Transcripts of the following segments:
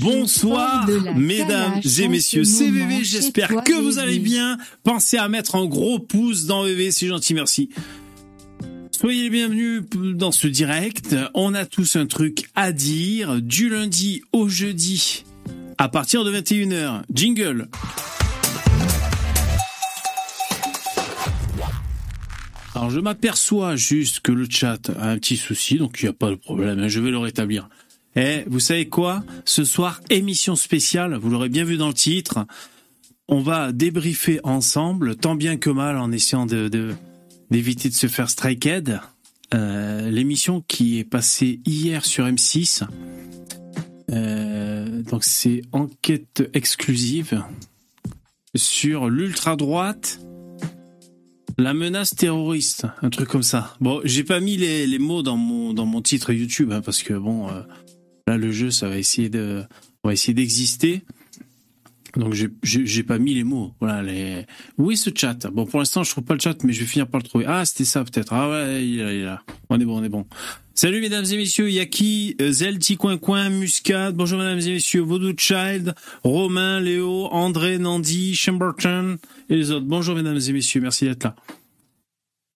Bonsoir, mesdames et messieurs, c'est VV, j'espère que vous allez bien. Pensez à mettre un gros pouce dans VV, c'est gentil, merci. Soyez les bienvenus dans ce direct. On a tous un truc à dire du lundi au jeudi à partir de 21h. Jingle. Alors je m'aperçois juste que le chat a un petit souci, donc il n'y a pas de problème, hein, je vais le rétablir. Eh, vous savez quoi? Ce soir, émission spéciale, vous l'aurez bien vu dans le titre. On va débriefer ensemble, tant bien que mal, en essayant de d'éviter de, se faire striked. Euh, L'émission qui est passée hier sur M6. Euh, donc c'est enquête exclusive sur l'ultra droite, la menace terroriste, un truc comme ça. Bon, j'ai pas mis les, mots dans mon dans mon titre YouTube hein, parce que bon, euh, Là, le jeu, ça va essayer de, on va essayer d'exister. Donc j'ai pas mis les mots. Voilà. Où est ce chat? Bon pour l'instant je trouve pas le chat, mais je vais finir par le trouver. Ah c'était ça peut-être. Ah ouais il est, là, On est bon, on est bon. Salut mesdames et messieurs, Yaki, Zelti Coin Coin, Muscat. Bonjour mesdames et messieurs, Voodoo Child, Romain, Léo, André, Nandi, Chamberton et les autres. Bonjour mesdames et messieurs, merci d'être là.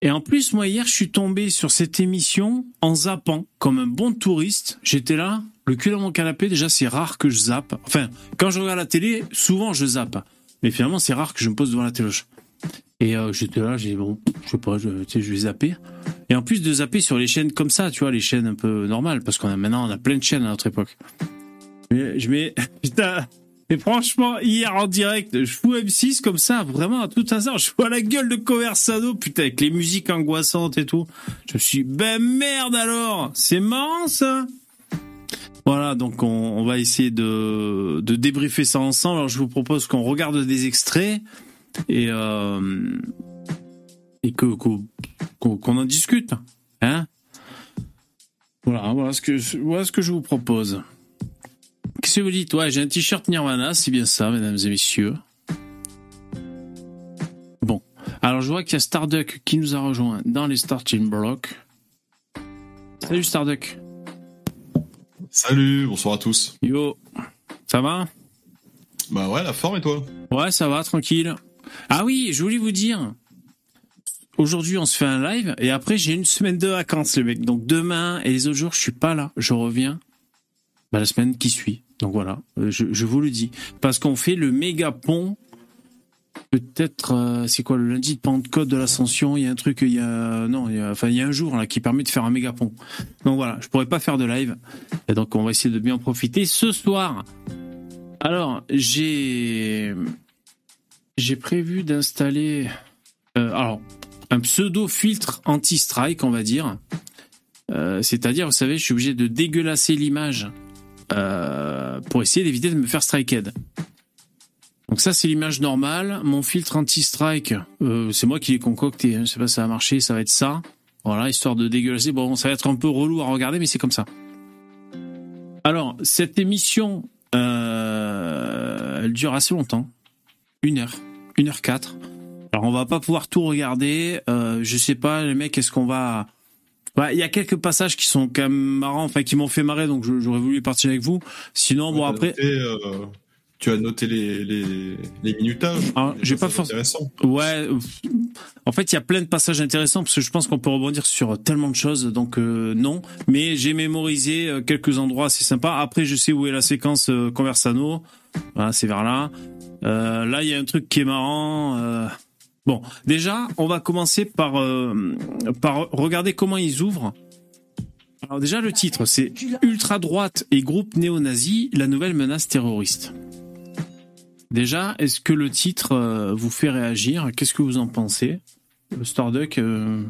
Et en plus, moi hier, je suis tombé sur cette émission en zappant, comme un bon touriste. J'étais là, le cul dans mon canapé. Déjà, c'est rare que je zappe. Enfin, quand je regarde la télé, souvent je zappe. Mais finalement, c'est rare que je me pose devant la télé. Et euh, j'étais là, j'ai dit, bon, je sais pas, je, vais zapper. Et en plus de zapper sur les chaînes comme ça, tu vois, les chaînes un peu normales, parce qu'on a maintenant, on a plein de chaînes à notre époque. Mais, je mets, putain, mais franchement, hier en direct, je fous M6 comme ça, vraiment à tout hasard. Je vois la gueule de Conversano, putain, avec les musiques angoissantes et tout. Je me suis ben merde alors C'est marrant voilà, donc on, va essayer de, débriefer ça ensemble. Alors je vous propose qu'on regarde des extraits et euh, que qu'on en discute, hein Voilà, voilà ce que voilà ce que je vous propose. Qu'est-ce que vous dites? Ouais, j'ai un t-shirt Nirvana, c'est bien ça, mesdames et messieurs. Bon. Alors, je vois qu'il y a Starduck qui nous a rejoint dans les starting blocks. Salut Starduck. Salut, bonsoir à tous. Yo. Ça va? Bah ouais, la forme et toi? Ouais, ça va, tranquille. Ah oui, je voulais vous dire. Aujourd'hui, on se fait un live et après, j'ai une semaine de vacances, le mec. Donc demain et les autres jours, je suis pas là. Je reviens bah, la semaine qui suit. Donc voilà, euh, je, vous le dis. Parce qu'on fait le méga pont. Peut-être, euh, c'est quoi le lundi de Pentecôte de l'Ascension Il y a un truc, il y a un jour qui permet de faire un méga pont. Donc voilà, je pourrais pas faire de live, et donc on va essayer de bien profiter ce soir. Alors j'ai prévu d'installer euh, un pseudo filtre anti-strike, on va dire. C'est-à-dire, vous savez, je suis obligé de dégueulasser l'image euh, pour essayer d'éviter de me faire striked. Donc ça c'est l'image normale. Mon filtre anti-strike, euh, c'est moi qui l'ai concocté. Hein. Je sais pas si ça va marcher, ça va être ça. Voilà, histoire de dégueulasser. Bon, ça va être un peu relou à regarder, mais c'est comme ça. Alors, cette émission, euh, elle dure assez longtemps. Une heure. Une heure quatre. Alors, on va pas pouvoir tout regarder. Euh, je sais pas, les mecs, est-ce qu'on va il y a quelques passages qui sont quand même marrants, enfin qui m'ont fait marrer, donc j'aurais voulu partir avec vous. Sinon, bon après. Euh, tu as noté les, les, les minutages. Ah, j'ai pas forcément. Ouais. En fait, il y a plein de passages intéressants parce que je pense qu'on peut rebondir sur tellement de choses, donc euh, non. Mais j'ai mémorisé euh, quelques endroits assez sympas. Après, je sais où est la séquence Conversano. Voilà, c'est vers là. là, il y a un truc qui est marrant. Bon, déjà, on va commencer par, euh, par regarder comment ils ouvrent. Alors déjà, le titre, c'est Ultra droite et groupe néo-nazi, la nouvelle menace terroriste. Déjà, est-ce que le titre euh, vous fait réagir? Qu'est-ce que vous en pensez? Starduck, euh,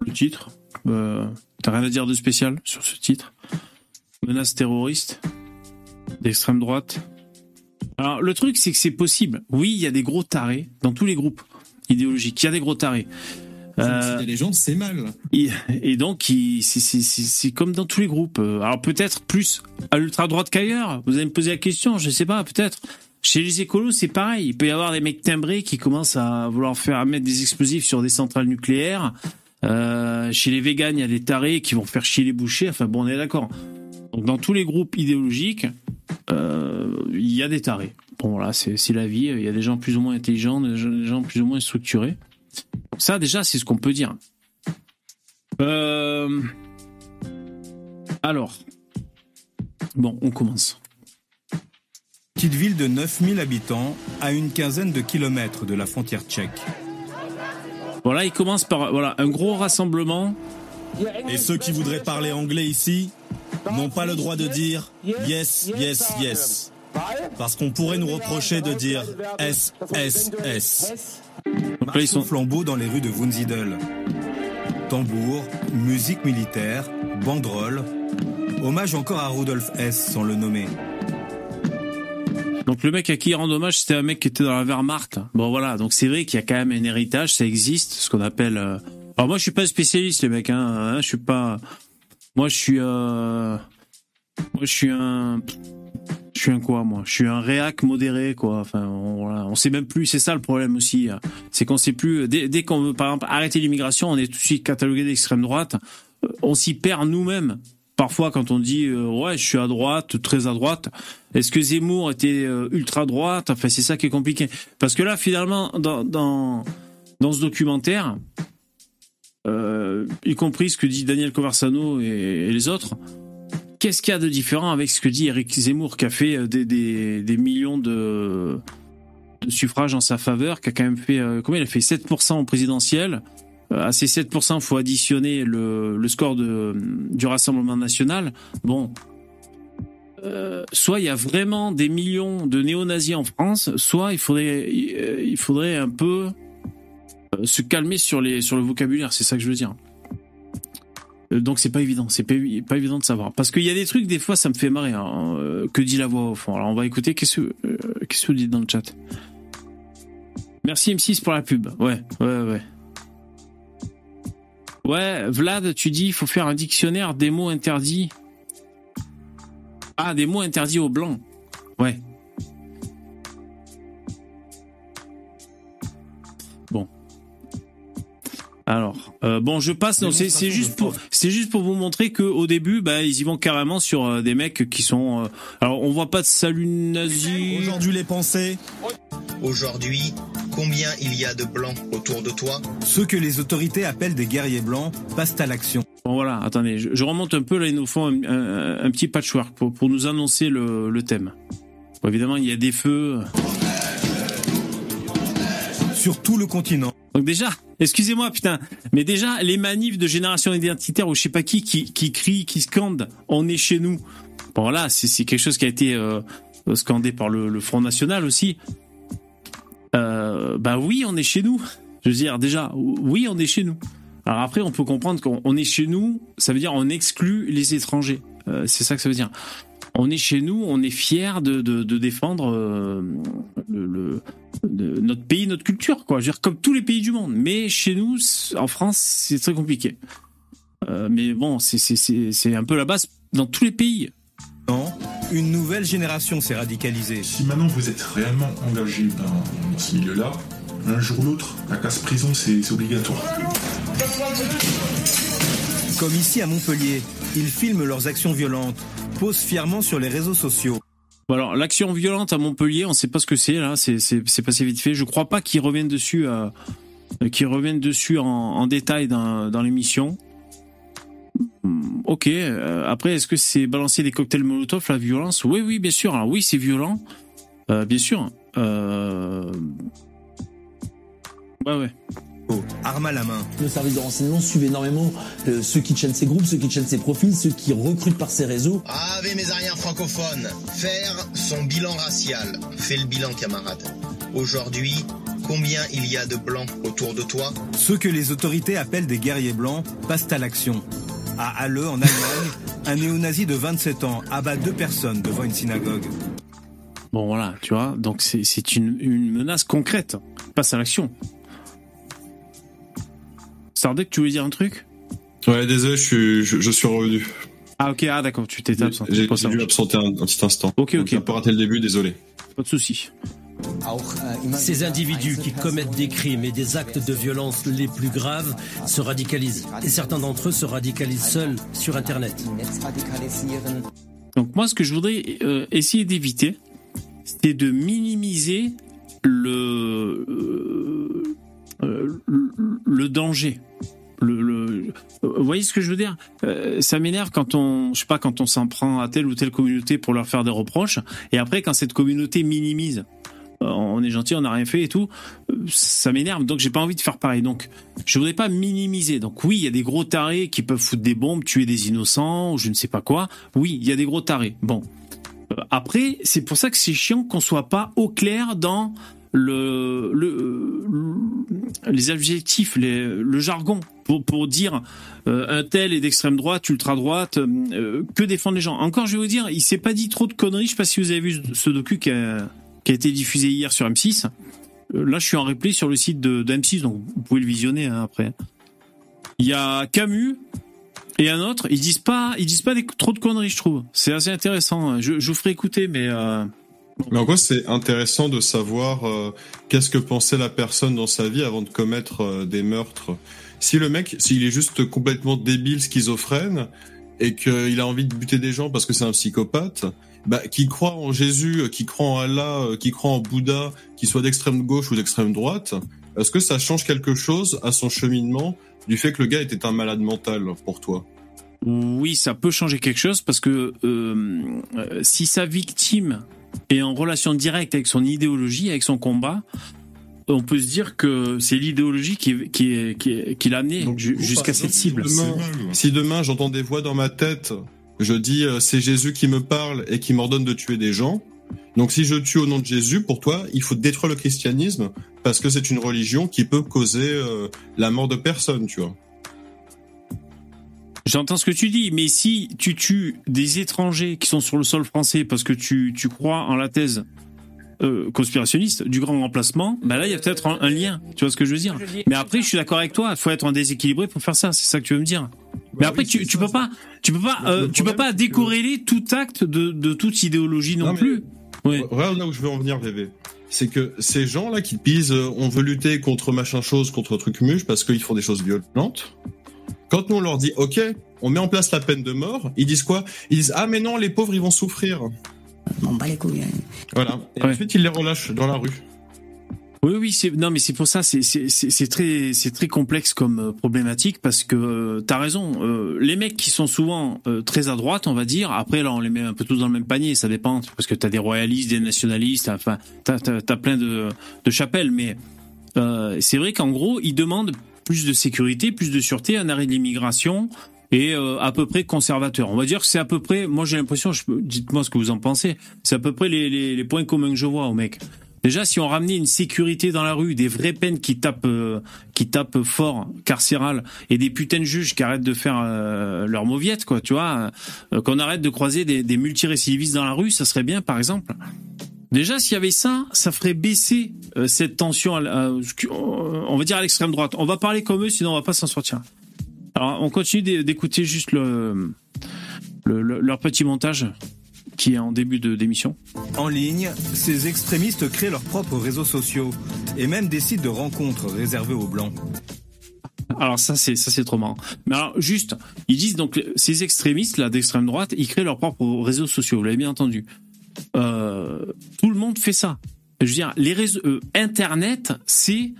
le titre, t'as rien à dire de spécial sur ce titre? Menace terroriste d'extrême droite alors le truc c'est que c'est possible. Oui, il y a des gros tarés dans tous les groupes idéologique. Il y a des gros tarés. Euh, les gens, c'est mal. Et, donc, c'est comme dans tous les groupes. Euh, alors peut-être plus à l'ultra droite qu'ailleurs. Vous allez me poser la question, je sais pas, peut-être. Chez les écolos, c'est pareil. Il peut y avoir des mecs timbrés qui commencent à vouloir faire mettre des explosifs sur des centrales nucléaires. Euh, chez les véganes, il y a des tarés qui vont faire chier les bouchers. Enfin bon, on est d'accord. Donc dans tous les groupes idéologiques, il y a des tarés. Bon, voilà, c'est la vie. Il y a des gens plus ou moins intelligents, des gens plus ou moins structurés. Ça, déjà, c'est ce qu'on peut dire. Alors, bon, on commence. Petite ville de 9000 habitants, à une quinzaine de kilomètres de la frontière tchèque. Voilà, il commence par voilà, un gros rassemblement. Et ceux qui voudraient parler anglais ici n'ont pas le droit de dire yes, yes, yes. Parce qu'on pourrait nous reprocher de dire S, S, S. Donc là, ils sont flambeaux dans les rues de Wunsiedel. Tambour, musique militaire, banderole. Hommage encore à Rudolf S, sans le nommer. Donc le mec à qui il rend hommage, c'était un mec qui était dans la Wehrmacht. Bon voilà, donc c'est vrai qu'il y a quand même un héritage, ça existe, ce qu'on appelle. Euh, alors moi je suis pas spécialiste les mecs, hein, hein je suis pas. Moi je suis. Euh... Moi je suis un. Je suis un quoi moi? Je suis un réac modéré quoi. Enfin on, voilà. on sait même plus. C'est ça le problème aussi. C'est qu'on sait plus. Dès, dès qu'on veut par exemple arrêter l'immigration, on est tout de suite catalogué d'extrême droite. Euh, on s'y perd nous-mêmes. Parfois quand on dit euh, ouais je suis à droite, très à droite. Est-ce que Zemmour était euh, ultra droite? Enfin c'est ça qui est compliqué. Parce que là finalement dans dans, ce documentaire, y compris ce que dit Daniel Conversano et les autres Qu'est-ce qu'il y a de différent avec ce que dit Eric Zemmour, qui a fait euh, des, des, millions de, de, suffrages en sa faveur, qui a quand même fait, euh, combien? Il a fait 7% au présidentiel. Euh, à ces 7%, il faut additionner le, score du Rassemblement national. Bon, euh, soit il y a vraiment des millions de néo-nazis en France, soit il faudrait, il faudrait un peu se calmer sur, les, sur le vocabulaire, c'est ça que je veux dire. Euh, donc c'est pas évident, c'est pas, évident de savoir. Parce qu'il y a des trucs, des fois, ça me fait marrer. Hein, euh, que dit la voix au fond Alors on va écouter. Qu'est-ce que, euh, qu'est-ce que vous dites dans le chat? Merci M6 pour la pub. Ouais, ouais, ouais. Ouais, Vlad, tu dis il faut faire un dictionnaire des mots interdits. Ah, des mots interdits aux blancs. Ouais. Alors, euh, bon, je passe. Non, c'est juste pour, c'est juste pour vous montrer que au début, bah, ils y vont carrément sur euh, des mecs qui sont. Euh, alors, on voit pas de salut nazi. Aujourd'hui, les pensées. Aujourd'hui, combien il y a de blancs autour de toi? Ceux que les autorités appellent des guerriers blancs passent à l'action. Bon, voilà. Attendez, je, remonte un peu là. Ils nous font un, petit patchwork pour, pour nous annoncer le, le thème. évidemment, il y a des feux sur tout le continent. Donc déjà, excusez-moi, putain, mais déjà, les manifs de génération identitaire ou je sais pas qui, qui, qui crient, qui scandent, on est chez nous. Bon voilà, c'est quelque chose qui a été euh, scandé par le, Front National aussi. Euh, bah oui, on est chez nous. Je veux dire, déjà, oui, on est chez nous. Alors après, on peut comprendre qu'on est chez nous, ça veut dire on exclut les étrangers. Euh, c'est ça que ça veut dire on est chez nous, on est fier de, défendre euh, le, notre pays, notre culture, quoi. Je veux dire, comme tous les pays du monde. Mais chez nous, en France, c'est très compliqué. Euh, mais bon, c'est un peu la base dans tous les pays. Non, une nouvelle génération s'est radicalisée. Si maintenant vous êtes réellement engagé dans, ce milieu-là, un jour ou l'autre, la casse-prison, c'est obligatoire. Comme ici à Montpellier, ils filment leurs actions violentes pose fièrement sur les réseaux sociaux. alors l'action violente à Montpellier, on ne sait pas ce que c'est là, c'est passé vite fait. Je crois pas qu'ils reviennent dessus, euh, qu'ils reviennent dessus en, détail dans, l'émission. Hmm, ok. Euh, après, est-ce que c'est balancer des cocktails Molotov, la violence? Oui, oui, bien sûr. oui, c'est violent, euh, bien sûr. Ouais, ouais arme à la main. Le service de renseignement suit énormément euh, ceux qui chaînent ses groupes, ceux qui chaînent ses profils, ceux qui recrutent par ses réseaux. Ave mes arrières francophones, faire son bilan racial. Fais le bilan, camarade. Aujourd'hui, combien il y a de blancs autour de toi? Ceux que les autorités appellent des guerriers blancs passent à l'action. À Halle, en Allemagne, un néo-nazi de 27 ans abat deux personnes devant une synagogue. Bon voilà, tu vois, donc c'est une, une menace concrète. Passe à l'action. Sardec, tu voulais dire un truc? Ouais, désolé, je suis, je, suis revenu. Ah ok, ah d'accord, tu t'étais absenté. J'ai dû absenter un, petit instant. Ok, ok. J'ai pas raté le début, désolé. Pas de souci. Ces individus qui commettent des crimes et des actes de violence les plus graves se radicalisent. Et certains d'entre eux se radicalisent seuls sur Internet. Donc moi, ce que je voudrais euh, essayer d'éviter, c'est de minimiser le euh, euh, le danger. Le, vous voyez ce que je veux dire? Euh, Ça m'énerve quand on, je sais pas, quand on s'en prend à telle ou telle communauté pour leur faire des reproches, et après quand cette communauté minimise, euh, on est gentil, on n'a rien fait et tout, euh, ça m'énerve. Donc j'ai pas envie de faire pareil. Donc je voudrais pas minimiser. Donc oui, il y a des gros tarés qui peuvent foutre des bombes, tuer des innocents, ou je ne sais pas quoi. Oui, il y a des gros tarés. Bon. Euh, Après, c'est pour ça que c'est chiant qu'on soit pas au clair dans le, le, le- les adjectifs, le jargon pour, dire euh, un tel est d'extrême droite, ultra droite, euh, que défendent les gens. Encore, je vais vous dire, il s'est pas dit trop de conneries. Je sais pas si vous avez vu ce docu qui a, été diffusé hier sur M6. Euh, Là, je suis en replay sur le site de, de M6, donc vous pouvez le visionner hein, après. Il y a Camus et un autre. Ils disent pas, ils disent pas trop de conneries, je trouve. C'est assez intéressant. Je, vous ferai écouter, mais euh, Mais en gros, c'est intéressant de savoir euh, qu'est-ce que pensait la personne dans sa vie avant de commettre euh, des meurtres. Si le mec, s'il est juste complètement débile, schizophrène, et qu'il a envie de buter des gens parce que c'est un psychopathe, bah, qui croit en Jésus, euh, qui croit en Allah, qui croit en Bouddha, qui soit d'extrême gauche ou d'extrême droite, est-ce que ça change quelque chose à son cheminement du fait que le gars était un malade mental pour toi? Oui, ça peut changer quelque chose parce que si sa victime est en relation directe avec son idéologie, avec son combat, on peut se dire que c'est l'idéologie qui, qui, qui, qui l'a amené jusqu'à cette cible. demain- Si demain j'entends des voix dans ma tête, je dis euh, c'est Jésus qui me parle et qui m'ordonne de tuer des gens. Donc si je tue au nom de Jésus, pour toi, il faut détruire le christianisme parce que c'est une religion qui peut causer euh, la mort de personne, tu vois. J'entends ce que tu dis, mais si tu tues des étrangers qui sont sur le sol français parce que tu, tu crois en la thèse euh, conspirationniste du grand remplacement, bah là il y a peut-être un, un lien. Tu vois ce que je veux dire? Mais après, je suis d'accord avec toi. Il faut être en déséquilibré pour faire ça. C'est ça que tu veux me dire. Mais Bah après, oui, tu, tu peux pas, tu peux pas, euh, tu peux pas que- décorréler tout acte de, de toute idéologie non, Non, mais- plus. Oui. Regarde là où je veux en venir, VV. C'est que ces gens-là qui disent euh, on veut lutter contre machin chose, contre truc muche parce qu'ils font des choses violentes. Quand nous on leur dit ok, on met en place la peine de mort, ils disent quoi? Ils disent ah mais non, les pauvres ils vont souffrir. M'en bats les couilles. hein. Voilà. Et Ouais. ensuite ils les relâchent dans la rue. Oui, oui, c'est non, mais c'est pour ça, c'est c'est c'est c'est très c'est très complexe comme euh, problématique parce que euh, t'as raison. euh, les mecs qui sont souvent euh, très à droite, on va dire. Après, là, on les met un peu tous dans le même panier. Ça dépend parce que t'as des royalistes, des nationalistes. Enfin, t'as t'as t'as plein de de chapelles, mais euh, c'est vrai qu'en gros, ils demandent plus de sécurité, plus de sûreté, un arrêt de l'immigration et euh, à peu près conservateur. On va dire que c'est à peu près. Moi, j'ai l'impression. Dites-moi ce que vous en pensez. C'est à peu près les, points communs que je vois aux mecs. Déjà, si on ramenait une sécurité dans la rue, des vraies peines qui tapent, euh, qui tapent fort, carcérales, et des putains de juges qui arrêtent de faire euh, leur mauviette, quoi, tu vois, euh, qu'on arrête de croiser des, des multirécidivistes dans la rue, ça serait bien, par exemple. Déjà, s'il y avait ça, ça ferait baisser euh, cette tension, à, la- à- on va dire à l'extrême droite. On va parler comme eux, sinon on va pas s'en sortir. Alors, on continue d'é- d'écouter juste le, le- le- leur petit montage qui est en début de d'émission. En ligne, ces extrémistes créent leurs propres réseaux sociaux et même des sites de rencontres réservés aux blancs. Alors ça c'est ça c'est trop marrant. Mais alors juste, ils disent donc ces extrémistes là d'extrême droite, ils créent leurs propres réseaux sociaux. Vous l'avez bien entendu. Euh, tout le monde fait ça. Je veux dire, les réseaux euh, Internet, c'est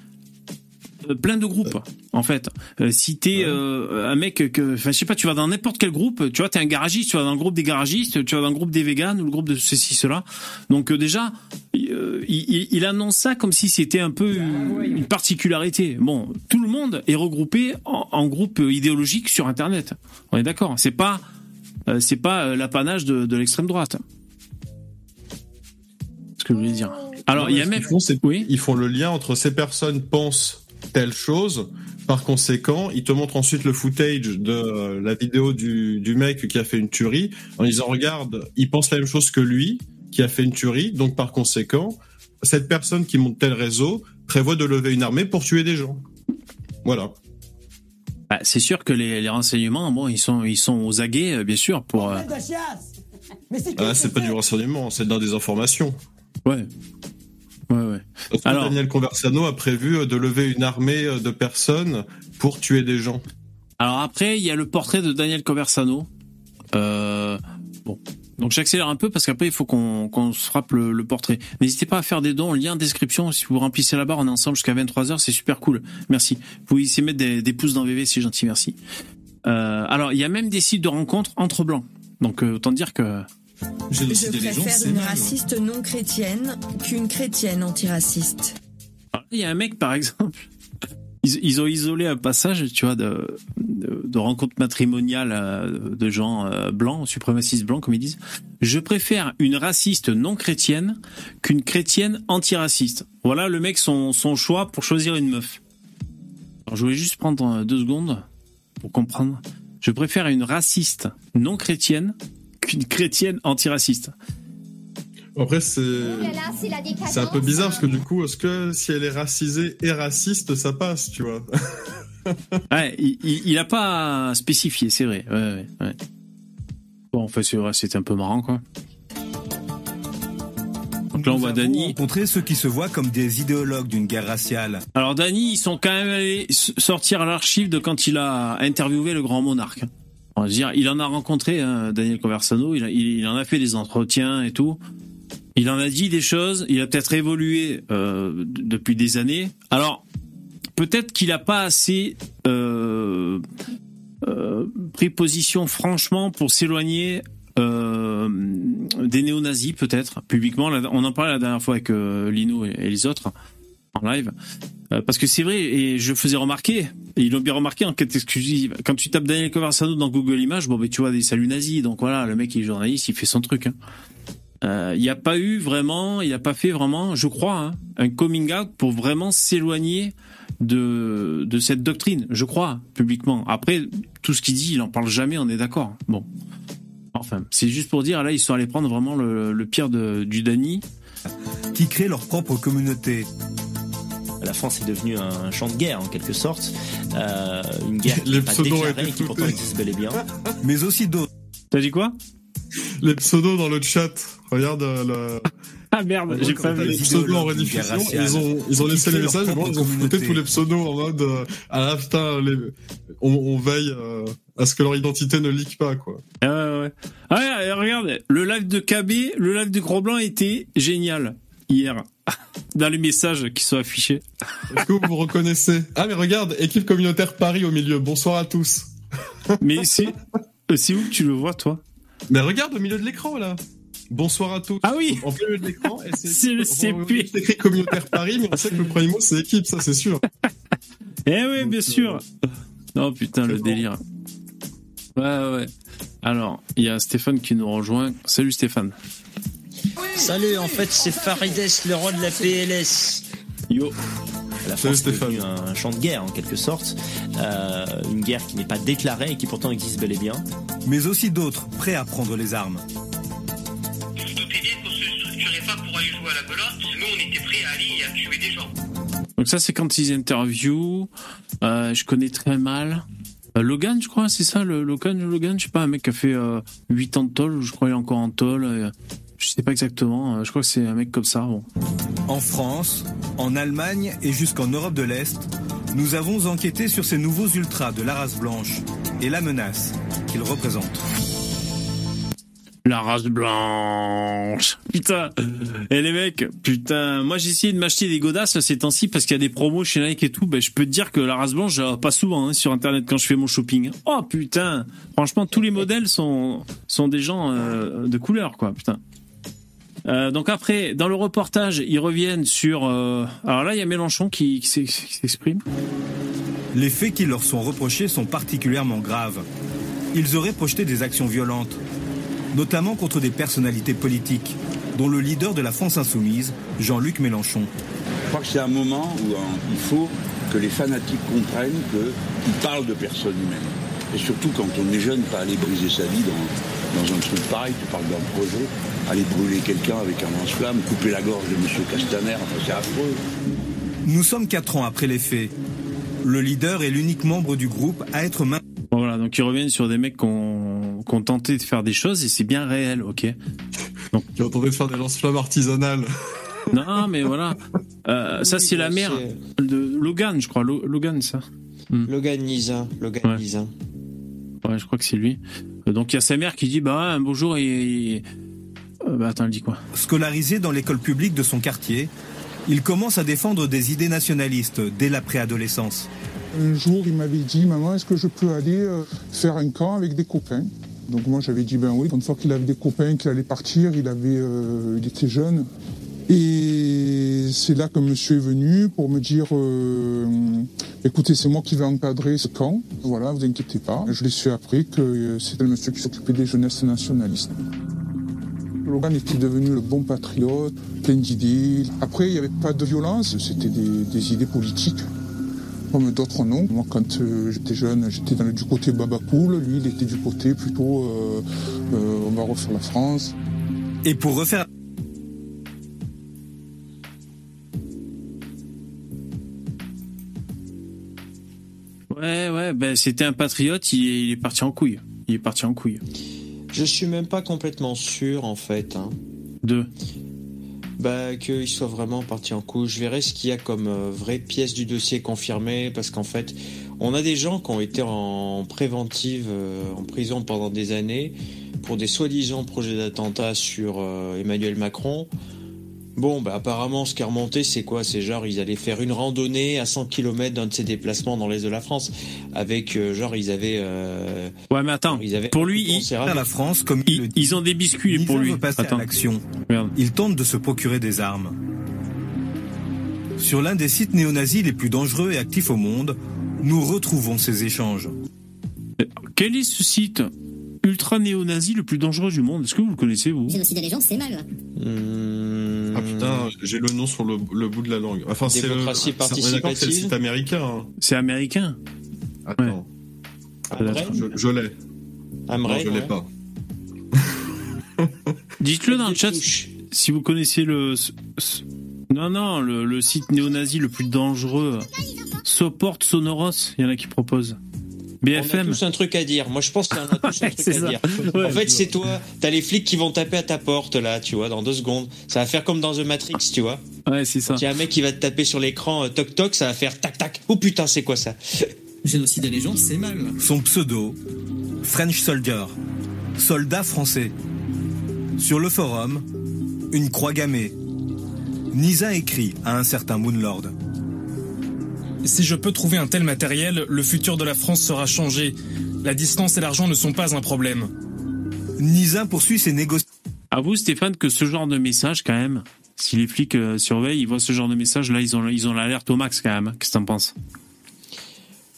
euh, plein de groupes en fait. Euh, si t'es euh, un mec que, enfin je sais pas, tu vas dans n'importe quel groupe, tu vois, t'es un garagiste, tu vas dans le groupe des garagistes, tu vas dans le groupe des véganes ou le groupe de ceci cela. Donc euh, déjà, il, il- il annonce ça comme si c'était un peu une, une particularité. Bon, tout le monde est regroupé en, en groupe idéologique sur Internet. On est d'accord. C'est pas, c'est pas l'apanage de, de l'extrême droite. Que je voulais dire. Alors, il y a même. qu'ils font, Oui. ils font le lien entre ces personnes pensent telle chose. Par conséquent, ils te montrent ensuite le footage de euh, la vidéo du, du mec qui a fait une tuerie en disant regarde, il pense la même chose que lui qui a fait une tuerie. Donc par conséquent, cette personne qui monte tel réseau prévoit de lever une armée pour tuer des gens. Voilà. Bah, c'est sûr que les, les renseignements, bon, ils sont, ils sont aux aguets, euh, bien sûr, pour. euh, Ah, c'est pas du renseignement, c'est dans des informations. Ouais. Ouais, ouais. Parce que Alors- Daniel Conversano a prévu euh, de lever une armée euh, de personnes pour tuer des gens? Alors après, il y a le portrait de Daniel Conversano. Euh, bon, Donc j'accélère un peu parce qu'après il faut qu'on qu'on se frappe le, le portrait. N'hésitez pas à faire des dons, lien en description. Si vous remplissez la barre, on est ensemble jusqu'à 23h, c'est super cool. Merci. Vous pouvez essayer de mettre des, des pouces dans VV, c'est gentil, merci. Euh, alors il y a même des sites de rencontres entre blancs. Donc euh, autant dire que Je préfère une raciste non chrétienne qu'une chrétienne antiraciste. Alors, Il y a un mec, par exemple, ils, ils ont isolé un passage, tu vois, de, de, de rencontre matrimoniale euh, de gens euh, blancs, suprémacistes blancs, comme ils disent. Je préfère une raciste non chrétienne qu'une chrétienne antiraciste. Voilà le mec son, son choix pour choisir une meuf. Alors, je voulais juste prendre euh, deux secondes pour comprendre. Je préfère une raciste non chrétienne qu'une chrétienne antiraciste. Après, c'est c'est un peu bizarre parce que du coup, est-ce que si elle est racisée et raciste, ça passe, tu vois Ouais, il, il, il a pas spécifié, c'est vrai. Ouais, ouais, ouais. Bon, en fait, c'est vrai, c'était un peu marrant, quoi. Donc là, on voit Dany. rencontrer ceux qui se voient comme des idéologues d'une guerre raciale. Alors, Dany, ils sont quand même allés sortir l'archive de quand il a interviewé le grand monarque. On va dire, il en a rencontré, hein, Daniel Conversano, il, en a fait des entretiens et tout. Il en a dit des choses, il a peut-être évolué euh, depuis des années. Alors, peut-être qu'il n'a pas assez euh, euh, pris position franchement pour s'éloigner des néo-nazis, peut-être, publiquement. On en parlait la dernière fois avec Lino et les autres en live. Euh, parce que c'est vrai, et je faisais remarquer, et ils l'ont bien remarqué en quête exclusive, quand tu tapes Daniel Conversano dans Google Images, bon, ben, tu vois des saluts nazis, donc voilà, le mec il est journaliste, il fait son truc. hein. Euh, Il n'y a pas eu vraiment, il n'a pas fait vraiment, je crois, hein, un coming out pour vraiment s'éloigner de, de cette doctrine, je crois, publiquement. Après, tout ce qu'il dit, il en parle jamais, on est d'accord. Bon. Enfin, c'est juste pour dire, là, ils sont allés prendre vraiment le, le pire du Dany. Qui créent leur propre communauté. La France est devenue un champ de guerre en quelque sorte, Euh, une guerre qui n'est pas déclarée et qui pourtant existe bel et bien. Mais aussi d'autres. T'as dit quoi? Les pseudos dans le chat. Regarde euh, le. Ah merde, j'ai pas vu. les pseudos en rediffusion. Ils ont, ils ont laissé les messages, mais bon, ils ont flouté tous les pseudos en mode euh, ah là, putain, les... on, on veille euh, à ce que leur identité ne leak pas, quoi. Ah ouais, ouais. Ah ouais, et regarde, le live de KB, le live de Gros Blanc était génial hier. Dans les messages qui sont affichés. Est-ce que vous vous reconnaissez? Ah, mais regarde, équipe communautaire Paris au milieu. Bonsoir à tous. Mais c'est euh, c'est où que tu le vois, toi? Mais regarde au milieu de l'écran, là. Bonsoir à tous. Ah oui En plein milieu de l'écran. C'est le CP. C'est écrit communautaire Paris, mais on sait que le premier mot, c'est équipe, ça, c'est sûr. Eh oui, bien sûr. Non, putain, le délire. Ouais, ouais. Alors, il y a Stéphane qui nous rejoint. Salut Stéphane. Salut, en fait c'est Farides, le roi de la PLS. Yo. La France est Stéphane. devenue un champ de guerre en quelque sorte, Euh, une guerre qui n'est pas déclarée et qui pourtant existe bel et bien. Mais aussi d'autres prêts à prendre les armes. Vous vous doutez bien qu'on se structurait pas pour aller jouer à la belote. Nous, on était prêts à aller et à tuer des gens. Donc ça, c'est quand ils interviewent. Euh, je connais très mal. Euh, Logan, je crois, c'est ça, le Logan, Logan, je sais pas, un mec qui a fait euh, 8 ans de toll, je crois qu'il est encore en toll. Je sais pas exactement, euh, je crois que c'est un mec comme ça. Bon. En France, en Allemagne et jusqu'en Europe de l'Est, nous avons enquêté sur ces nouveaux ultras de la race blanche et la menace qu'ils représentent. La race blanche. Putain. Et les mecs, putain. Moi, j'ai essayé de m'acheter des godasses ces temps-ci parce qu'il y a des promos chez Nike et tout. Ben, je peux te dire que la race blanche, pas souvent hein, sur Internet quand je fais mon shopping. Oh putain. Franchement, tous les modèles sont sont des gens euh, de couleur, quoi. Putain. Euh, donc après, dans le reportage, ils reviennent sur. euh, Alors là, il y a Mélenchon qui, qui s'ex- qui s'exprime. Les faits qui leur sont reprochés sont particulièrement graves. Ils auraient projeté des actions violentes, notamment contre des personnalités politiques, dont le leader de la France insoumise, Jean-Luc Mélenchon. Je crois que c'est un moment où hein, il faut que les fanatiques comprennent qu'ils parlent de personnes humaines. Et surtout quand on est jeune, pas aller briser sa vie dans, dans un truc pareil, tu parles d'un projet, aller brûler quelqu'un avec un lance-flamme, couper la gorge de M. Castaner, enfin c'est affreux. Nous sommes quatre ans après les faits. Le leader est l'unique membre du groupe à être main. Bon, Voilà, donc ils reviennent sur des mecs qui ont, qui ont tenté de faire des choses et c'est bien réel, ok. Donc, Qui ont tenté de faire des lance-flammes artisanales. Non, mais voilà. Euh, ça, c'est la mère de Logan, je crois. Lo- Logan, ça. Logan Nisa. Logan Ouais. Nisa. Ouais, je crois que c'est lui. Donc il y a sa mère qui dit bah un bonjour et, euh, bah attends, elle dit quoi Scolarisé dans l'école publique de son quartier, il commence à défendre des idées nationalistes dès la préadolescence. Un jour, il m'avait dit Maman, est-ce que je peux aller euh, faire un camp avec des copains? Donc moi, j'avais dit Ben oui. Une fois qu'il avait des copains, qu'il allait partir, il, avait, euh, il était jeune. Et c'est là que monsieur est venu pour me dire euh, écoutez, c'est moi qui vais encadrer ce camp. Voilà, vous inquiétez pas. Je l'ai su après que euh, c'était le monsieur qui s'occupait des jeunesses nationalistes. Logan était devenu le bon patriote, plein d'idées. Après, il n'y avait pas de violence, c'était des, idées politiques comme d'autres non. Moi, quand euh, j'étais jeune, j'étais dans le- du côté Babacool. Lui, il était du côté plutôt euh, euh, on va refaire la France. Et pour refaire Ouais, ouais, ben c'était un patriote, il est, il est parti en couille. Il est parti en couille. Je suis même pas complètement sûr en fait. Hein. De? Bah qu'il soit vraiment parti en couille. Je verrai ce qu'il y a comme euh, vraie pièce du dossier confirmée parce qu'en fait, on a des gens qui ont été en préventive euh, en prison pendant des années pour des soi-disant projets d'attentat sur euh, Emmanuel Macron. Bon, bah apparemment, ce qui est remonté, c'est quoi? C'est genre, ils allaient faire une randonnée à 100 km d'un de ces déplacements dans l'est de la France. Avec, euh, genre, ils avaient... euh, Ouais, mais attends, ils avaient pour lui, il- à la France comme il, le dit. ils ont des biscuits pour Nizam lui. passer Attends. à l'action. Regarde. Il tente de se procurer des armes. Sur l'un des sites néo-nazis les plus dangereux et actifs au monde, nous retrouvons ces échanges. Quel est ce site? Ultra néo-nazi le plus dangereux du monde Est-ce que vous le connaissez, vous Génocider les gens, c'est mal. Ah putain, j'ai le nom sur le, le bout de la langue. Enfin, c'est le- Démocratie c'est participative. site américain. hein. C'est américain. Attends. Amray Je, je l'ai. Amray, non, je l'ai ouais. pas. Dites-le dans le chat si vous connaissez le. Non, non, le, le site néo-nazi le plus dangereux. Soport Sonoros, il y en a qui proposent. On a BFM. tous un truc à dire. Moi, je pense en a tous un truc c'est à ça. dire. Ouais. en fait, c'est toi. T'as les flics qui vont taper à ta porte, là, tu vois, dans deux secondes. Ça va faire comme dans The Matrix, tu vois. Ouais, c'est ça. Il y a un mec qui va te taper sur l'écran, euh, toc toc, ça va faire tac tac. Oh putain, c'est quoi ça? Génocider les gens, c'est mal. Son pseudo, French Soldier, soldat français. Sur le forum, une croix gammée. Nisa écrit à un certain Moonlord. Si je peux trouver un tel matériel, le futur de la France sera changé. La distance et l'argent ne sont pas un problème. Nisa poursuit ses négociations. À vous, Stéphane, que ce genre de message, quand même, si les flics euh, surveillent, ils voient ce genre de message, là, ils ont ils ont l'alerte au max, quand même. Qu'est-ce que t'en penses?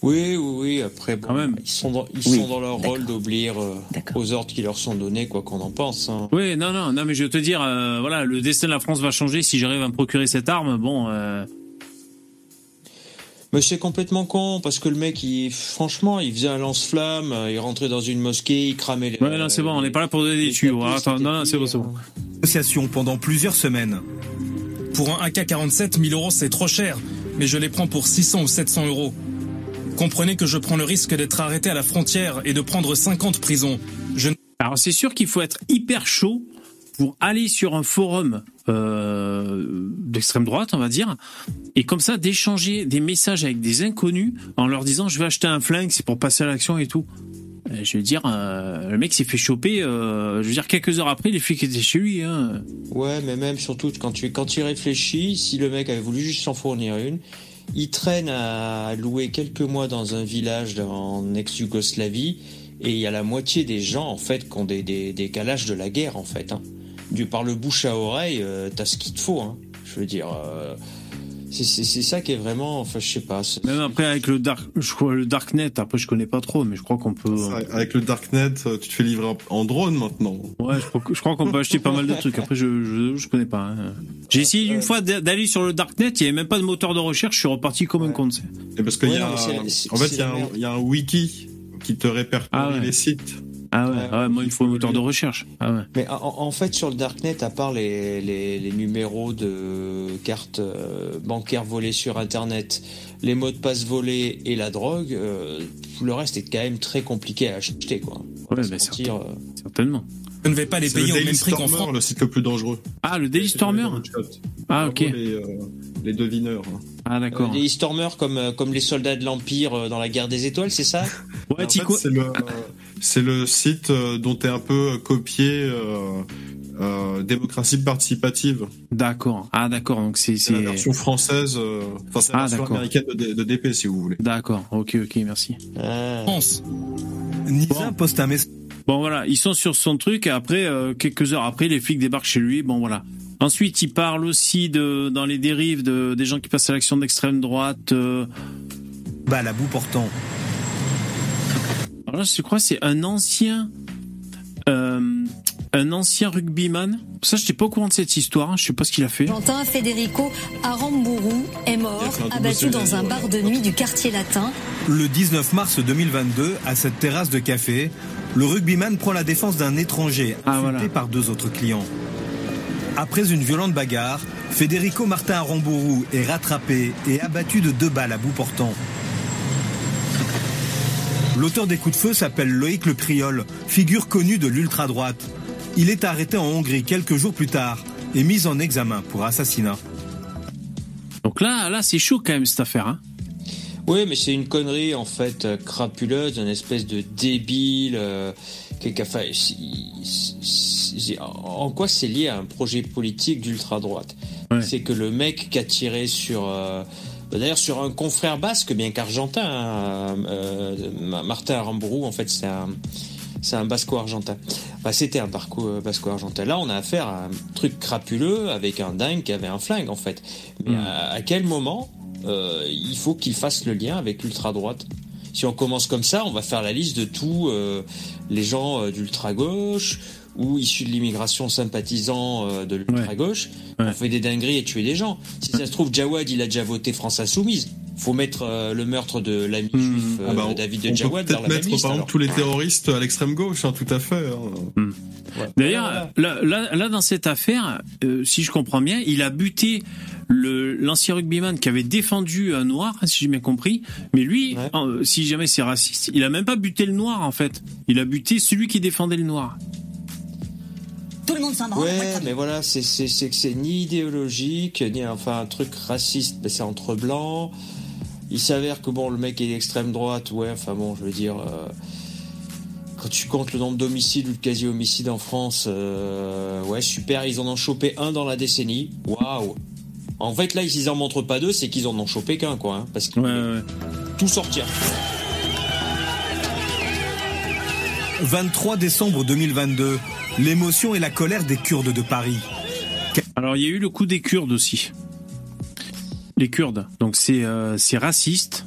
Oui, oui, oui. Après, bon, ils sont dans, ils Oui. sont dans leur rôle d'obéir euh, aux ordres qui leur sont donnés, quoi qu'on en pense. hein. Oui, non, non, non, mais je veux te dire, euh, voilà, le destin de la France va changer si j'arrive à me procurer cette arme. Bon, euh, Mais c'est complètement con parce que le mec, il, franchement, il faisait un lance-flamme, il rentrait dans une mosquée, il cramait les. ouais, non, c'est bon, on n'est pas là pour donner des tuyaux. hein. Attends, non, non, c'est bon, c'est bon. Négociation pendant plusieurs semaines. Pour un AK-47, 1000 euros, c'est trop cher. Mais je les prends pour 600 ou 700 euros. Comprenez que je prends le risque d'être arrêté à la frontière et de prendre 50 prisons. Je Alors c'est sûr qu'il faut être hyper chaud pour aller sur un forum euh, d'extrême droite, on va dire, et comme ça d'échanger des messages avec des inconnus en leur disant je vais acheter un flingue, c'est pour passer à l'action et tout. Je veux dire, euh, le mec s'est fait choper. euh, je veux dire, quelques heures après, les flics étaient chez lui. Hein. Ouais, mais même surtout quand tu quand tu réfléchis, si le mec avait voulu juste s'en fournir une, il traîne à louer quelques mois dans un village en ex-Yougoslavie et il y a la moitié des gens en fait qui ont des, des, des calages de la guerre en fait. Hein. Du par le bouche à oreille, euh, t'as ce qu'il te faut. Hein. Je veux dire, euh, c'est ça qui est vraiment, enfin je sais pas. Même après avec le dark, je crois le darknet. Après, je connais pas trop, mais je crois qu'on peut. Avec le Darknet, euh, tu te fais livrer en- drone maintenant. Ouais, je crois, qu'on peut acheter pas mal de trucs. Après, je je, je connais pas. hein. J'ai essayé une fois d'a- d'aller sur le darknet. Il y avait même pas de moteur de recherche. Je suis reparti comme un con. Et parce qu'il Ouais, y a, en fait, il y, a un- merde. il y a un wiki qui te répertorie Ah ouais. les sites. Ah ouais, ouais, moi il faut un moteur de recherche. Ah ouais. Mais en, en fait, sur le Darknet, à part les, les, les numéros de cartes euh, bancaires volées sur Internet, les mots de passe volés et la drogue, euh, tout le reste est quand même très compliqué à acheter. Quoi. Ouais, mais mentir, euh. Certainement. Je ne vais pas les C'est le payer au Daily même prix qu'en Stormer, France. le site le plus dangereux. Ah, le Daily Stormer Ah, ok. Les, euh, les devineurs. hein. Ah, d'accord. Euh, des Stormers comme, euh, comme les soldats de l'Empire dans la guerre des étoiles, c'est ça? Ouais, fait, c'est le, C'est le site dont est un peu copié euh, euh, démocratie participative. D'accord. Ah d'accord. Donc c'est C'est la version française, euh, enfin c'est la Ah, version d'accord. américaine de, DP si vous voulez. D'accord. Ok ok merci. France. Nisa poste un message. Bon voilà, ils sont sur son truc et après euh, quelques heures après, les flics débarquent chez lui. Bon voilà. Ensuite, il parle aussi de dans les dérives de des gens qui passent à l'action d'extrême droite. euh, Bah, la bout portant. Alors là, je crois que c'est un ancien euh, un ancien rugbyman. Ça, je n'étais pas au courant de cette histoire. hein. Je sais pas ce qu'il a fait. Argentin Federico Aramburu est mort, abattu dans un bar de nuit du quartier latin. Le 19 mars 2022, à cette terrasse de café, le rugbyman prend la défense d'un étranger insulté par deux autres clients. Après une violente bagarre, Federico Martin Aramburu est rattrapé et abattu de deux balles à bout portant. L'auteur des coups de feu s'appelle Loïc Le Criol, figure connue de l'ultra-droite. Il est arrêté en Hongrie quelques jours plus tard et mis en examen pour assassinat. Donc là, là, c'est chaud quand même cette affaire. Hein. Oui, mais c'est une connerie en fait euh, crapuleuse, une espèce de débile. euh, en quoi c'est lié à un projet politique d'ultra droite C'est que le mec qui a tiré sur, euh, d'ailleurs sur un confrère basque, bien qu'argentin, hein, euh, Ma- Martin Aramburu, en fait c'est un, c'est un basco-argentin. Bah, c'était un euh, basco-argentin. Là, on a affaire à un truc crapuleux avec un dingue qui avait un flingue en fait. Mais à, à quel moment euh, il faut qu'il fasse le lien avec l'ultra droite Si on commence comme ça, on va faire la liste de tous euh, les gens euh, d'ultra gauche ou issus de l'immigration sympathisants euh, de l'ultra gauche. On fait des dingueries et tuer des gens. Si ça se trouve, Jawad, il a déjà voté France Insoumise. Faut mettre euh, le meurtre de l'ami juif euh, Ah bah, on- David on de peut Jawad dans peut-être la même mettre liste. par exemple alors. tous les terroristes à l'extrême gauche, hein, tout à fait. hein. D'ailleurs, là, là, là, dans cette affaire, euh, si je comprends bien, il a buté le l'ancien rugbyman qui avait défendu un noir, si j'ai bien compris. Mais lui, euh, si jamais c'est raciste, il a même pas buté le noir en fait. Il a buté celui qui défendait le noir. Tout le monde s'en branle. Ouais, mais voilà, c'est que c'est ni idéologique, ni enfin un truc raciste, mais c'est entre blancs. Il s'avère que bon, le mec est d'extrême droite, ouais, enfin bon, je veux dire, euh, quand tu comptes le nombre d'homicides ou de quasi-homicides en France, euh, ouais, super, ils en ont chopé un dans la décennie, waouh. En fait, là, s'ils en montrent pas deux, c'est qu'ils en ont chopé qu'un, quoi, hein, parce qu'ils voulaient tout sortir. 23 décembre 2022, l'émotion et la colère des Kurdes de Paris. Alors il y a eu le coup des Kurdes aussi. Les Kurdes. Donc c'est euh, c'est raciste.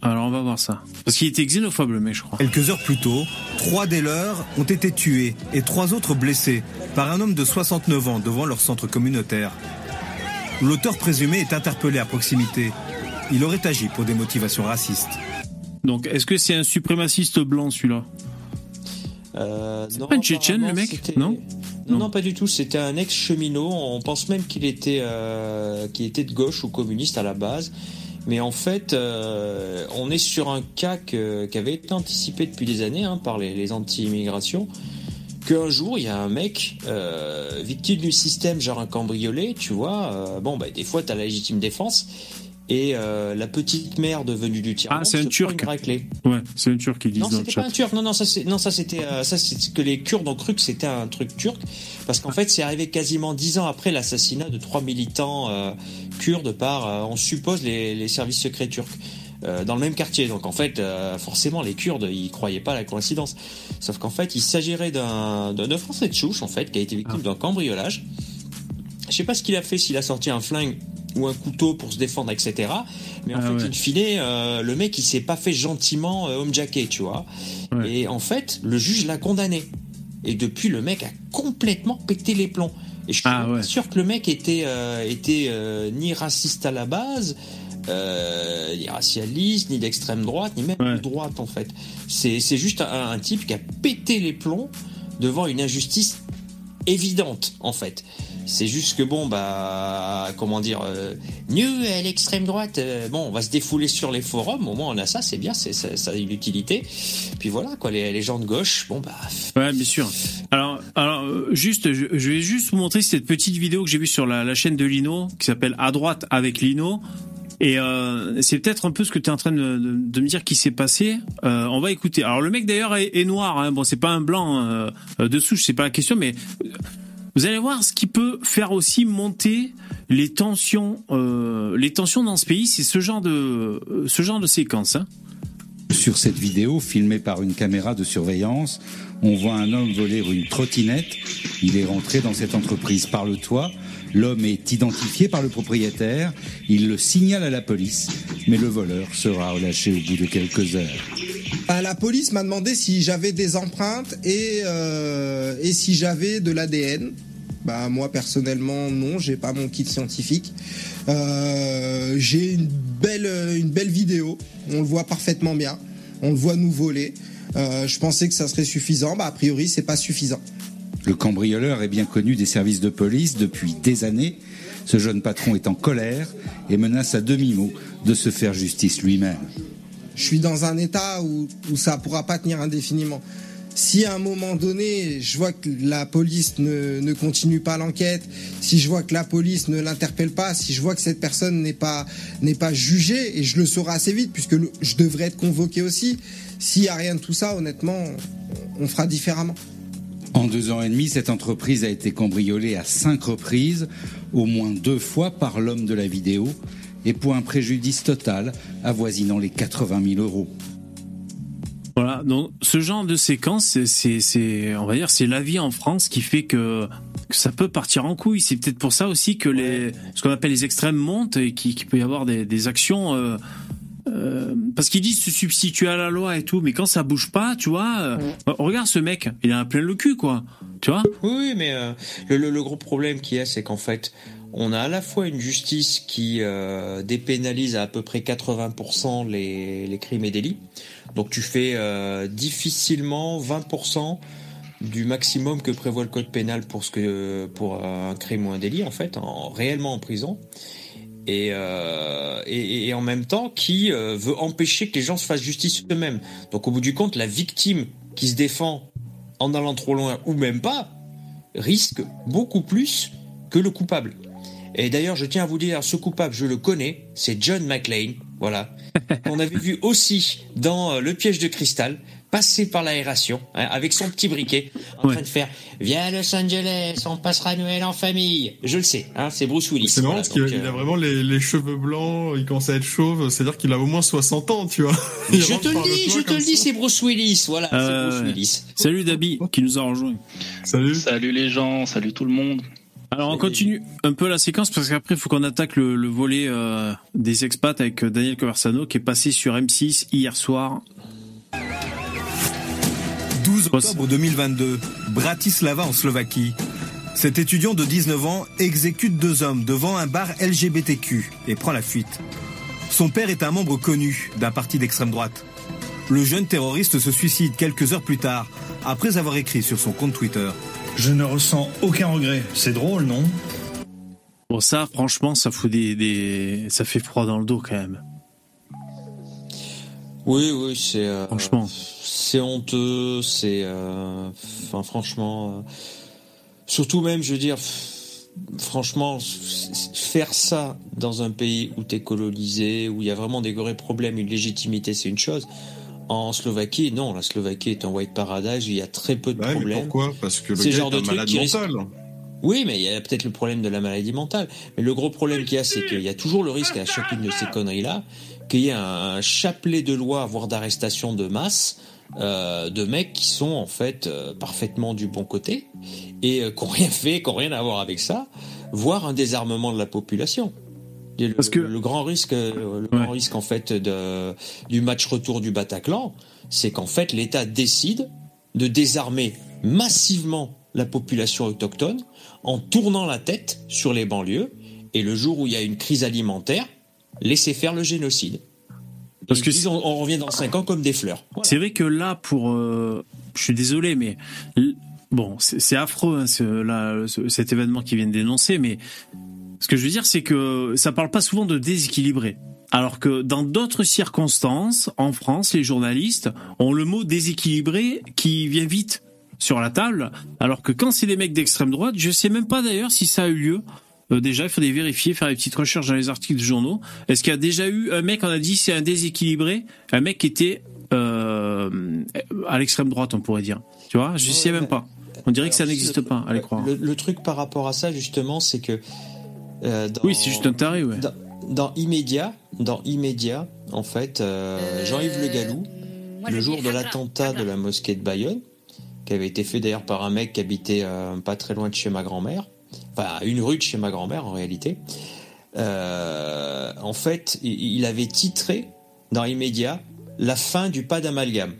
Alors on va voir ça. Parce qu'il était xénophobe le mec, je crois. Quelques heures plus tôt, trois des leurs ont été tués et trois autres blessés par un homme de 69 ans devant leur centre communautaire. L'auteur présumé est interpellé à proximité. Il aurait agi pour des motivations racistes. Donc est-ce que c'est un suprémaciste blanc celui-là? Euh, non, pas une Tchétchène, le mec? Non? Non, non, pas du tout. C'était un ex-cheminot. On pense même qu'il était, euh, qu'il était de gauche ou communiste à la base. Mais en fait, euh, on est sur un cas que- qui avait été anticipé depuis des années hein, par les, les anti-immigrations. Qu'un jour, il y a un mec euh, victime du système, genre un cambriolé, tu vois. euh, bon, bah, des fois, tu as la légitime défense. Et euh, la petite mère devenue du tiers Ah, c'est un Turc. Ouais, c'est un Turc qui dit Non, c'était pas un turc. Non, non, ça, c'est, non, ça c'était, euh, ça c'est que les Kurdes ont cru que c'était un truc turc, parce qu'en fait, c'est arrivé quasiment dix ans après l'assassinat de trois militants euh, kurdes par, on suppose, les, les services secrets turcs. dans le même quartier. Donc en fait, forcément, les Kurdes, ils croyaient pas à la coïncidence. Sauf qu'en fait, il s'agirait d'un, Français de souche, en fait, qui a été victime d'un cambriolage. Je sais pas ce qu'il a fait, s'il a sorti un flingue ou un couteau pour se défendre, etc. Mais en Ah fait, ouais. in fine, euh, le mec, il s'est pas fait gentiment euh, homme jacké, tu vois. Et en fait, le juge l'a condamné. Et depuis, le mec a complètement pété les plombs. Et je suis Ah sûr que le mec était, euh, était euh, ni raciste à la base, euh, ni racialiste, ni d'extrême droite, ni même de droite, en fait. C'est c'est juste un, un type qui a pété les plombs devant une injustice évidente, en fait. C'est juste que bon, bah, comment dire, euh, à l'extrême droite. euh, bon, on va se défouler sur les forums. Au moins, on a ça, c'est bien, c'est ça, ça a une utilité. Puis voilà, quoi, les, les gens de gauche, bon bah, Ouais, bien sûr. Alors, alors euh, juste, je, vais juste vous montrer cette petite vidéo que j'ai vue sur la, la chaîne de Lino, qui s'appelle À droite avec Lino. Et euh, c'est peut-être un peu ce que tu es en train de, me dire qui s'est passé. On va écouter. Alors le mec d'ailleurs est, est, noir. Hein. Bon, c'est pas un blanc de souche, c'est pas la question, mais vous allez voir ce qui peut faire aussi monter les tensions, euh, les tensions dans ce pays. C'est ce genre de ce genre de séquence. Hein. Sur cette vidéo filmée par une caméra de surveillance, on voit un homme voler une trottinette. Il est rentré dans cette entreprise par le toit. L'homme est identifié par le propriétaire. Il le signale à la police, mais le voleur sera relâché au bout de quelques heures. À la police m'a demandé si j'avais des empreintes et, euh, et si j'avais de l'ADN. Bah moi personnellement non, j'ai pas mon kit scientifique. Euh, j'ai une belle une belle vidéo, on le voit parfaitement bien. On le voit nous voler. Euh, je pensais que ça serait suffisant, bah a priori c'est pas suffisant. Le cambrioleur est bien connu des services de police depuis des années. Ce jeune patron est en colère et menace à demi-mot de se faire justice lui-même. Je suis dans un état où, où ça pourra pas tenir indéfiniment. Si à un moment donné, je vois que la police ne, continue pas l'enquête, si je vois que la police ne l'interpelle pas, si je vois que cette personne n'est pas jugée, et je le saurai assez vite puisque je devrais être convoqué aussi. S'il y a rien de tout ça, honnêtement, on fera différemment. En deux ans et demi, cette entreprise a été cambriolée à cinq reprises, au moins deux fois par l'homme de la vidéo, et pour un préjudice total avoisinant les 80 000 euros. Voilà, donc ce genre de séquence, c'est, on va dire, c'est la vie en France qui fait que, que ça peut partir en couille. C'est peut-être pour ça aussi que les, ce qu'on appelle les extrêmes montent et qu'il qui peut y avoir des, des actions. Euh, euh, parce qu'ils disent se substituer à la loi et tout, mais quand ça bouge pas, tu vois, euh, regarde ce mec, il a un plein le cul, quoi. Tu vois? Oui, mais euh, le, le, le, gros problème qu'il y a, c'est qu'en fait, on a à la fois une justice qui euh, dépénalise à peu près 80% les, crimes et délits. Donc tu fais euh, difficilement 20% du maximum que prévoit le code pénal pour ce que pour un crime ou un délit en fait, en, réellement en prison. Et, euh, et, en même temps qui veut empêcher que les gens se fassent justice eux-mêmes. Donc au bout du compte, la victime qui se défend en allant trop loin ou même pas risque beaucoup plus que le coupable. Et d'ailleurs, je tiens à vous dire, ce coupable, je le connais, c'est John McClane, voilà. On avait vu aussi dans Le piège de cristal, passer par l'aération, hein, avec son petit briquet, en ouais. train de faire Viens à Los Angeles, on passera Noël en famille. Je le sais, hein, c'est Bruce Willis. C'est marrant voilà, parce qu'il euh... a vraiment les, les, cheveux blancs, il commence à être chauve, c'est-à-dire qu'il a au moins 60 ans, tu vois. je te le dis, je te le dis, c'est Bruce Willis, voilà, euh, c'est Bruce Willis. Salut Dabi, qui nous a rejoint. Salut. Salut les gens, salut tout le monde. Alors on continue un peu la séquence parce qu'après il faut qu'on attaque le, le volet euh, des expats avec Daniel Conversano qui est passé sur M6 hier soir. 12 octobre 2022, Bratislava en Slovaquie. Cet étudiant de 19 ans exécute deux hommes devant un bar LGBTQ et prend la fuite. Son père est un membre connu d'un parti d'extrême droite. Le jeune terroriste se suicide quelques heures plus tard, après avoir écrit sur son compte Twitter. Je ne ressens aucun regret. C'est drôle, non Bon, ça, franchement, ça fout des, des, ça fait froid dans le dos quand même. Oui, oui, c'est. Euh, franchement. C'est honteux, c'est. Euh, enfin, franchement. Euh, surtout même, je veux dire, franchement, faire ça dans un pays où t'es colonisé, où il y a vraiment des vrais problèmes, une légitimité, c'est une chose. En Slovaquie, non, la Slovaquie est un white paradise, il y a très peu de problèmes. Mais pourquoi Parce que le gars genre est un de malade mental. Risquent... Oui, mais il y a peut-être le problème de la maladie mentale. Mais le gros problème qu'il y a, c'est qu'il y a toujours le risque à chacune de ces conneries-là qu'il y ait un chapelet de lois, voire d'arrestations de masse, euh, de mecs qui sont en fait euh, parfaitement du bon côté et euh, qui n'ont rien fait, qui n'ont rien à voir avec ça, voire un désarmement de la population. Le, Parce que le grand risque, le ouais. grand risque en fait de, du match retour du Bataclan, c'est qu'en fait l'État décide de désarmer massivement la population autochtone en tournant la tête sur les banlieues. Et le jour où il y a une crise alimentaire, laisser faire le génocide. Parce que disent, on, on, revient dans 5 ans comme des fleurs. Voilà. C'est vrai que là, pour, euh, je suis désolé, mais bon, c'est affreux hein, ce, là, ce, cet événement qui vient de dénoncer, mais ce que je veux dire, c'est que ça parle pas souvent de déséquilibré. Alors que dans d'autres circonstances, en France, les journalistes ont le mot déséquilibré qui vient vite sur la table, alors que quand c'est des mecs d'extrême droite, je sais même pas d'ailleurs si ça a eu lieu. euh, déjà, il faudrait vérifier, faire des petites recherches dans les articles de journaux. Est-ce qu'il y a déjà eu un mec, on a dit c'est un déséquilibré, un mec qui était euh, à l'extrême droite, on pourrait dire. Tu vois, je sais même pas. On dirait que ça n'existe pas, allez croire. Le, le truc par rapport à ça, justement, c'est que. Euh, dans- Oui, c'est juste un taré, ouais. Dans, dans immédiat, dans immédiat, en fait, euh, Jean-Yves Le Gallou, le jour de l'attentat de la mosquée de Bayonne, qui avait été fait d'ailleurs par un mec qui habitait euh, pas très loin de chez ma grand-mère, enfin à une rue de chez ma grand-mère en réalité. euh, en fait, il, il avait titré dans immédiat la fin du pas d'amalgame.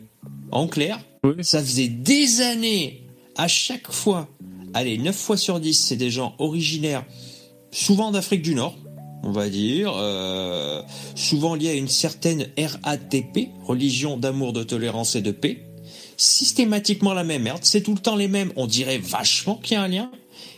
En clair, ça faisait des années, à chaque fois, allez, 9 fois sur 10, c'est des gens originaires, souvent d'Afrique du Nord, on va dire, euh, souvent liés à une certaine RATP, religion d'amour, de tolérance et de paix. Systématiquement la même merde, c'est tout le temps les mêmes. On dirait vachement qu'il y a un lien.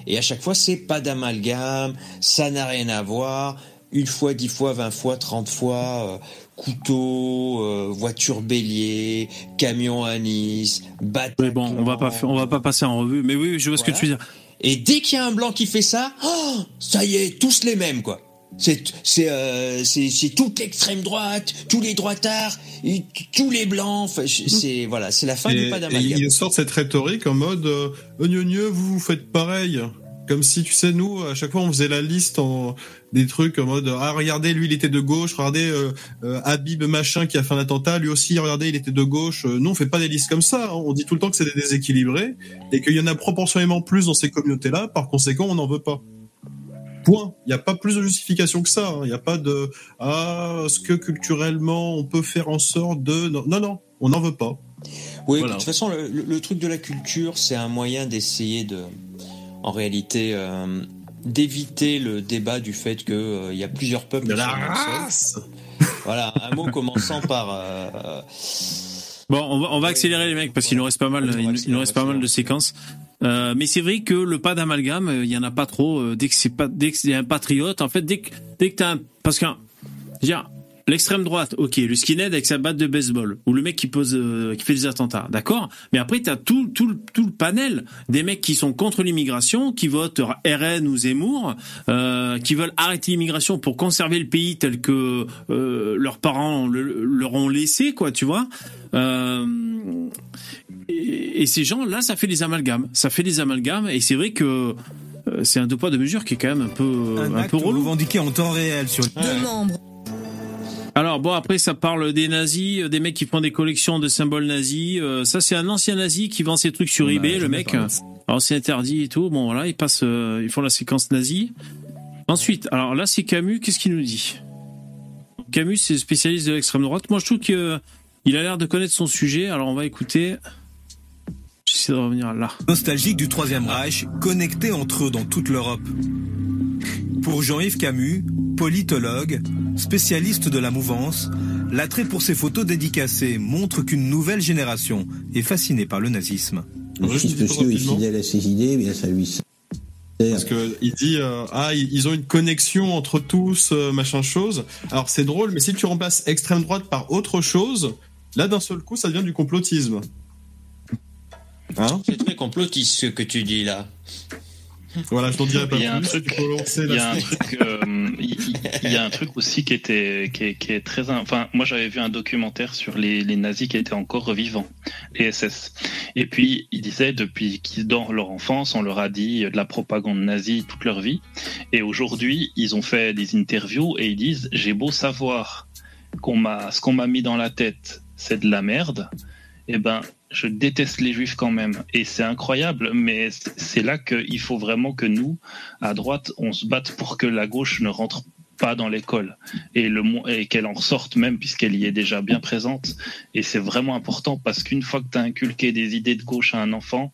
Et à chaque fois, c'est pas d'amalgame, ça n'a rien à voir. Une fois, dix fois, vingt fois, trente fois, euh, couteau, euh, voiture bélier, camion à Nice, bateau. Mais bon, on va pas, on va pas passer en revue. Mais oui, je vois ce que tu veux dire. Et dès qu'il y a un blanc qui fait ça, oh, ça y est, tous les mêmes, quoi. C'est c'est euh, c'est c'est toute l'extrême droite, tous les droitards, et tous les blancs. Je- c'est voilà, c'est la fin Et, du pas et d'amalgame. il sort cette rhétorique en mode euh, vous vous faites pareil. Comme si, tu sais, nous, à chaque fois, on faisait la liste en des trucs en mode ah regardez, lui, il était de gauche. Regardez euh, euh, Habib machin qui a fait un attentat, lui aussi, regardez, il était de gauche. Euh, Nous, on fait pas des listes comme ça. hein. On dit tout le temps que c'est des déséquilibrés et qu'il y en a proportionnellement plus dans ces communautés-là. Par conséquent, on n'en veut pas. Point. Il n'y a pas plus de justification que ça. hein. Il n'y a pas de ah est-ce que culturellement on peut faire en sorte de non non, non on n'en veut pas. Oui, Voilà. de toute façon, le, le- le truc de la culture, c'est un moyen d'essayer de, en réalité, euh, d'éviter le débat du fait que euh, il y a plusieurs peuples. De la race. Voilà, un mot commençant par. euh, Bon, on va, on va accélérer les mecs parce qu'il nous reste pas mal, il, nous- il nous reste pas mal de séquences. Euh, mais c'est vrai que le pas d'amalgame, euh, il y en a pas trop. euh, dès que c'est pas, dès que c'est un patriote, en fait, dès que, dès que t'as un, parce qu'un, dire, l'extrême droite, ok, le skinhead avec sa batte de baseball, ou le mec qui pose, euh, qui fait des attentats, d'accord? Mais après, t'as tout, tout, le- tout le panel des mecs qui sont contre l'immigration, qui votent RN ou Zemmour, euh, qui veulent arrêter l'immigration pour conserver le pays tel que euh, leurs parents le- leur ont laissé, quoi, tu vois? Euh, et, et ces gens-là, ça fait des amalgames. Ça fait des amalgames, et c'est vrai que euh, c'est un deux poids deux mesures qui est quand même un peu Un, un, acte peu relou. revendiqué en temps réel sur Deux membres. Alors bon, après ça parle des nazis, euh, des mecs qui font des collections de symboles nazis. Euh, ça c'est un ancien nazi qui vend ses trucs sur On a eBay, le mec. Alors c'est interdit et tout. Bon voilà, ils passent, euh, ils font la séquence nazie. Ensuite, alors là c'est Camus. Qu'est-ce qu'il nous dit? Camus, c'est spécialiste de l'extrême droite. Moi je trouve que il a l'air de connaître son sujet. Alors on va écouter. De revenir là. nostalgique du Troisième Reich, connectés entre eux dans toute l'Europe. Pour Jean-Yves Camus, politologue, spécialiste de la mouvance, l'attrait pour ces photos dédicacées montre qu'une nouvelle génération est fascinée par le nazisme. Monsieur est fidèle à ses idées, eh bien ça lui sert. Parce que il dit euh, ah ils ils ont une connexion entre tous euh, machin chose. Alors c'est drôle mais si tu remplaces extrême droite par autre chose, là d'un seul coup ça devient du complotisme. Hein C'est très complotiste ce que tu dis là. Voilà, je n'en dirai pas Il y a un plus. truc, tu peux lancer il y a la un truc, euh, il y a un truc aussi qui était, qui est, qui est très, enfin, moi j'avais vu un documentaire sur les, les nazis qui étaient encore vivants, les SS. Et puis il disait depuis qu'ils dans leur enfance, on leur a dit de la propagande nazie toute leur vie. Et aujourd'hui, ils ont fait des interviews et ils disent j'ai beau savoir qu'on m'a, ce qu'on m'a mis dans la tête, c'est de la merde. Eh ben, je déteste les juifs quand même. Et c'est incroyable, mais c'est là qu'il faut vraiment que nous, à droite, on se batte pour que la gauche ne rentre pas dans l'école et, et qu'elle en ressorte même puisqu'elle y est déjà bien présente. Et c'est vraiment important parce qu'une fois que tu as inculqué des idées de gauche à un enfant,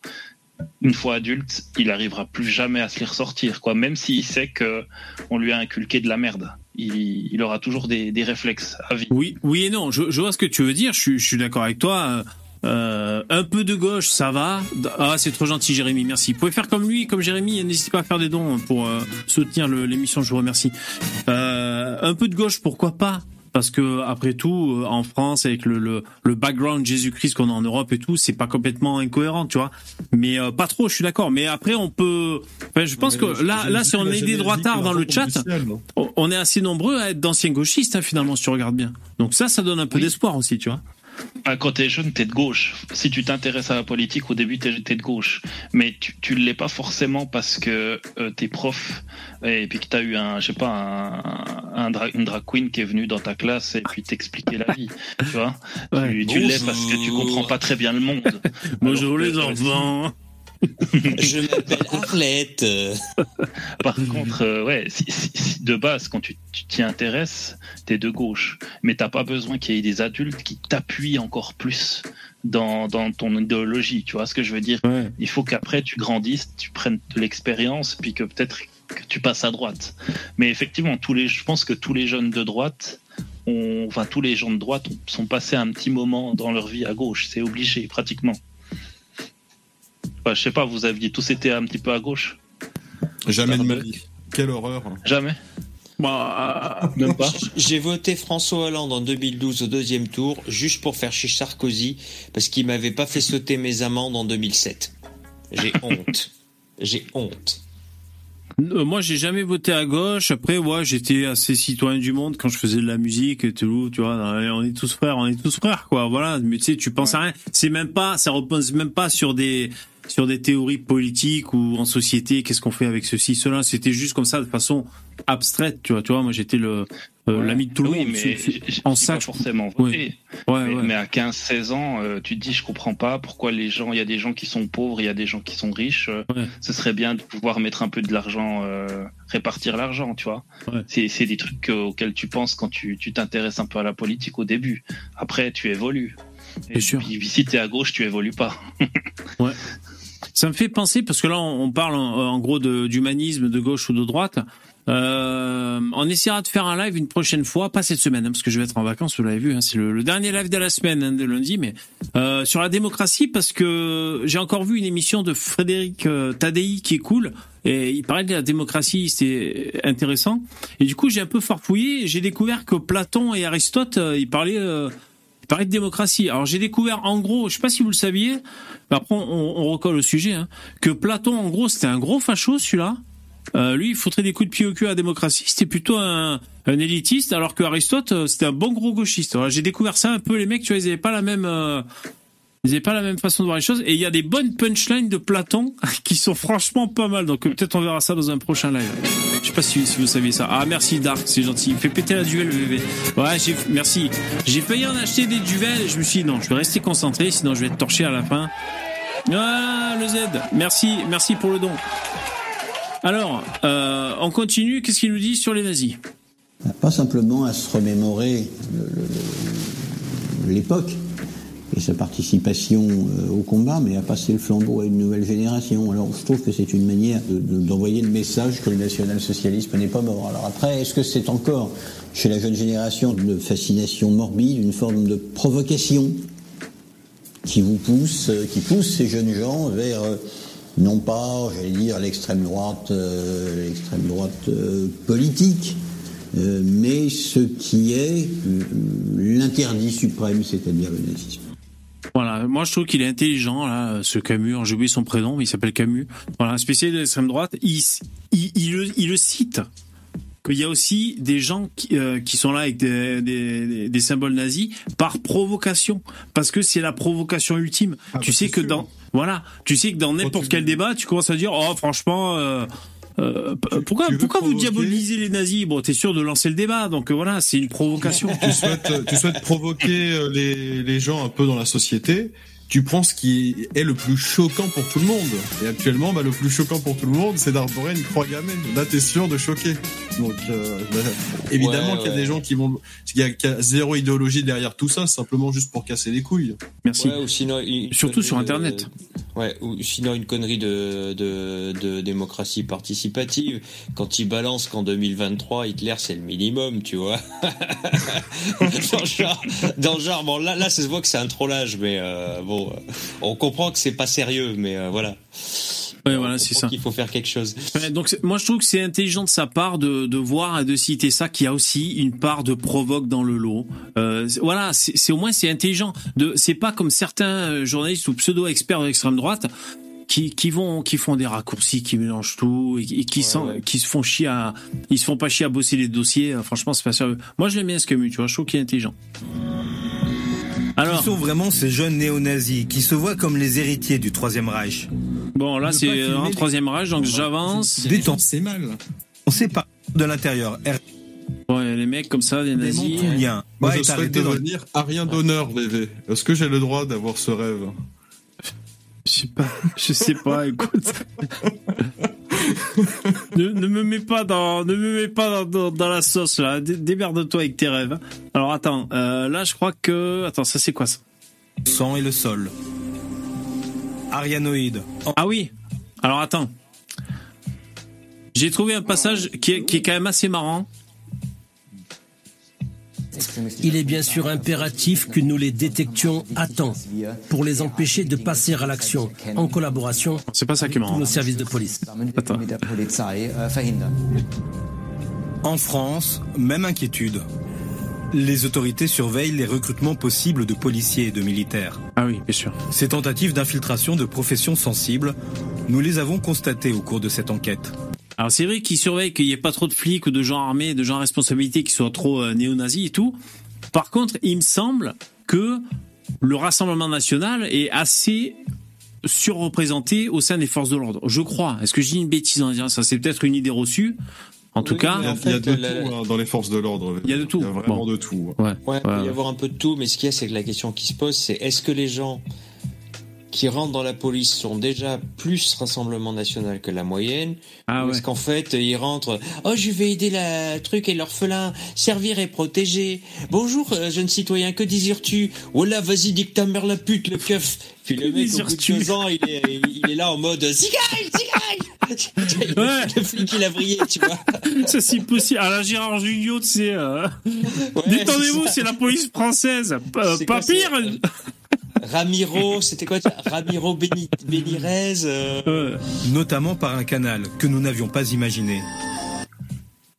une fois adulte, il arrivera plus jamais à se les ressortir, quoi. Même s'il sait que on lui a inculqué de la merde, il, aura toujours des, réflexes à vie. Oui, oui et non. Je, vois ce que tu veux dire. Je suis d'accord avec toi. Euh, un peu de gauche, ça va. Ah, c'est trop gentil, Jérémy. Merci. Vous pouvez faire comme lui, comme Jérémy. N'hésitez pas à faire des dons pour euh, soutenir l'émission. Je vous remercie. Euh, un peu de gauche, pourquoi pas? Parce que après tout, en France, avec le, le, le background Jésus-Christ qu'on a en Europe et tout, c'est pas complètement incohérent, tu vois. Mais euh, pas trop, je suis d'accord. Mais après, on peut. Enfin, je pense Mais que là, là, si on est des droitards dans le chat, ciel, on est assez nombreux à être d'anciens gauchistes hein, finalement, si tu regardes bien. Donc ça, ça donne un peu d'espoir aussi, tu vois. Ah, Quand t'es jeune, t'es de gauche. Si tu t'intéresses à la politique, au début, t'es de gauche. Mais tu, tu l'es pas forcément parce que euh, t'es prof et puis que t'as eu un, je sais pas, un, un dra- une drag queen qui est venue dans ta classe et puis t'expliquer la vie. Tu vois Tu, tu l'es parce que tu comprends pas très bien le monde. Bonjour que- les enfants. Je m'appelle Arlette. Par contre, euh, ouais, si, si- si de base, quand tu t'y intéresses, t'es de gauche. Mais t'as pas besoin qu'il y ait des adultes qui t'appuient encore plus dans, dans ton idéologie. Tu vois ce que je veux dire? Il faut qu'après tu grandisses, tu prennes de l'expérience, puis que peut-être que tu passes à droite. Mais effectivement, tous les, je pense que tous les jeunes de droite, ont, enfin tous les gens de droite ont- sont passés un petit moment dans leur vie à gauche. C'est obligé, pratiquement. Enfin, je sais pas, vous aviez tous été un petit peu à gauche Jamais de ma vie. Quelle horreur. Jamais Bah, Même pas J'ai voté François Hollande en 2012 au deuxième tour, juste pour faire chier Sarkozy, parce qu'il m'avait pas fait sauter mes amendes en 2007. J'ai honte. J'ai honte. Euh, moi, j'ai jamais voté à gauche. Après, ouais, j'étais assez citoyen du monde quand je faisais de la musique et tout, tu vois. On est tous frères, on est tous frères, quoi. Voilà. Mais tu sais, tu penses à rien. C'est même pas, ça repose même pas sur des, sur des théories politiques ou en société. Qu'est-ce qu'on fait avec ceci, cela. C'était juste comme ça, de façon abstraite, tu vois. Tu vois, moi, j'étais le, euh, l'ami de tout le oui, monde. mais en ça, pas forcément. Ouais, mais, ouais. mais à 15-16 ans, euh, tu te dis, je comprends pas pourquoi les gens, il y a des gens qui sont pauvres, il y a des gens qui sont riches. euh, Ce serait bien de pouvoir mettre un peu de l'argent, répartir l'argent, tu vois. C'est des trucs auxquels tu penses quand tu tu t'intéresses un peu à la politique au début. Après, tu évolues. Et sûr. puis, si t'es à gauche, tu évolues pas. Ouais. Ça me fait penser, parce que là, on parle en, en gros d'humanisme de gauche ou de droite. Euh, on essaiera de faire un live une prochaine fois, pas cette semaine, hein, parce que je vais être en vacances, vous l'avez vu, hein, c'est le, le dernier live de la semaine, hein, de lundi, mais euh, sur la démocratie, parce que j'ai encore vu une émission de Frédéric euh, Tadei qui est cool, et il parlait de la démocratie, c'était intéressant. Et du coup, j'ai un peu farfouillé, j'ai découvert que Platon et Aristote, euh, ils parlaient... il parlait de démocratie. Alors j'ai découvert en gros, je sais pas si vous le saviez, mais après on, recolle au sujet, hein, que Platon en gros c'était un gros facho celui-là. Euh, lui il foutrait des coups de pied au cul à la démocratie, c'était plutôt un, un élitiste, alors que Aristote euh, c'était un bon gros gauchiste. J'ai découvert ça un peu, les mecs, tu vois, ils avaient pas la même... euh, ils avaient pas la même façon de voir les choses. Et il y a des bonnes punchlines de Platon qui sont franchement pas mal. Donc euh, peut-être on verra ça dans un prochain live. Je sais pas si, vous saviez ça. Ah merci Dark, c'est gentil. Il fait péter la duel bébé. Ouais, j'ai merci. J'ai failli en acheter des duels je me suis dit non, je vais rester concentré, sinon je vais être torché à la fin. Voilà le Z. Merci, merci pour le don. Alors, euh, on continue. Qu'est-ce qu'il nous dit sur les nazis? Pas simplement à se remémorer l'époque et sa participation euh, au combat, mais à passer le flambeau à une nouvelle génération. Alors je trouve que c'est une manière de- de- d'envoyer le message que le national-socialisme n'est pas mort. Alors après, est-ce que c'est encore chez la jeune génération une fascination morbide, une forme de provocation qui vous pousse, euh, qui pousse ces jeunes gens vers euh, non pas, j'allais dire, l'extrême droite, l'extrême droite politique, mais ce qui est l'interdit suprême, c'est-à-dire le nazisme. Voilà, moi je trouve qu'il est intelligent, là, ce Camus, j'ai oublié son prénom, mais il s'appelle Camus. Voilà, un spécialiste de l'extrême droite, il, il, il le, il le cite qu'il y a aussi des gens qui, euh, qui sont là avec des, des, des- symboles nazis par provocation, parce que c'est la provocation ultime. tu sais que dans voilà, tu sais que dans n'importe quel débat, tu commences à dire oh franchement. Euh, euh, pourquoi pourquoi vous diabolisez les nazis? Bon, t'es sûr de lancer le débat, donc euh, voilà, c'est une provocation. tu souhaites, tu souhaites provoquer euh, les, les gens un peu dans la société, tu prends ce qui est le plus choquant pour tout le monde. Et actuellement, bah, le plus choquant pour tout le monde, c'est d'arborer une croix gammée. Là, t'es sûr de choquer. Donc, euh, bah, évidemment Ouais, qu'il y a ouais. des gens qui vont, qu'il y, a, qu'il y a zéro idéologie derrière tout ça, simplement juste pour casser les couilles. Merci. Ouais, ou sinon, une Surtout sur de- Internet. ouais, ou sinon une connerie de, de, de démocratie participative. Quand ils balancent qu'en 2023, Hitler c'est le minimum, tu vois. dans, le genre, dans le genre, bon, là, là, ça se voit que c'est un trollage, mais euh, bon, on comprend que c'est pas sérieux, mais euh, voilà. Ouais, voilà, c'est ça. Il faut faire quelque chose. Ouais, donc moi je trouve que c'est intelligent de sa part de, de voir et de citer ça qu'il y a aussi une part de provoque dans le lot. Euh, voilà, c'est au moins c'est intelligent. De c'est pas comme certains euh, journalistes ou pseudo experts de l'extrême droite qui, qui vont qui font des raccourcis, qui mélangent tout et, et qui sont qui se font chier à ils se font pas chier à bosser les dossiers. Euh, Franchement, c'est pas sérieux. Moi je l'aime bien ce Camus, tu vois, je trouve qu'il est intelligent. Alors, Qui sont vraiment ces jeunes néo-nazis qui se voient comme les héritiers du Troisième Reich Bon, là c'est un les- troisième âge, donc j'avance. Détente. C'est mal. On sait pas de l'intérieur. Ouais, les mecs comme ça, des nazis. tout lien. Moi, Ouais, je t'as souhaite devenir arien d'honneur, VV. Est-ce que j'ai le droit d'avoir ce rêve? Je sais pas, je sais pas, écoute. ne, ne me mets pas dans, ne me mets pas dans, dans- dans la sauce là. Dé- Démerde-toi avec tes rêves. Alors attends, euh, là je crois que, attends, ça c'est quoi ça? Sang et le sol. Arianoïde. Ah oui. Alors attends. J'ai trouvé un passage qui est, qui est quand même assez marrant. Il est bien sûr impératif que nous les détections à temps pour les empêcher de passer à l'action en collaboration C'est pas ça qui est avec tous nos services de police. Attends. En France, même inquiétude. Les autorités surveillent les recrutements possibles de policiers et de militaires. Ah oui, bien sûr. Ces tentatives d'infiltration de professions sensibles, nous les avons constatées au cours de cette enquête. Alors c'est vrai qu'ils surveillent qu'il n'y ait pas trop de flics ou de gens armés, de gens à responsabilité qui soient trop euh, néo-nazis et tout. Par contre, il me semble que le Rassemblement national est assez surreprésenté au sein des forces de l'ordre. Je crois. Est-ce que je dis une bêtise en disant ça? C'est peut-être une idée reçue. En tout Oui, cas, en Il y a de la- tout hein, dans les forces de l'ordre. Il y a de tout. Il y a vraiment Bon. de tout. ouais. Ouais, il peut y avoir un peu de tout, mais ce qu'il y a, c'est que la question qui se pose, c'est est-ce que les gens qui rentrent dans la police sont déjà plus Rassemblement National que la moyenne Ah ouais. est-ce qu'en fait, ils rentrent Oh, je vais aider la truc et l'orphelin, servir et protéger. Bonjour, euh, jeune citoyen, que désires-tu? Oh là, vas-y, dique ta mère la pute, le keuf Puis le Que mec, au bout de deux ans, il est, il est là en mode Zigaille, zigaille Ouais. Le flic, il a brillé, tu vois. Ça c'est possible. À la Gérard tu sais. euh, Ouais, Détendez-vous, c'est c'est la police française. Euh, C'est pas quoi, c'est- pire. Ramiro, c'était quoi Ramiro Beni- Benirez euh, Euh, Notamment par un canal que nous n'avions pas imaginé.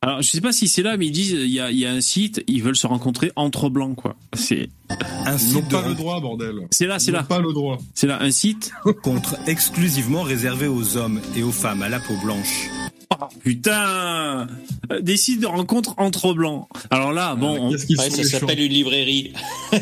Alors, je sais pas si c'est là, mais ils disent il y a, il y a un site, ils veulent se rencontrer entre blancs, quoi. C'est, Un Ils n'ont pas le droit, bordel. c'est là, c'est Ils n'ont là, pas le droit. c'est là, un site. rencontre exclusivement réservé aux hommes et aux femmes à la peau blanche. Putain, des sites de rencontres entre blancs. Alors là, bon, on- Qu'est-ce qu'ils ouais, ça s'appelle une librairie.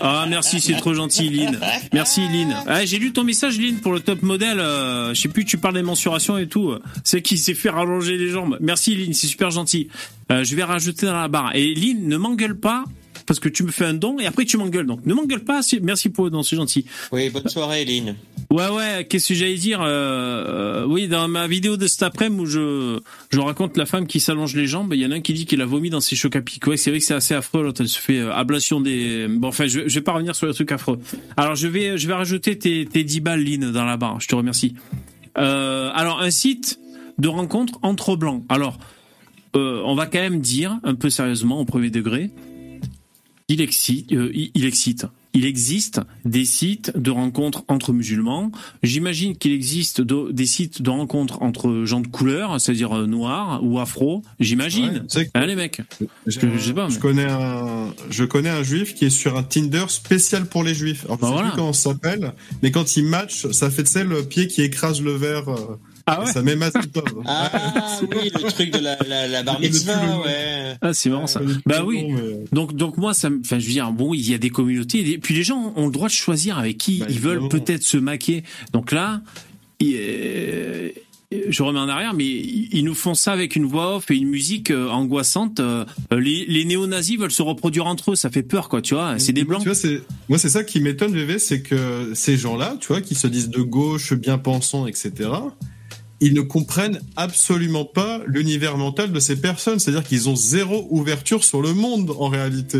ah merci, c'est trop gentil, Lynn. Merci, Lynn. Ah, j'ai lu ton message, Lynn, pour le top modèle. euh, je sais plus, tu parles des mensurations et tout. C'est qui s'est fait rallonger les jambes. Merci, Lynn, c'est super gentil. Euh, je vais rajouter dans la barre. Et Lynn, ne m'engueule pas. Parce que tu me fais un don et après tu m'engueules. Donc ne m'engueule pas. Merci pour le don, c'est gentil. Oui, bonne soirée, Lynn. Ouais, ouais, qu'est-ce que j'allais dire euh, Oui, dans ma vidéo de cet après-midi où je, je raconte la femme qui s'allonge les jambes, il y en a un qui dit qu'il a vomi dans ses chocs à pic. Ouais, c'est vrai que c'est assez affreux, l'autre elle se fait euh, ablation des... Bon, enfin, je, je vais pas revenir sur le truc affreux. Alors, je vais, je vais rajouter tes, tes 10 balles, Lynn, dans la barre, je te remercie. Euh, alors, un site de rencontre entre blancs. Alors, euh, on va quand même dire, un peu sérieusement, au premier degré, il excite, euh, il, il excite. Il existe des sites de rencontres entre musulmans. J'imagine qu'il existe de- des sites de rencontres entre gens de couleur, c'est-à-dire euh, noirs ou afro. J'imagine. Ouais, tu Hein, les mecs. Je sais pas, mais- je connais un, je connais un juif qui est sur un Tinder spécial pour les juifs. Alors, je Bah sais voilà. plus comment s'appelle, mais quand il match, ça fait, tu sais, le pied qui écrase le verre. euh, Ah ouais Ça met Massive. Ah oui, le truc de la, la, la bar mitzvah, ouais. Ah, c'est marrant ça. Euh, Bah oui. mais- Donc, donc moi, ça, enfin, je veux dire, bon, il y a des communautés, et puis les gens ont le droit de choisir avec qui Bah, ils veulent peut-être se maquer. Donc là, il- euh, je remets en arrière, mais ils nous font ça avec une voix off et une musique euh, angoissante. Euh, Les, les néo-nazis veulent se reproduire entre eux, ça fait peur, quoi, tu vois. C'est des blancs. Tu vois, c'est moi c'est ça qui m'étonne, VV, c'est que ces gens-là, tu vois, qui se disent de gauche, bien pensants, etc. Ils ne comprennent absolument pas l'univers mental de ces personnes. C'est-à-dire qu'ils ont zéro ouverture sur le monde en réalité.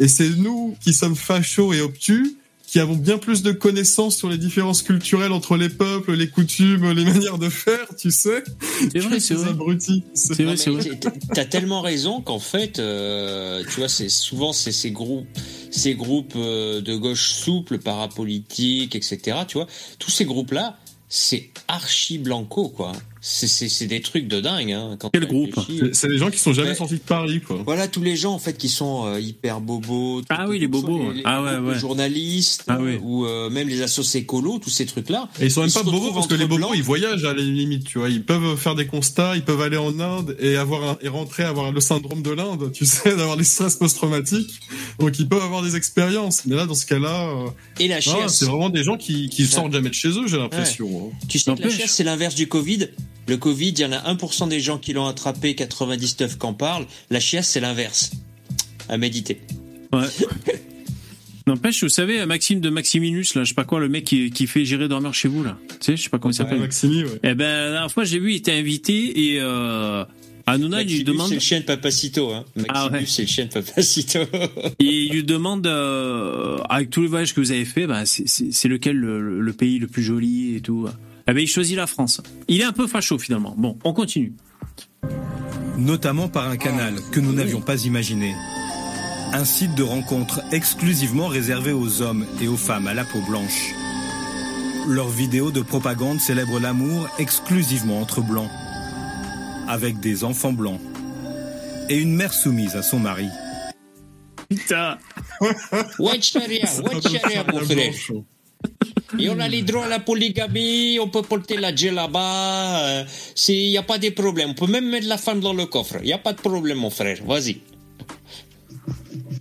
Et c'est nous qui sommes fachos et obtus qui avons bien plus de connaissances sur les différences culturelles entre les peuples, les coutumes, les manières de faire, tu sais. C'est vrai, c'est ces vrai. abrutis. C'est vrai, c'est vrai. T'as tellement raison qu'en fait, euh, tu vois, c'est souvent c'est ces groupes, ces groupes euh, de gauche souple, parapolitiques, etc. Tu vois, tous ces groupes-là, c'est archi blanco, quoi. C'est- des trucs de dingue. Hein, quand Quel groupe. C'est- des gens qui sont jamais Ouais. sortis de Paris, quoi. Voilà tous les gens en fait qui sont euh, hyper bobos. Ah oui, les bobos. Les, les Ah ouais, ouais. journalistes Ah oui. ou euh, même les assos écolos, tous ces trucs-là. Et ils sont même pas bobos parce que les bobos blancs. ils voyagent à la limite, tu vois. Ils peuvent faire des constats, ils peuvent aller en Inde et avoir un- et rentrer avoir le syndrome de l'Inde, tu sais, d'avoir des stress post-traumatiques. Donc ils peuvent avoir des expériences. Mais là, dans ce cas-là, euh, Et la chiasse. c'est vraiment des gens qui, qui sortent jamais de chez eux, j'ai l'impression. hein. Tu sais que la chiasse, c'est l'inverse du Covid. Le Covid, il y en a 1% des gens qui l'ont attrapé, 99 qui en parlent. La chiasse, c'est l'inverse. À méditer. Ouais. N'empêche, vous savez, Maxime de Maximinus, là, je sais pas quoi, le mec qui, qui fait gérer dormir chez vous, là. Tu sais, je sais pas comment il s'appelle. Maximi, ouais. Eh ben, la dernière fois, j'ai vu, il était invité et, euh, Hanouna, il lui Maximus, demande. c'est le chien de Papacito. Hein. Maximus, Ah ouais. c'est le chien de Papacito. Et il lui demande, euh, avec tous les voyages que vous avez fait, bah, c'est- lequel le, le pays le plus joli et tout. Eh ben, il choisit la France. Il est un peu facho finalement. Bon, on continue. notamment par un canal que nous n'avions pas imaginé. Un site de rencontre exclusivement réservé aux hommes et aux femmes à la peau blanche. Leurs vidéos de propagande célèbrent l'amour exclusivement entre blancs, avec des enfants blancs et une mère soumise à son mari. Putain. Watch Sharia, watch Sharia, mon frère. Et on a les droits à la polygamie, on peut porter la djellaba, il n'y a pas de problème. On peut même mettre la femme dans le coffre. Il n'y a pas de problème, mon frère. Vas-y.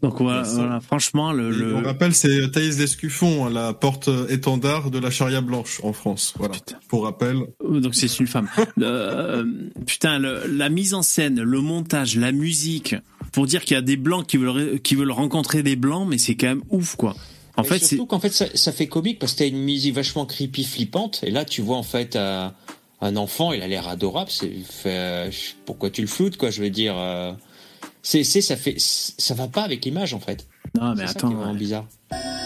Donc voilà, franchement, le, le- On rappelle, c'est Thaïs d'Escuffon, hein, la porte étendard de la charia blanche en France. Voilà. Pour rappel. Oh, Donc c'est une femme. Euh, putain, le- la mise en scène, le montage, la musique, pour dire qu'il y a des blancs qui veulent qui veulent rencontrer des blancs, mais c'est quand même ouf quoi. En Mais fait, c'est surtout qu'en fait, ça, ça fait comique parce que t'as une musique vachement creepy, flippante. Et là, tu vois en fait euh, un enfant, il a l'air adorable. C'est euh, pourquoi tu le floutes, quoi Je veux dire, euh, c'est, ça fait, ça va pas avec l'image en fait. non mais ça attends, qui est vraiment bizarre.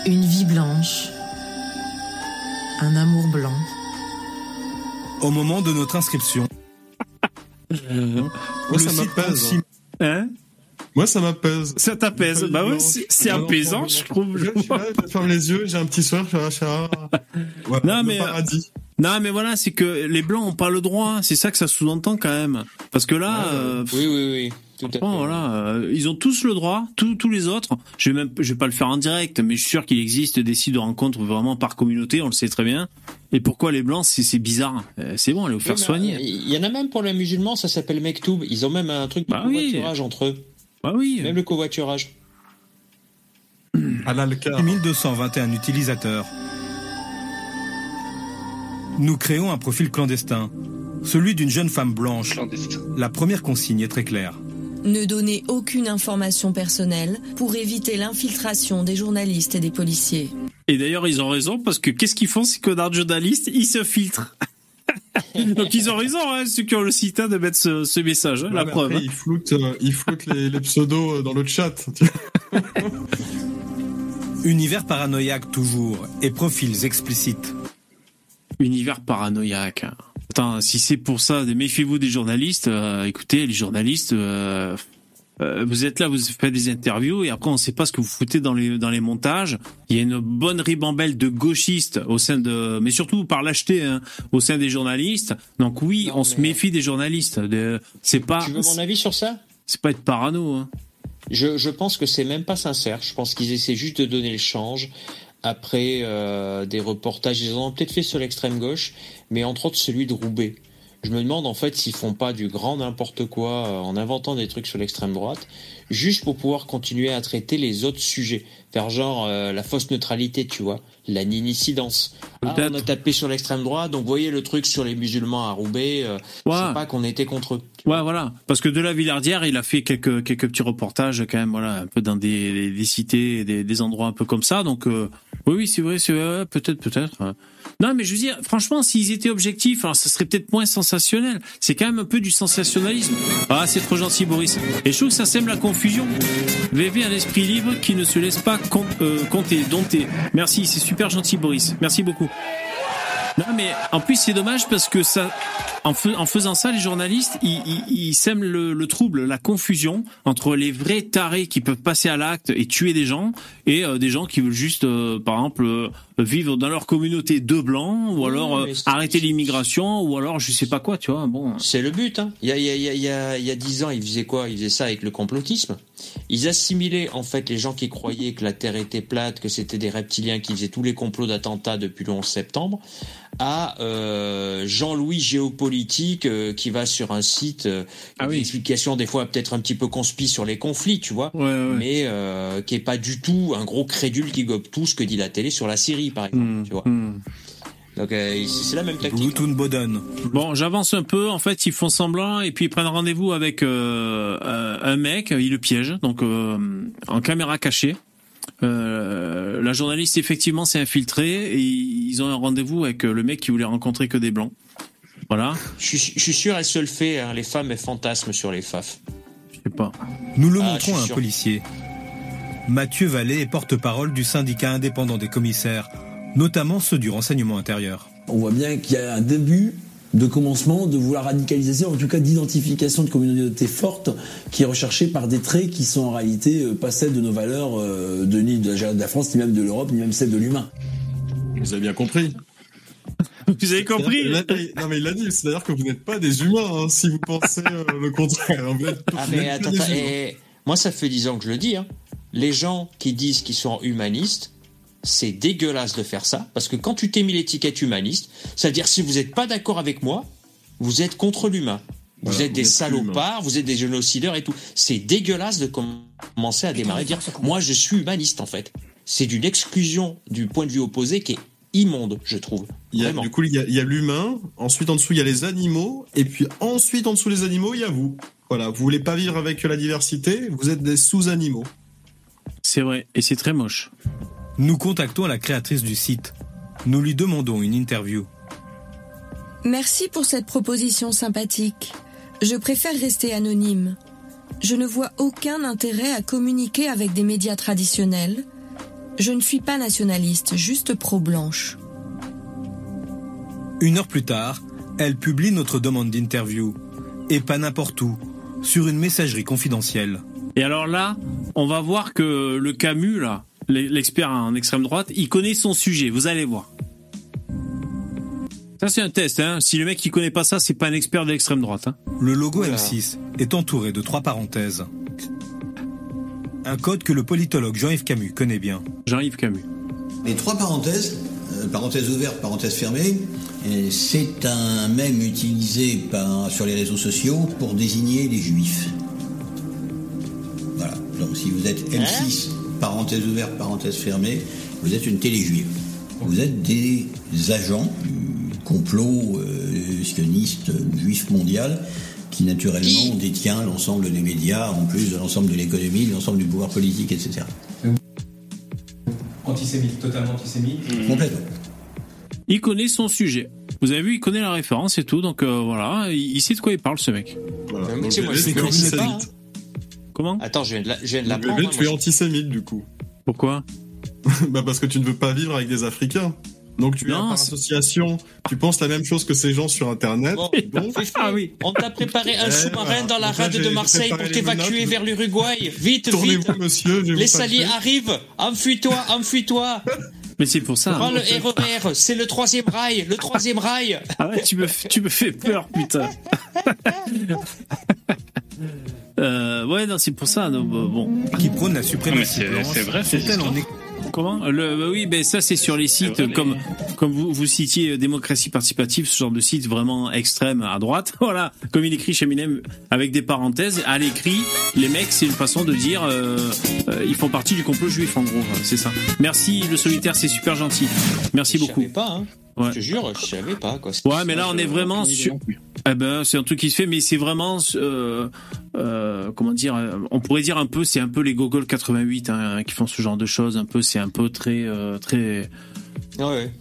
Une vie blanche. Un amour blanc. Au moment de notre inscription, Moi, le ça site compte hein? Moi, ça m'apaise. Ça t'apaise. Bah ouais, c'est- apaisant, je trouve. Je suis là, je ferme les yeux, j'ai un petit soir, je suis là, ouais, Non, mais- paradis. Non mais voilà, c'est que les blancs ont pas le droit. C'est ça que ça sous-entend quand même. Parce que là, euh, Oui, oui, oui. Tout à fait. Bon, voilà, euh, ils ont tous le droit, tous, tous les autres. Je vais même, je vais pas le faire en direct, mais je suis sûr qu'il existe des sites de rencontres vraiment par communauté, on le sait très bien. Et pourquoi les blancs, c'est c'est bizarre. Euh, C'est bon, allez vous faire Oui, soigner. Il y en a même pour les musulmans, ça s'appelle Mektoub. Ils ont même un truc de Bah oui. entre eux. Bah oui. Même le covoiturage. À l'Alcar. 1221 utilisateurs. Nous créons un profil clandestin, celui d'une jeune femme blanche. La première consigne est très claire. Ne donnez aucune information personnelle pour éviter l'infiltration des journalistes et des policiers. Et d'ailleurs, ils ont raison parce que qu'est-ce qu'ils font, ces connards de journalistes? Ils se filtrent. Donc ils ont raison, hein, ceux qui ont le site hein, de mettre ce, ce message, hein, Ouais, la mais preuve. après, hein. Ils floutent, euh, ils floutent les, les pseudos euh, dans le chat. Univers paranoïaque toujours et profils explicites. Univers paranoïaque. Attends, si c'est pour ça, méfiez-vous des journalistes. euh, écoutez, les journalistes, euh, euh, vous êtes là, vous faites des interviews et après on ne sait pas ce que vous foutez dans les dans les montages. Il y a une bonne ribambelle de gauchistes au sein de, mais surtout par l'acheter hein, au sein des journalistes. Donc oui, on se méfie des journalistes. De- C'est pas, Tu veux mon avis sur ça? C'est pas être parano. Hein. Je, je pense que c'est même pas sincère. Je pense qu'ils essaient juste de donner le change. Après euh, des reportages, ils en ont peut-être fait sur l'extrême gauche, mais entre autres celui de Roubaix. Je me demande en fait s'ils font pas du grand n'importe quoi euh, en inventant des trucs sur l'extrême droite, juste pour pouvoir continuer à traiter les autres sujets. Faire genre euh, la fausse neutralité, tu vois, la ninissidence. Ah, on a tapé sur l'extrême droite, donc voyez le truc sur les musulmans à Roubaix, euh, Ouais. c'est pas qu'on était contre eux. Ouais, voilà. Parce que de la Villardière, il a fait quelques quelques petits reportages quand même, voilà, un peu dans des, des cités, des, des endroits un peu comme ça. Donc euh, oui, oui, c'est vrai, c'est peut-être, peut-être. Non, mais je veux dire, franchement, s'ils étaient objectifs, alors ça serait peut-être moins sensationnel. C'est quand même un peu du sensationnalisme. Ah, c'est trop gentil, Boris. Et je trouve que ça sème la confusion. VV, un esprit libre qui ne se laisse pas com- euh, compter, dompter. Merci, c'est super gentil, Boris. Merci beaucoup. Non, mais en plus, c'est dommage parce que ça, en, fais- en faisant ça, les journalistes, ils, sèment le, le trouble, la confusion entre les vrais tarés qui peuvent passer à l'acte et tuer des gens et euh, des gens qui veulent juste, euh, par exemple, vivre dans leur communauté de blancs ou alors euh, arrêter l'immigration ou alors je sais pas quoi, tu vois. Bon. C'est le but. Hein. Il, y a, il, y a, il y a- il y a- il y a dix ans, ils faisaient quoi? Ils faisaient ça avec le complotisme. Ils assimilaient en fait les gens qui croyaient que la Terre était plate, que c'était des reptiliens qui faisaient tous les complots d'attentats depuis le 11 septembre, à euh, Jean-Louis géopolitique euh, qui va sur un site euh, avec des explications des fois peut-être un petit peu conspi sur les conflits, tu vois, mais euh, qui est pas du tout un gros crédule qui gobe tout ce que dit la télé sur la Syrie, par exemple, tu vois. Donc euh, c'est la même tactique. Bon, j'avance un peu. En fait, ils font semblant et puis ils prennent rendez-vous avec euh, euh, un mec. Ils le piègent, donc euh, en caméra cachée. Euh, la journaliste effectivement s'est infiltrée et ils ont un rendez-vous avec le mec qui voulait rencontrer que des blancs. Voilà. Je suis, je suis sûr, elle se le fait. hein, les femmes, elles fantasment sur les faf. Je sais pas. Nous le Ah, montrons à un sûr. policier. Mathieu Vallée est porte-parole du syndicat indépendant des commissaires, notamment ceux du renseignement intérieur. On voit bien qu'il y a un début de commencement de vouloir radicaliser, en tout cas d'identification de communautés fortes qui est recherchée par des traits qui sont en réalité euh, pas celles de nos valeurs euh, de, ni de la, France, ni même de l'Europe, ni même celles de l'humain. Vous avez bien compris. Vous avez compris Non mais il l'a dit, c'est-à-dire que vous n'êtes pas des humains hein, si vous pensez euh, le contraire. Vous êtes, Ah vous mais pas attends, des moi ça fait dix ans que je le dis. Hein. Les gens qui disent qu'ils sont humanistes, c'est dégueulasse de faire ça, parce que quand tu t'es mis l'étiquette humaniste, c'est-à-dire si vous n'êtes pas d'accord avec moi, vous êtes contre l'humain. Vous Voilà, êtes vous des êtes salopards, vous êtes des génocideurs et tout. C'est dégueulasse de com- commencer à démarrer, dire moi je suis humaniste en fait. C'est d'une exclusion du point de vue opposé qui est immonde, je trouve. Il y a, du coup, il y a, il y a l'humain, ensuite en dessous il y a les animaux, et puis ensuite en dessous les animaux il y a vous. Voilà, vous voulez pas vivre avec la diversité, vous êtes des sous-animaux. C'est vrai, et c'est très moche. Nous contactons la créatrice du site. Nous lui demandons une interview. Merci pour cette proposition sympathique. Je préfère rester anonyme. Je ne vois aucun intérêt à communiquer avec des médias traditionnels. Je ne suis pas nationaliste, juste pro-blanche. Une heure plus tard, elle publie notre demande d'interview. Et pas n'importe où, sur une messagerie confidentielle. Et alors là, on va voir que le Camus, là, l'expert en extrême droite, il connaît son sujet. Vous allez voir. Ça, c'est un test. Hein. Si le mec qui connaît pas ça, c'est pas un expert de l'extrême droite. Hein. Le logo M6 est entouré de trois parenthèses. Un code que le politologue Jean-Yves Camus connaît bien. Jean-Yves Camus. Les trois parenthèses, euh, parenthèse ouverte, parenthèse fermée, euh, c'est un mème utilisé par, sur les réseaux sociaux pour désigner les juifs. Donc si vous êtes M6, parenthèse ouverte, parenthèse fermée, vous êtes une télé-juive. Vous êtes des agents du complot euh, sioniste juif mondial qui naturellement détient l'ensemble des médias, en plus de l'ensemble de l'économie, de l'ensemble du pouvoir politique, etc. Antisémite, totalement antisémite. Complètement. Il connaît son sujet. Vous avez vu, il connaît la référence et tout. Donc euh, voilà, il, il sait de quoi il parle, ce mec. Voilà. Donc, Comment Attends, je viens de la- je viens de. Bébé, hein, tu moi, es je- antisémite du coup. Pourquoi Bah parce que tu ne veux pas vivre avec des Africains. Donc tu es Non, par association, tu penses la même chose que ces gens sur Internet. Bon, donc, Ah oui. On t'a préparé un Eh, sous-marin dans la rade de Marseille pour t'évacuer vers l'Uruguay. Vite, vite. tournez-vous monsieur, Les salis arrivent. Enfuis-toi, enfuis-toi. Mais c'est pour ça. Prends hein. le RER. C'est le troisième rail. Le troisième rail. Ah ouais, tu me, tu me fais peur, putain. ouais, non, c'est pour ça. non, bah, bon. Qui prône la suprématie c'est- blanche. c'est vrai, ces sont-elles en histoires. Comment le, bah Oui, ben ça c'est sur les sites vrai, les- comme comme vous vous citiez euh, démocratie participative, ce genre de site vraiment extrême à droite. Voilà, comme il écrit chez avec des parenthèses à l'écrit. Les mecs, c'est une façon de dire euh, euh, ils font partie du complot juif en gros. C'est ça. Merci le solitaire, c'est super gentil. Merci Je beaucoup. savais pas, hein. Ouais. Je te jure, je savais pas, quoi. Ouais, mais là on est vraiment sur. Eh ben, c'est un truc qui se fait, mais c'est vraiment, euh, euh, comment dire, on pourrait dire un peu, c'est un peu les Gogol 88 hein, qui font ce genre de choses. Un peu, c'est un peu très, euh, très. Ouais.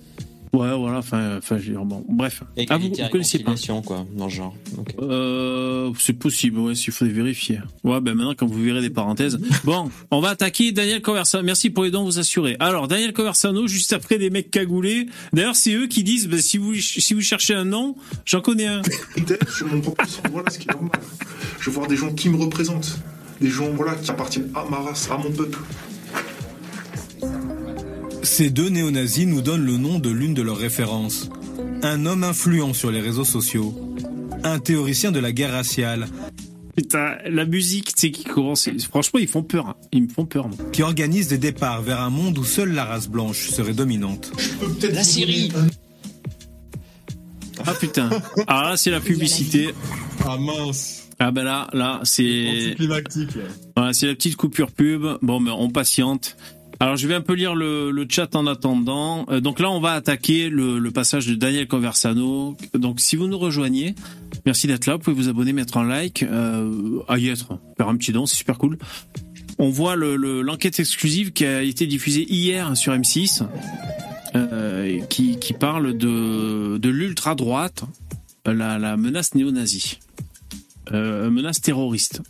Ouais, voilà, enfin, enfin, je veux dire, bon, bref. Ah, vous, vous connaissez pas quoi, dans le genre. Euh, c'est possible, ouais, s'il faut vérifier. Ouais, ben maintenant, quand vous verrez des parenthèses. Bon, on va attaquer Daniel Conversano. Merci pour les dons, vous assurez. Alors, Daniel Conversano, juste après des mecs cagoulés. D'ailleurs, c'est eux qui disent, ben, si vous, si vous cherchez un nom, j'en connais un. Peut-être, je mon propre sang, voilà ce qui est normal. Je veux voir des gens qui me représentent. Des gens voilà, qui appartiennent à ma race, à mon peuple. Ces deux néo-nazis nous donnent le nom de l'une de leurs références. Un homme influent sur les réseaux sociaux. Un théoricien de la guerre raciale. Putain, la musique, tu sais, qui commence. Franchement, ils font peur. hein. Ils me font peur, moi. Qui organise des départs vers un monde où seule la race blanche serait dominante. La Syrie. Ah putain. Ah là, c'est la publicité. Ah mince. Ah ben là, là, c'est. Anticlimactique. Voilà, c'est la petite coupure pub. Bon, mais on patiente. Alors, je vais un peu lire le, chat en attendant. Euh, donc là, on va attaquer le, passage de Daniel Conversano. Donc, si vous nous rejoignez, merci d'être là. Vous pouvez vous abonner, mettre un like, euh, à y être, faire un petit don, c'est super cool. On voit le- le- l'enquête exclusive qui a été diffusée hier sur M6, euh, qui, parle de, de l'ultra droite, la, menace néo-nazie, euh, menace terroriste.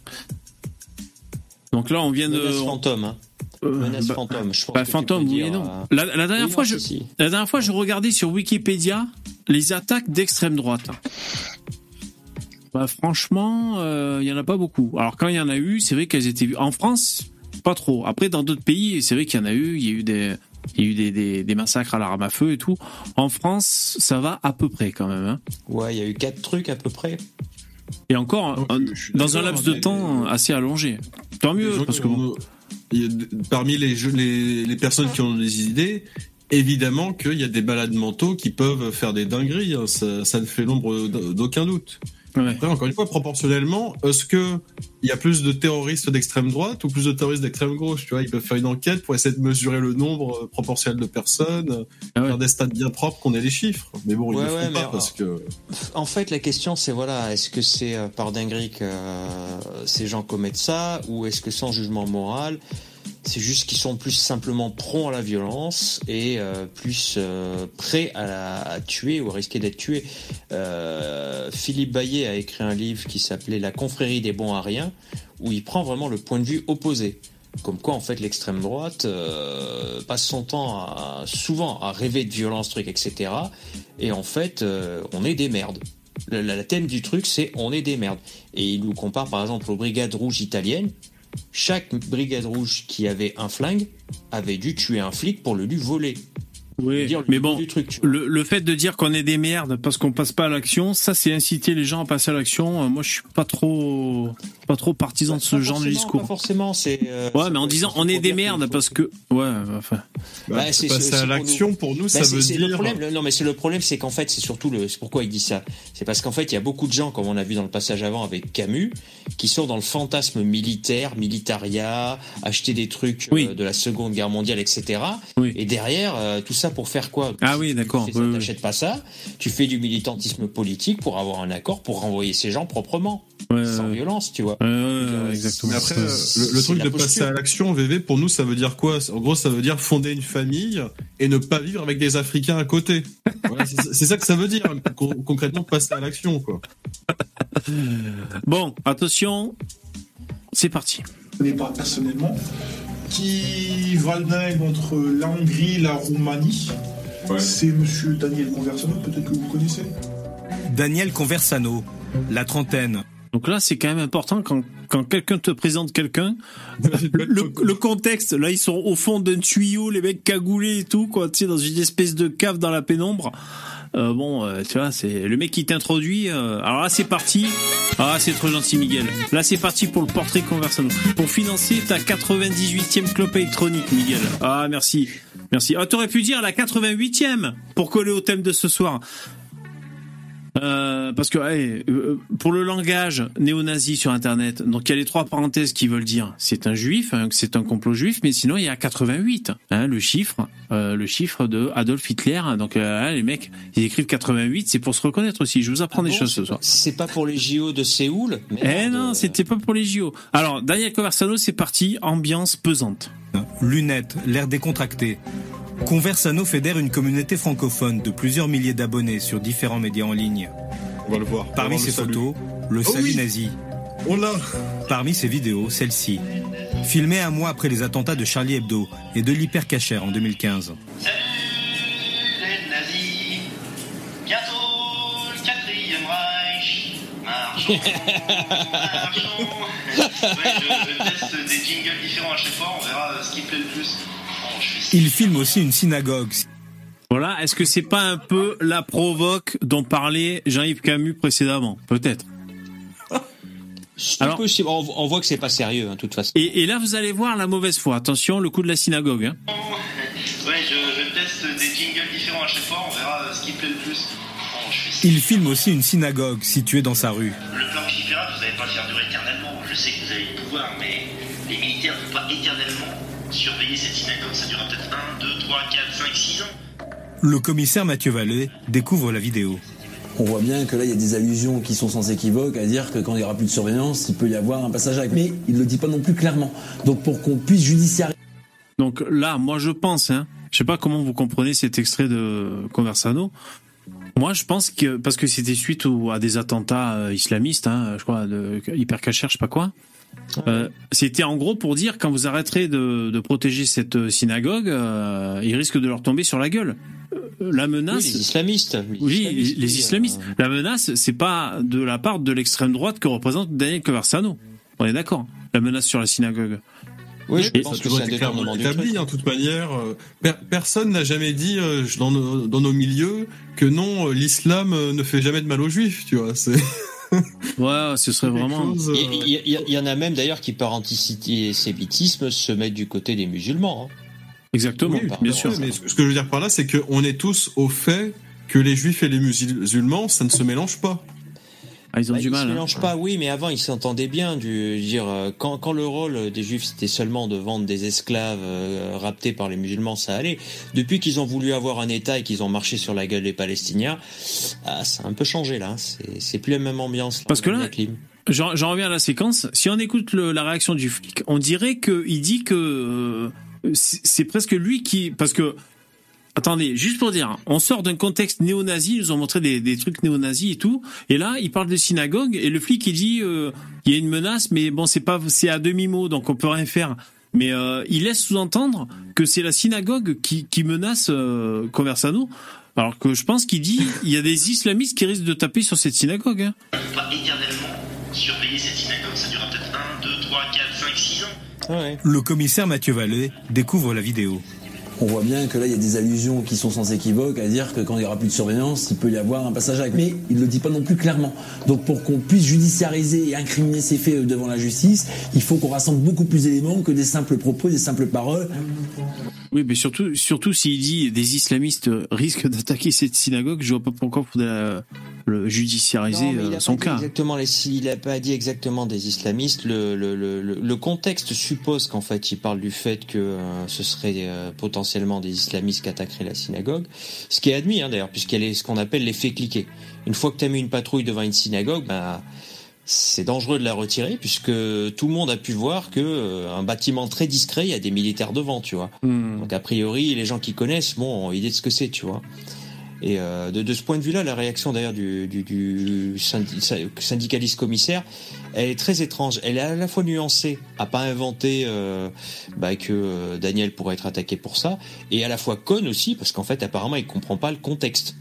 Donc là, on vient de. Menace fantôme, hein. Euh, Menace bah, fantôme, je pense bah, que fantôme, oui dire, et non. euh, La, la dernière oui, fois, non, je, si, la dernière fois, je regardais sur Wikipédia les attaques d'extrême droite. Bah, franchement, euh, il y en a pas beaucoup. Alors quand il y en a eu, c'est vrai qu'elles étaient vues. En France, pas trop. Après, dans d'autres pays, c'est vrai qu'il y en a eu. Il y a eu des, il y a eu des, des, des massacres à l'arme à feu et tout. En France, ça va à peu près quand même. Hein. Ouais, il y a eu quatre trucs à peu près. Et encore, un- dans un laps de temps assez allongé. Tant mieux, parce que bon. Parmi les, personnes qui ont des idées, évidemment qu'il y a des balades mentaux qui peuvent faire des dingueries. hein. Ça, ne fait l'ombre d'aucun doute. Après, encore une fois, proportionnellement, est-ce que il y a plus de terroristes d'extrême droite ou plus de terroristes d'extrême gauche Tu vois, ils peuvent faire une enquête pour essayer de mesurer le nombre euh, proportionnel de personnes, euh, faire des stats bien propres, qu'on ait les chiffres. Mais bon, ils Ouais, ne le ouais, font pas parce que. En fait, la question c'est voilà, est-ce que c'est euh, par dinguerie que euh, ces gens commettent ça, ou est-ce que sans jugement moral, c'est juste qu'ils sont plus simplement prompts à la violence et euh, plus euh, prêts à, la- tuer ou à risquer d'être tués. Euh, Philippe Baillet a écrit un livre qui s'appelait La confrérie des bons à rien, où il prend vraiment le point de vue opposé. Comme quoi, en fait, l'extrême droite passe son temps souvent à rêver de violence, trucs, etc. Et en fait, on est des merdes. La thème du truc, c'est on est des merdes. Et il nous compare par exemple aux brigades rouges italiennes. Chaque brigade rouge qui avait un flingue avait dû tuer un flic pour le lui voler. Oui, mais bon, le, le fait de dire qu'on est des merdes parce qu'on passe pas à l'action, ça c'est inciter les gens à passer à l'action. Euh, Moi, je suis pas trop, pas trop partisan de ce genre de discours. Pas forcément, c'est. euh, Ouais, mais en disant on est des merdes parce que, ouais, enfin. Bah, c'est- passer c'est- à l'action, pour nous, Bah, ça c'est- veut c'est le dire- problème. Le- Non, mais c'est le problème, c'est qu'en fait, c'est surtout le. C'est pourquoi il dit ça. C'est parce qu'en fait, il y a beaucoup de gens, comme on a vu dans le passage avant avec Camus, qui sont dans le fantasme militaire, militaria, acheter des trucs euh, de la Seconde Guerre mondiale, etc. Et derrière, euh, tout ça pour faire quoi Ah oui, d'accord. Tu t'achètes pas ça. Tu fais du militantisme politique pour avoir un accord pour renvoyer ces gens proprement, sans violence, tu vois. exactement. Mais après, euh, le, truc de passer à l'action, VV, pour nous, ça veut dire quoi? En gros, ça veut dire fonder une famille et ne pas vivre avec des Africains à côté. Voilà, c'est ça que ça veut dire, con- concrètement, passer à l'action, quoi. Bon, attention, c'est parti. Je connais pas personnellement. Qui valdingue entre la Hongrie et la Roumanie. C'est monsieur Daniel Conversano, peut-être que vous connaissez. Daniel Conversano, la trentaine. Donc là, c'est quand même important quand, quand quelqu'un te présente quelqu'un, le, le- le contexte, là, ils sont au fond d'un tuyau, les mecs cagoulés et tout, quoi, tu sais, dans une espèce de cave dans la pénombre. Euh, bon, euh, tu vois, c'est le mec qui t'introduit. euh, alors là, c'est parti. Ah, c'est trop gentil, Miguel. Là, c'est parti pour le portrait Conversano. Pour financer ta 98e clope électronique, Miguel. Ah, merci. Merci. Ah, t'aurais pu dire la 88e pour coller au thème de ce soir. Euh, parce que allez, euh, pour le langage néo-nazi sur Internet, donc il y a les trois parenthèses qui veulent dire c'est un juif, hein, que c'est un complot juif, mais sinon il y a 88, hein, le chiffre, euh, le chiffre de Adolf Hitler. Donc euh, les mecs, ils écrivent 88, c'est pour se reconnaître aussi. Je vous apprends des choses ce soir. C'est pas pour les JO de Séoul. mais Eh non, c'était pas pour les JO. Alors Daniel Conversano, c'est parti, ambiance pesante. Lunettes, l'air décontracté. Conversano fédère une communauté francophone de plusieurs milliers d'abonnés sur différents médias en ligne. On va le voir. Parmi ses photos, le Oh salut oui. nazi. On l'a. Parmi ses vidéos, celle-ci. Filmée un mois après les attentats de Charlie Hebdo et de l'hypercacher en 2015. les nazis. Bientôt le quatrième Reich. Marchons, marchons. Ouais, je, je teste des jingles différents à chaque fois, on verra euh, ce qui plaît le plus. Il filme aussi une synagogue. Voilà, est-ce que c'est pas un peu la provoque dont parlait Jean-Yves Camus précédemment Peut-être. Alors, possible. On, on voit que c'est pas sérieux, hein, de toute façon. Et, et là, vous allez voir la mauvaise foi. Attention, le coup de la synagogue. Hein. Ouais, je, je teste des jingles différents à chaque fois, on verra euh, ce qui plaît le plus. Bon, je suis Il filme aussi une synagogue située dans sa rue. Le plan Le commissaire Mathieu Vallée découvre la vidéo. On voit bien que là, il y a des allusions qui sont sans équivoque à dire que quand il n'y aura plus de surveillance, il peut y avoir un passage à l'acte. Mais il ne le dit pas non plus clairement. Donc pour qu'on puisse judiciariser. Donc là, moi je pense, hein, je sais pas comment vous comprenez cet extrait de Conversano. Moi, je pense que parce que c'était suite à des attentats euh, islamistes, hein, je crois, de hypercacher, je sais pas quoi. Euh, c'était en gros pour dire quand vous arrêterez de, de protéger cette synagogue, euh, il risque de leur tomber sur la gueule. Euh, La menace. Oui, les islamistes. Les Oui, islamistes, les, islamistes. euh, La menace, c'est pas de la part de l'extrême droite que représente Daniel Conversano. On est d'accord. La menace sur la synagogue. Oui, je Et- pense Ça a que toujours c'est clairement établi, truc. hein, de toute manière. euh, per- personne n'a jamais dit euh, dans, nos, dans nos milieux que non, euh, l'islam euh, ne fait jamais de mal aux juifs, tu vois. C'est Ouais, ce serait vraiment. euh, Il y, en a même d'ailleurs qui, par antisémitisme, se mettent du côté des musulmans. hein. Exactement, Oui, bien sûr. Mais ce ce que je veux dire par là, c'est qu'on est tous au fait que les juifs et les musulmans, ça ne se mélange pas. Ah, ils ont Bah, du ils mal. se hein. mélangent pas, oui, mais avant ils s'entendaient bien. Du dire euh, quand, quand le rôle des juifs c'était seulement de vendre des esclaves euh, raptés par les musulmans, ça allait. Depuis qu'ils ont voulu avoir un État et qu'ils ont marché sur la gueule des Palestiniens, ah, ça a un peu changé là. C'est c'est plus la même ambiance. Parce que là. J'en reviens à la séquence. Si on écoute le- la réaction du flic, on dirait qu'il dit que euh, c'est c'est presque lui qui. Parce que. Attendez, juste pour dire, on sort d'un contexte néo-nazi, ils nous ont montré des, des trucs néo-nazis et tout, et là, il parle de synagogue, et le flic, il dit, euh, il y a une menace, mais bon, c'est pas, c'est à demi-mot, donc on peut rien faire. Mais euh, il laisse sous-entendre que c'est la synagogue qui, qui menace euh, Conversano, alors que je pense qu'il dit, il y a des islamistes qui risquent de taper sur cette synagogue. Hein. On ne peut pas éternellement surveiller cette synagogue. Ça durera peut-être 1, 2, 3, 4, 5, 6 ans. Le commissaire Mathieu Vallée découvre la vidéo. On voit bien que là, il y a des allusions qui sont sans équivoque à dire que quand il n'y aura plus de surveillance, il peut y avoir un passage à. Mais il ne le dit pas non plus clairement. Donc pour qu'on puisse judiciariser et incriminer ces faits euh, devant la justice, il faut qu'on rassemble beaucoup plus d'éléments que des simples propos, des simples paroles. Oui, mais surtout, surtout s'il dit des islamistes risquent d'attaquer cette synagogue, je vois pas pourquoi il faudrait euh, le judiciariser Non, il euh, son dit cas. Exactement, les- il n'a pas dit exactement des islamistes. Le, le, le, contexte suppose qu'en fait, il parle du fait que euh, ce serait euh, potentiellement des islamistes qui attaqueraient la synagogue. Ce qui est admis, hein, d'ailleurs, puisqu'il y a les- ce qu'on appelle l'effet cliqué. Une fois que tu as mis une patrouille devant une synagogue, bah, c'est dangereux de la retirer, puisque tout le monde a pu voir que euh, un bâtiment très discret, il y a des militaires devant, tu vois. Hmm. Donc a priori, les gens qui connaissent, bon, ont idée de ce que c'est, tu vois. Et euh, de, de ce point de vue-là, la réaction d'ailleurs du, du, du syndi- syndicaliste commissaire, elle est très étrange. Elle est à la fois nuancée, à pas inventer euh, bah, que euh, Daniel pourrait être attaqué pour ça, et à la fois conne aussi, parce qu'en fait, apparemment, il comprend pas le contexte.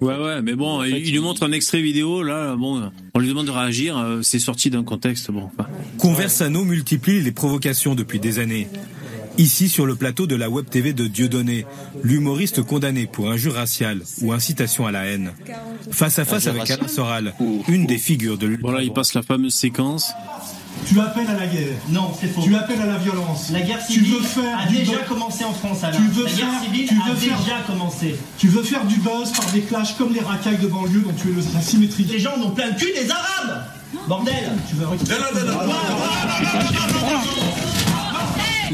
Ouais, ouais, mais bon, il, il lui montre un extrait vidéo, là, bon, on lui demande de réagir, euh, c'est sorti d'un contexte, bon. enfin. Conversano multiplie les provocations depuis des années. Ici, sur le plateau de la web TV de Dieudonné, l'humoriste condamné pour injure raciale ou incitation à la haine. Face à face avec Alain. Soral, une des figures de l'ultra Voilà, il passe la fameuse séquence. Tu appelles à la guerre. Non, c'est faux. Tu appelles à la violence. La guerre Tu civile veux faire a déjà buzz. commencé en France, Alain. Tu veux La faire, guerre civile tu a veux faire, déjà commencé. Tu veux faire du buzz par des clashs comme les racailles de banlieue dont tu es le, la symétrie. Les gens en ont plein le cul des Arabes Bordel Tu vas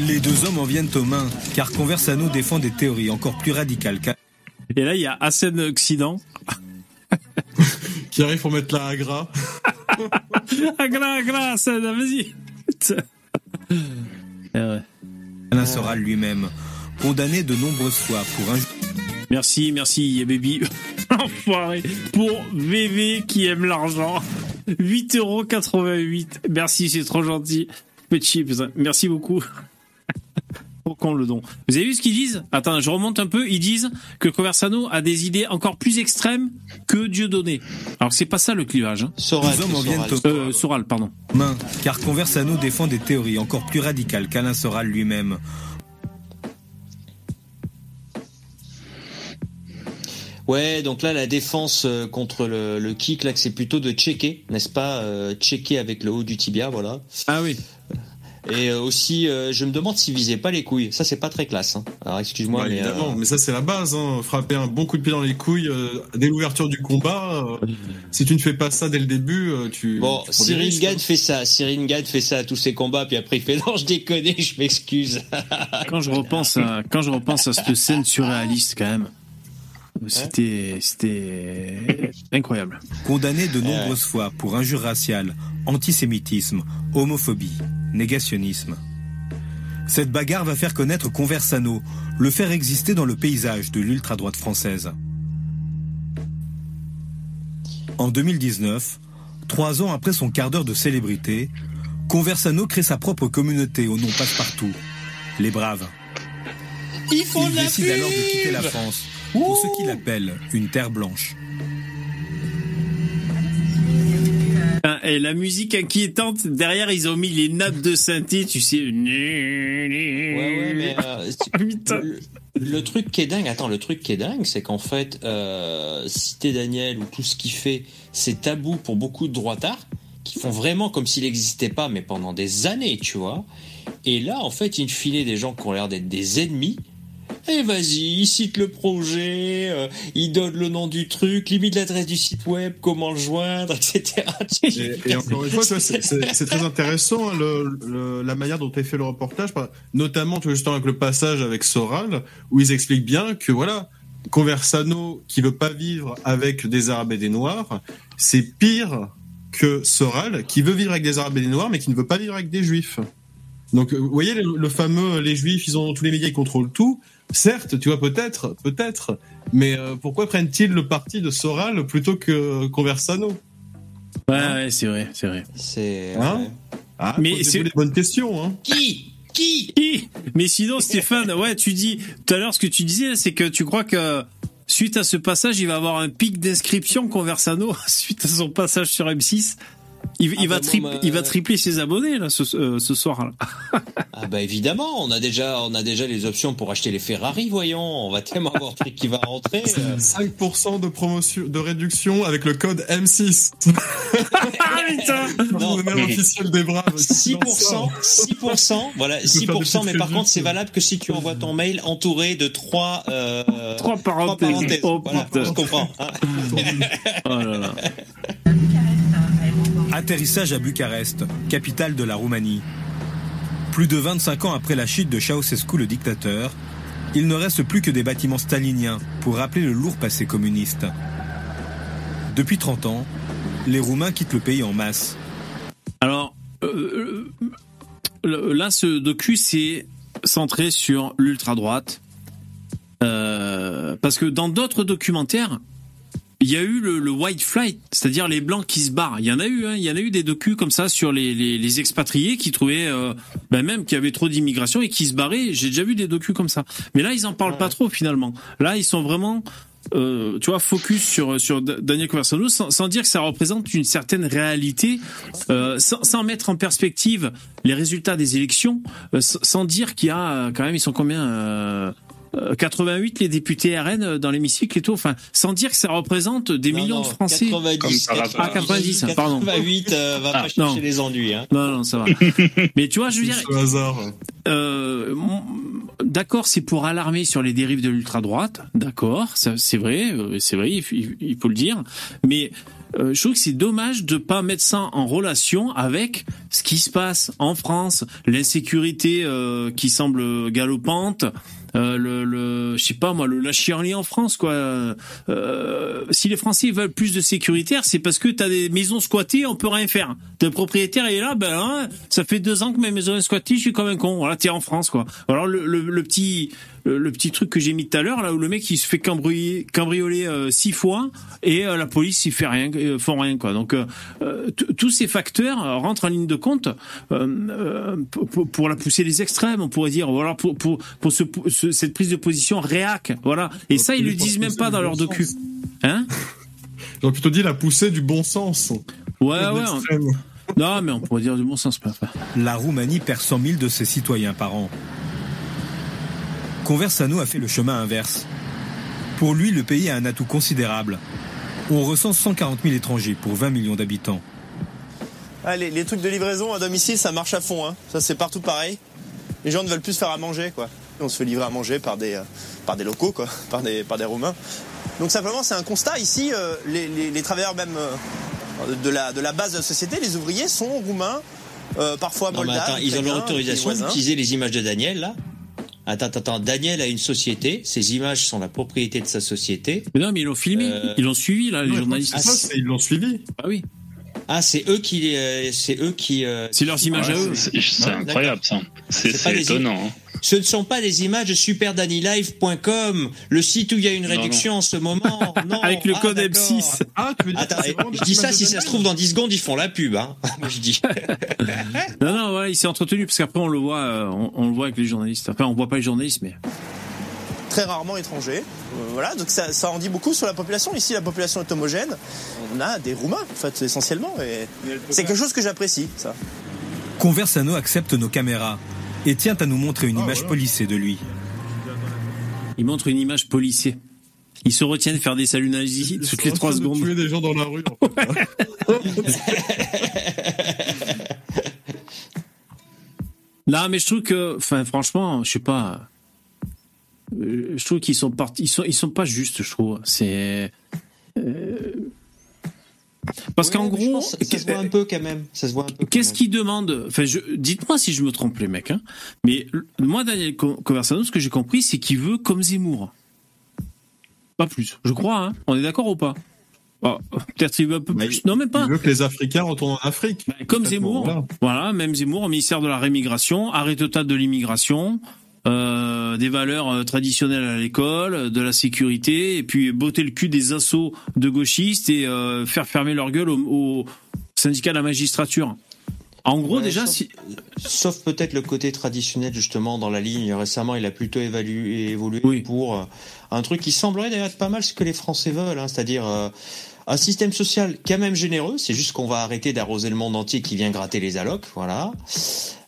Les deux hommes en viennent aux mains, car Conversano défend des théories encore plus radicales qu'à... Et là, il y a Hassan Occident. Arrive pour mettre la gras. Agra, agra, Hassan, vas-y. Eh ouais. Alain Soral lui-même. condamné de nombreuses fois pour un... Merci, merci, baby. Enfoiré. Pour VV qui aime l'argent. 8,88€. Merci, c'est trop gentil. Petit, merci beaucoup. Pour qu'on le don. Vous avez vu ce qu'ils disent? Attends, je remonte un peu. Ils disent que Conversano a des idées encore plus extrêmes que Dieudonné. Alors c'est pas ça le clivage. Hein. Soral, Les hommes en viennent au- Euh, Soral, pardon. main, car Conversano défend des théories encore plus radicales qu'Alain Soral lui-même. Ouais, donc là, la défense euh, contre le, le kick, là, c'est plutôt de checker, n'est-ce pas? Euh, Checker avec le haut du tibia, voilà. Ah oui. Et euh, aussi, euh, je me demande s'il visait pas les couilles. Ça, c'est pas très classe. Hein. Alors, excuse-moi, Bah, mais... évidemment, euh, mais ça c'est la base. Hein. Frapper un bon coup de pied dans les couilles euh, dès l'ouverture du combat. euh, si tu ne fais pas ça dès le début, euh, tu. Bon, tu Cyril risques, Gann hein. fait ça. Cyril Gann fait ça à tous ses combats, puis après il fait non, je déconne, je m'excuse. Quand je repense à, quand je repense à cette scène surréaliste, quand même, c'était, c'était incroyable. Condamné de nombreuses fois pour injures raciales, antisémitisme, homophobie, négationnisme. Cette bagarre va faire connaître Conversano, le faire exister dans le paysage de l'ultra-droite française. En 2019, trois ans après son quart d'heure de célébrité, Conversano crée sa propre communauté au nom passe-partout, les Braves. Il décide alors de quitter la France pour ce qu'il appelle une terre blanche. Et la musique inquiétante, derrière, ils ont mis les nappes de synthé, tu sais. Ouais, ouais, mais euh, le, le truc qui est dingue, attends, le truc qui est dingue, c'est qu'en fait, euh, Cité Daniel ou tout ce qu'il fait, c'est tabou pour beaucoup de droitards qui font vraiment comme s'il n'existait pas, mais pendant des années, tu vois. Et là, en fait, il filait des gens qui ont l'air d'être des ennemis. Et vas-y, il cite le projet, euh, il donne le nom du truc, limite l'adresse du site web, comment le joindre, etc. Et, encore une fois, c'est- très intéressant hein, la manière dont est fait le reportage, notamment tu vois, justement avec le passage avec Soral, où ils expliquent bien que voilà, Conversano qui veut pas vivre avec des Arabes et des Noirs, c'est pire que Soral qui veut vivre avec des Arabes et des Noirs, mais qui ne veut pas vivre avec des Juifs. Donc, euh, vous voyez le, le fameux les Juifs, ils ont tous les médias, ils contrôlent tout. Certes, tu vois peut-être, peut-être, mais euh, pourquoi prennent-ils le parti de Soral plutôt que Conversano? Ouais, ouais, c'est vrai, c'est vrai. C'est. Hein? Ah, Mais c'est- des bonnes questions. Hein. Qui? Qui? Qui? Mais sinon, Stéphane, ouais, tu dis tout à l'heure ce que tu disais, c'est que tu crois que suite à ce passage, il va avoir un pic d'inscription Conversano suite à son passage sur M6. Il, il Ah va tri- moi, moi, il va euh, tripler ses abonnés là ce, euh, ce soir. Là. Ah bah évidemment, on a déjà, on a déjà les options pour acheter les Ferrari, voyons. On va tellement avoir de trucs qui va rentrer. euh. 5% de promotion, de réduction avec le code M6. Ah putain Non, Le nom officiel des Braves. 6%, 6%, voilà, Tu peux faire des 6%, mais par contre, c'est valable que si tu envoies ton mail entouré de trois, euh, Trois parenthèses. Oh, Voilà, je comprends. hein. Oh là là. Atterrissage à Bucarest, capitale de la Roumanie. Plus de 25 ans après la chute de Ceausescu le dictateur, il ne reste plus que des bâtiments staliniens pour rappeler le lourd passé communiste. Depuis 30 ans, les Roumains quittent le pays en masse. Alors euh, euh, là, ce docu c'est centré sur l'ultra droite Euh, parce que dans d'autres documentaires, il y a eu le, le white flight, c'est-à-dire les blancs qui se barrent. Il y en a eu, hein, il y en a eu des docus comme ça sur les, les, les expatriés qui trouvaient, euh, ben même qu'il y avait trop d'immigration et qui se barraient. J'ai déjà vu des docus comme ça. Mais là, ils en parlent pas trop finalement. Là, ils sont vraiment, euh, tu vois, focus sur sur Da- Daniel Conversano, sans, sans dire que ça représente une certaine réalité, euh, sans, sans mettre en perspective les résultats des élections, euh, sans dire qu'il y a euh, quand même, ils sont combien 88 les députés RN dans l'hémicycle et tout, enfin, sans dire que ça représente des Non, millions non, de Français. 90, Ah, 90, pardon. 88, euh, va Ah, pas chercher non. les enduits. Hein. Non, non, ça va. Mais tu vois, je veux dire, euh, d'accord, c'est pour alarmer sur les dérives de l'ultra droite, d'accord, ça, c'est vrai, euh, c'est vrai, il faut le dire, mais euh, je trouve que c'est dommage de pas mettre ça en relation avec ce qui se passe en France, l'insécurité euh, qui semble galopante. Euh, le, le je sais pas moi le la chienlit en France quoi. Euh, si les Français veulent plus de sécuritaire c'est parce que t'as des maisons squattées on peut rien faire. Le propriétaire est là ben hein, ça fait deux ans que ma maison est squattée je suis comme un con. Voilà t'es en France quoi. Alors le, le, le petit le, le petit truc que j'ai mis tout à l'heure, là où le mec il se fait cambrioler, cambrioler euh, six fois et euh, la police il fait rien, euh, font rien quoi. Donc tous ces facteurs rentrent en ligne de compte euh, euh, pour, pour la pousser les extrêmes, on pourrait dire, ou alors pour pour, pour ce, ce- cette prise de position réac, voilà. Et ça ils le disent même pas dans leur docu, hein? J'aurais plutôt dit la poussée du bon sens. Ouais ouais. Non mais on pourrait dire du bon sens pas. La Roumanie perd 100 000 de ses citoyens par an. Conversano a fait le chemin inverse. Pour lui, le pays a un atout considérable. On recense 140 000 étrangers pour 20 millions d'habitants. Ah, les, les trucs de livraison à domicile, ça marche à fond. Hein. Ça, c'est partout pareil. Les gens ne veulent plus se faire à manger, quoi. On se fait livrer à manger par des, euh, par des locaux, quoi, par des, par des Roumains. Donc simplement, c'est un constat. Ici, euh, les, les- les travailleurs même euh, de, la, de la base de la société, les ouvriers, sont roumains, euh, parfois moldaves. ils ont pays voisins. d'utiliser les images de Daniel, là? Attends, attends, attends. Daniel a une société. Ces images sont la propriété de sa société. Mais non, mais ils l'ont filmé, Euh, ils l'ont suivi là, les journalistes. ça, ils l'ont suivi. Ah oui. Ah, c'est eux qui, euh, c'est eux qui. euh, C'est leurs images Ouais, à eux. c'est- Ouais, incroyable ça. C'est des étonnant. hein. Ce ne sont pas des images de superdanylive.com, le site où il y a une Non, réduction en ce moment. Non. Avec le Ah, code d'accord. M6. Ah, tu veux dire Attends, je dis ça si ça se trouve dans 10 secondes, ils font la pub. Hein. Moi, je dis. Non, non, voilà, il s'est entretenu parce qu'après on le voit, euh, on, on le voit avec les journalistes. Enfin, on voit pas les journalistes, mais très rarement étrangers. Euh, voilà, donc ça, ça en dit beaucoup sur la population. Ici, la population est homogène. On a des Roumains, en fait, essentiellement. Et c'est quelque chose que j'apprécie, ça. Conversano accepte nos caméras et tient à nous montrer une image polissée de lui. il montre une image policier. Il se retient de faire des saluts nazis toutes les trois de secondes. tuer des gens dans la rue. en fait. Non, mais je trouve que, enfin, franchement, je sais pas. Euh, Je trouve qu'ils sont partis, ils sont, ils sont pas justes, je trouve. C'est euh, parce qu'en Ouais, mais gros, pense ça se voit un peu quand même. Ça se voit un peu. quand Qu'est-ce qu'ils demandent? Enfin, je, dites-moi si je me trompe, les mecs. Hein. Mais moi, Daniel Co- Conversano, ce que j'ai compris, c'est qu'il veut comme Zemmour. Pas plus. Je crois. Hein. On est d'accord ou pas? Ah, Peut-être qu'il veut un peu plus. Non, même pas. Il veut que les Africains retournent en Afrique. Comme Complètement, Zemmour. voilà. Voilà. même Zemmour au ministère de la Rémigration, arrêt total de l'immigration, euh, des valeurs euh, traditionnelles à l'école, de la sécurité, et puis botter le cul des assauts de gauchistes et euh, faire fermer leur gueule au, au syndicat de la magistrature. En gros, Ouais, déjà, sauf, si, sauf peut-être le côté traditionnel justement dans la ligne. Récemment, il a plutôt évalué, évolué Oui. pour un truc qui semblerait d'ailleurs être pas mal ce que les Français veulent, hein, c'est-à-dire euh, un système social quand même généreux. C'est juste qu'on va arrêter d'arroser le monde entier qui vient gratter les allocs, voilà.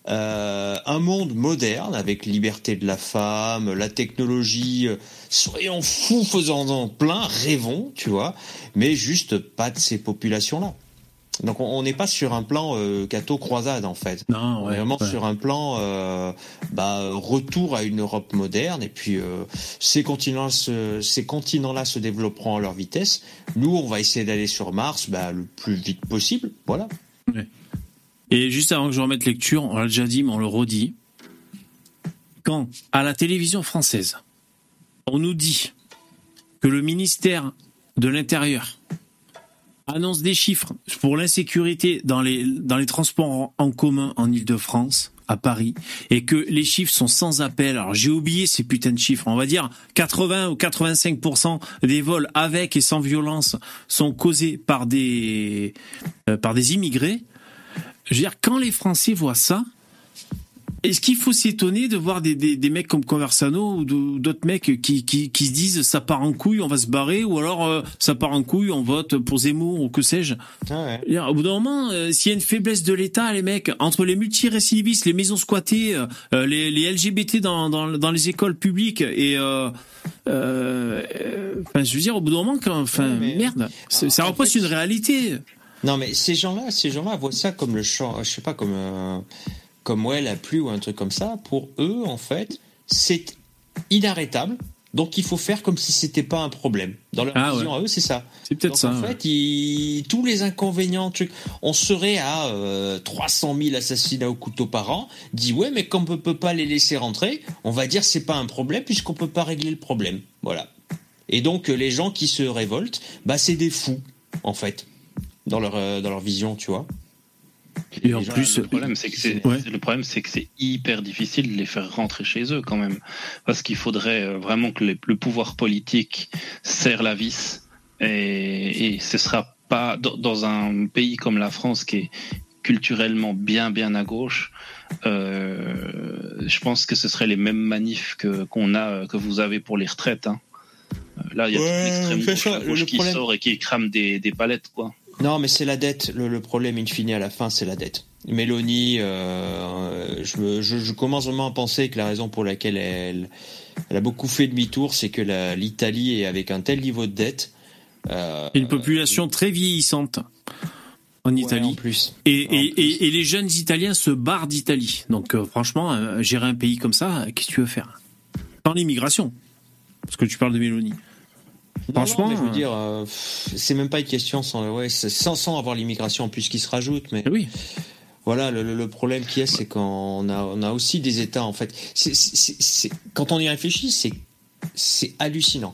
Euh, un monde moderne avec liberté de la femme, la technologie. euh, soyons fous, faisant-en plein, rêvons, tu vois, mais juste pas de ces populations-là. Donc on n'est pas sur un plan euh, cateau croisade en fait. Non, on est vraiment ouais. sur un plan euh, bah, retour à une Europe moderne et puis euh, ces continents se, ces continents-là se développeront à leur vitesse. Nous, on va essayer d'aller sur Mars bah, le plus vite possible. Voilà. Et juste avant que je remette lecture, on l'a déjà dit, mais on le redit. Quand, à la télévision française, on nous dit que le ministère de l'Intérieur annonce des chiffres pour l'insécurité dans les, dans les transports en, commun en Ile-de-France, à Paris, et que les chiffres sont sans appel. Alors j'ai oublié ces putains de chiffres. On va dire 80 ou 85% des vols avec et sans violence sont causés par des, euh, par des immigrés. Je veux dire, quand les Français voient ça, est-ce qu'il faut s'étonner de voir des, des, des mecs comme Conversano ou d'autres mecs qui, qui, qui se disent ça part en couille, on va se barrer, ou alors euh, ça part en couille, on vote pour Zemmour ou que sais-je Je veux dire, Au bout d'un moment, euh, s'il y a une faiblesse de l'État, les mecs, entre les multirécidivistes, les maisons squattées, euh, les, les LGBT dans, dans, dans les écoles publiques et... Euh, euh, enfin, je veux dire, au bout d'un moment, quand, enfin, merde, ça repose une réalité. Non, mais ces gens-là, ces gens-là voient ça comme le champ, je sais pas, comme euh, comme ouais la pluie ou un truc comme ça. Pour eux, en fait, c'est inarrêtable. Donc il faut faire comme si c'était pas un problème. Dans leur Ah vision ouais. à eux, c'est ça. C'est peut-être ça. En ouais. fait, ils- tous les inconvénients, trucs, on serait à euh, 300 000 assassinats au couteau par an. Dit ouais, mais comme on peut pas les laisser rentrer, on va dire c'est pas un problème puisqu'on peut pas régler le problème. Voilà. Et donc euh, les gens qui se révoltent, bah c'est des fous en fait dans leur euh, dans leur vision, tu vois. Et en gens, plus, le problème, c'est que c'est Ouais. le problème, c'est que c'est hyper difficile de les faire rentrer chez eux quand même, parce qu'il faudrait euh, vraiment que les- le pouvoir politique serre la vis, et, et ce sera pas dans, un pays comme la France qui est culturellement bien bien à gauche. euh, je pense que ce seraient les mêmes manifs que qu'on a que vous avez pour les retraites. hein. Là, il y a Ouais, toute l'extrême gauche, ça, qui problème- sort et qui crame des, des palettes, quoi. Non, mais c'est la dette. Le, le problème, in fine, à la fin, c'est la dette. Mélanie, euh, je, me- je, je commence vraiment à penser que la raison pour laquelle elle, elle a beaucoup fait demi-tour, c'est que l'Italie est avec un tel niveau de dette. euh, Une population très vieillissante en Italie. en plus. Et, et, et, et les jeunes Italiens se barrent d'Italie. Donc euh, franchement, euh, gérer un pays comme ça, qu'est-ce que tu veux faire? Sans l'immigration. Parce que tu parles de Mélanie. Non, Franchement, non, mais je veux euh, dire, euh, c'est même pas une question sans, ouais, sans, sans avoir l'immigration en plus qui se rajoute, mais oui. Voilà, le, problème qu'il y a, c'est qu'on a, on a aussi des États, en fait. Quand on y réfléchit, c'est, c'est hallucinant.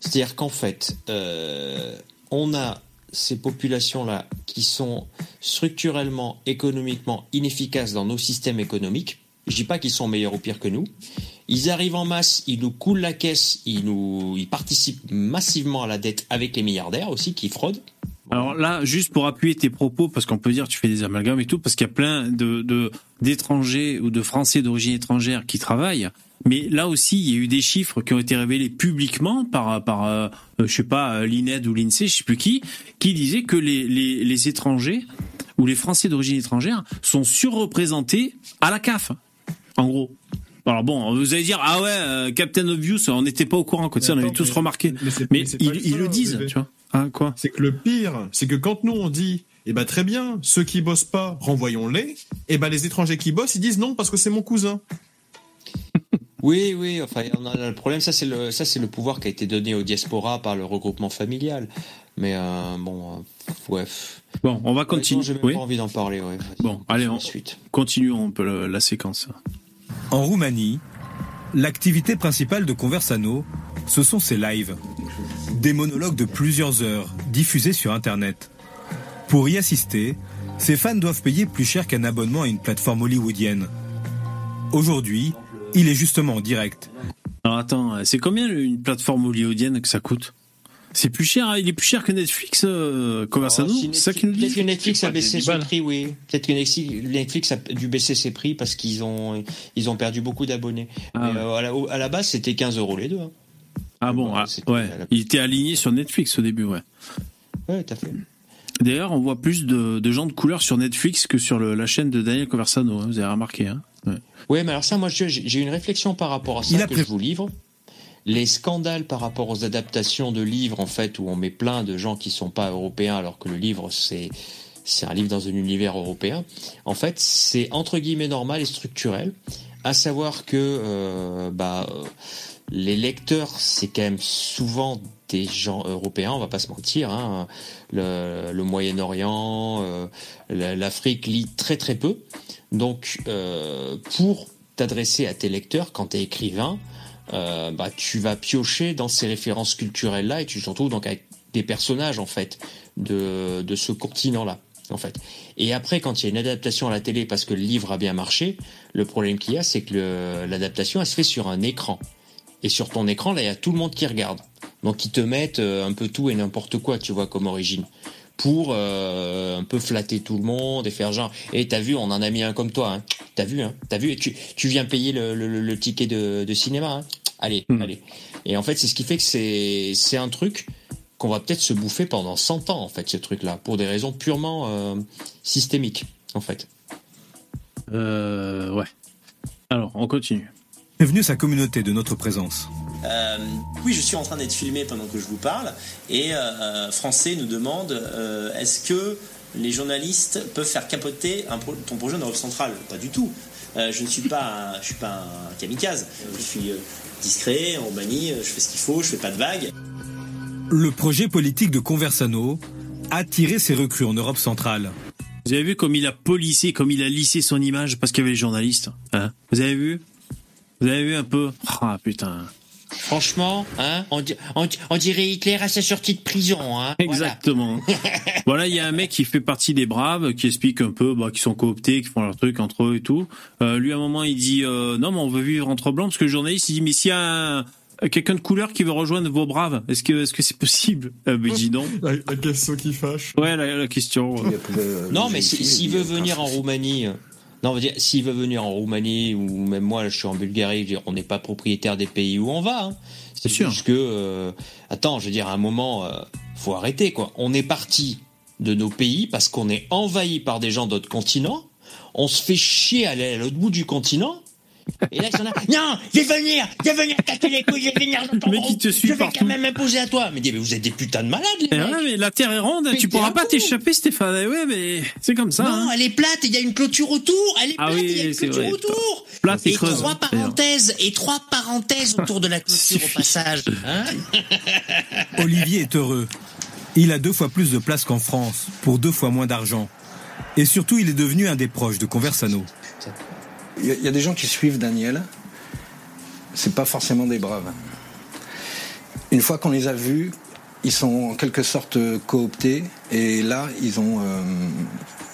C'est-à-dire qu'en fait, euh, on a ces populations-là qui sont structurellement, économiquement inefficaces dans nos systèmes économiques. Je dis pas qu'ils sont meilleurs ou pires que nous. Ils arrivent en masse, ils nous coulent la caisse, ils nous, ils participent massivement à la dette avec les milliardaires aussi qui fraudent. Alors là, juste pour appuyer tes propos, parce qu'on peut dire que tu fais des amalgames et tout, parce qu'il y a plein de d'étrangers ou de Français d'origine étrangère qui travaillent. Mais là aussi, il y a eu des chiffres qui ont été révélés publiquement par par euh, euh, je sais pas euh, l'INED ou l'INSEE, je sais plus qui, qui disaient que les les, les étrangers ou les Français d'origine étrangère sont surreprésentés à la CAF. En gros. Alors bon, vous allez dire ah ouais, euh, Captain Obvious, on n'était pas au courant, quoi. On avait tous remarqué. Mais, ils, le disent, bébé. tu vois. Hein, quoi C'est que le pire, c'est que quand nous on dit, eh ben très bien, ceux qui bossent pas, renvoyons-les, eh ben les étrangers qui bossent, ils disent non parce que c'est mon cousin. Oui, oui. Enfin, on a le problème, ça c'est le, ça c'est le pouvoir qui a été donné aux diaspora par le regroupement familial. Mais euh, bon, euh, ouais. Bon, on va continuer. J'ai même Oui. pas envie d'en parler. Ouais. Bon, allez, on, continuons un peu le- la séquence. En Roumanie, l'activité principale de Conversano, ce sont ses lives. Des monologues de plusieurs heures, diffusés sur Internet. Pour y assister, ses fans doivent payer plus cher qu'un abonnement à une plateforme hollywoodienne. Aujourd'hui, il est justement en direct. Alors attends, c'est combien une plateforme hollywoodienne que ça coûte? C'est plus cher, hein, il est plus cher que Netflix, euh, Conversano C'est ça qu'ils nous Peut-être disent que Netflix a baissé 10 prix, oui. Peut-être que Netflix- Netflix a dû baisser ses prix parce qu'ils ont, ils ont perdu beaucoup d'abonnés. Ah Mais, euh, à, la, au- à la base, c'était 15 euros les deux. hein. Ah bon, ah, ouais. Il était aligné sur Netflix au début, ouais. Ouais, tout à fait. D'ailleurs, on voit plus de, de gens de couleur sur Netflix que sur le- la chaîne de Daniel Conversano, hein, vous avez remarqué. Hein ouais. Oui, mais alors ça, moi, j'ai j'ai une réflexion par rapport à ça Il a que je vous livre. Les scandales par rapport aux adaptations de livres, en fait, où on met plein de gens qui sont pas européens, alors que le livre, c'est c'est un livre dans un univers européen. En fait, c'est entre guillemets normal et structurel, à savoir que euh, bah, les lecteurs, c'est quand même souvent des gens européens, on va pas se mentir. Hein. Le, Moyen-Orient, euh, la- l'Afrique lit très très peu. Donc, euh, pour t'adresser à tes lecteurs, quand tu es écrivain, euh, bah, tu vas piocher dans ces références culturelles-là et tu te retrouves donc avec des personnages, en fait, de, de ce continent-là. En fait. Et après, quand il y a une adaptation à la télé parce que le livre a bien marché, le problème qu'il y a, c'est que l'adaptation, elle se fait sur un écran. Et sur ton écran, là, il y a tout le monde qui regarde. Donc, ils te mettent euh, un peu tout et n'importe quoi, tu vois, comme origine. Pour euh, un peu flatter tout le monde et faire genre, et t'as vu, on en a mis un comme toi, hein. T'as vu, hein. T'as vu, et tu, tu viens payer le, le- le ticket de, de cinéma, hein. Allez, allez. Et en fait, c'est ce qui fait que c'est, c'est un truc qu'on va peut-être se bouffer pendant 100 ans, en fait, ce truc-là, pour des raisons purement euh, systémiques, en fait. Euh, ouais. Alors, on continue. Bienvenue sa communauté de notre présence. Euh, oui, je suis en train d'être filmé pendant que je vous parle et euh, Français nous demande euh, est-ce que les journalistes peuvent faire capoter un pro- ton projet en Europe centrale? Pas du tout. Euh, je ne suis pas, un, je suis pas un kamikaze. Je suis euh, discret en Roumanie, euh, je fais ce qu'il faut, je fais pas de vagues. Le projet politique de Conversano a tiré ses recrues en Europe centrale. Vous avez vu comme il a policé, comme il a lissé son image parce qu'il y avait les journalistes hein? Vous avez vu? Vous avez vu un peu? Ah putain. Franchement, hein, on, di- on di- on dirait Hitler à sa sortie de prison. Hein. Exactement. voilà, il y a un mec qui fait partie des braves, qui explique un peu, bah, qui sont cooptés, qui font leur truc entre eux et tout. Euh, lui, à un moment, il dit, euh, non, mais on veut vivre entre blancs, parce que le journaliste, il dit, mais s'il y a un- quelqu'un de couleur qui veut rejoindre vos braves, est-ce que, est-ce que c'est possible? Euh, Mais dis non. La, la question qui fâche. Ouais, la, la question. Non, mais si- s'il veut venir en Roumanie, euh, non, on va dire, s'il veut venir en Roumanie ou même moi, je suis en Bulgarie, je veux dire, on n'est pas propriétaire des pays où on va. Hein. C'est juste que, euh, attends, je veux dire, à un moment, euh, faut arrêter quoi. On est parti de nos pays parce qu'on est envahi par des gens d'autres continents. On se fait chier à aller à l'autre bout du continent. Et là, ils sont là. Non, je vais venir, je vais venir casser les couilles, je vais venir dans ton Mais qui te suit Je vais partout. quand même m'imposer à toi. Mais dis, mais vous êtes des putains de malades, les Eh mecs. ouais, mais la terre est ronde, tu pourras pas t'échapper, Stéphane. Eh Ouais, mais c'est comme ça. Non, hein. elle est plate, il y a une clôture autour. Elle est Ah plate, oui, il y a une c'est clôture vrai. autour. Plate et et creuse, trois d'ailleurs. parenthèses, et trois parenthèses autour de la clôture au passage. Hein Olivier est heureux. Il a deux fois plus de place qu'en France, pour deux fois moins d'argent. Et surtout, il est devenu un des proches de Conversano. Il y, a- il y a des gens qui suivent Daniel. C'est pas forcément des braves. Une fois qu'on les a vus, ils sont en quelque sorte euh, cooptés et là, ils ont, euh,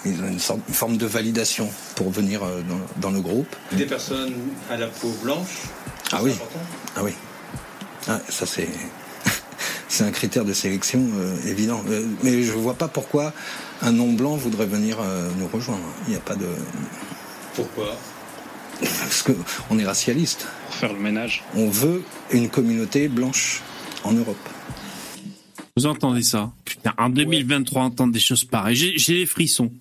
ils ont une, sorte, une forme de validation pour venir euh, dans, dans le groupe. Des personnes à la peau blanche. Ah oui. Ah oui. Ah, ça c'est c'est un critère de sélection euh, évident. Euh, mais je vois pas pourquoi un non blanc voudrait venir euh, nous rejoindre. Il n'y a pas de Pourquoi? Parce que on est racialiste. Pour faire le ménage. On veut une communauté blanche en Europe. Vous entendez ça Putain, en 2023, entendre des choses pareilles. J'ai j'ai les frissons.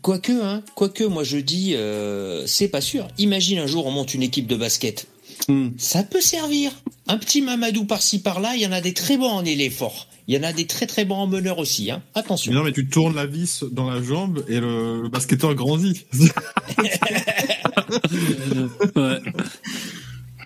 Quoique, hein, quoique, moi je dis, euh, c'est pas sûr. Imagine un jour on monte une équipe de basket. Hmm. Ça peut servir. Un petit Mamadou par-ci par-là, il y en a des très bons en ailier fort. Il y en a des très très bons en meneur aussi. Hein. Attention. Mais non, mais tu tournes la vis dans la jambe et le, le basketteur grandit. Ouais.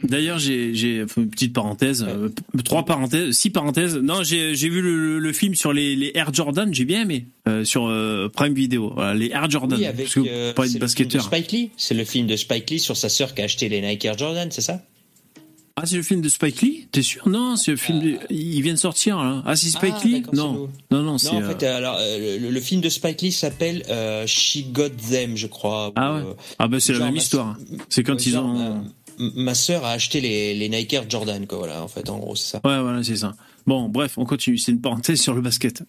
D'ailleurs, j'ai une petite parenthèse, euh, trois parenthèses, six parenthèses. Non, j'ai j'ai vu le, le film sur les, les Air Jordan, j'ai bien aimé euh, sur euh, Prime Video. Voilà, les Air Jordan. Oui, avec parce que pas c'est être le film de basketteur. Spike Lee. C'est le film de Spike Lee sur sa sœur qui a acheté les Nike Air Jordan, c'est ça? Ah, c'est le film de Spike Lee? T'es sûr? Non, c'est le film. de- Il vient de sortir là. Ah, c'est Spike Ah, Lee? Non, non, non, c'est. Non, en fait, alors le, le film de Spike Lee s'appelle She Got Them, je crois. Ah ouais. Ou, Ah bah c'est la même histoire. C'est quand Ouais, ils genre, ont. Ma, sœur a acheté les, les Nike Air Jordan, quoi. Voilà, en fait, en gros, c'est ça. Ouais, voilà, c'est ça. Bon, bref, on continue. C'est une parenthèse sur le basket.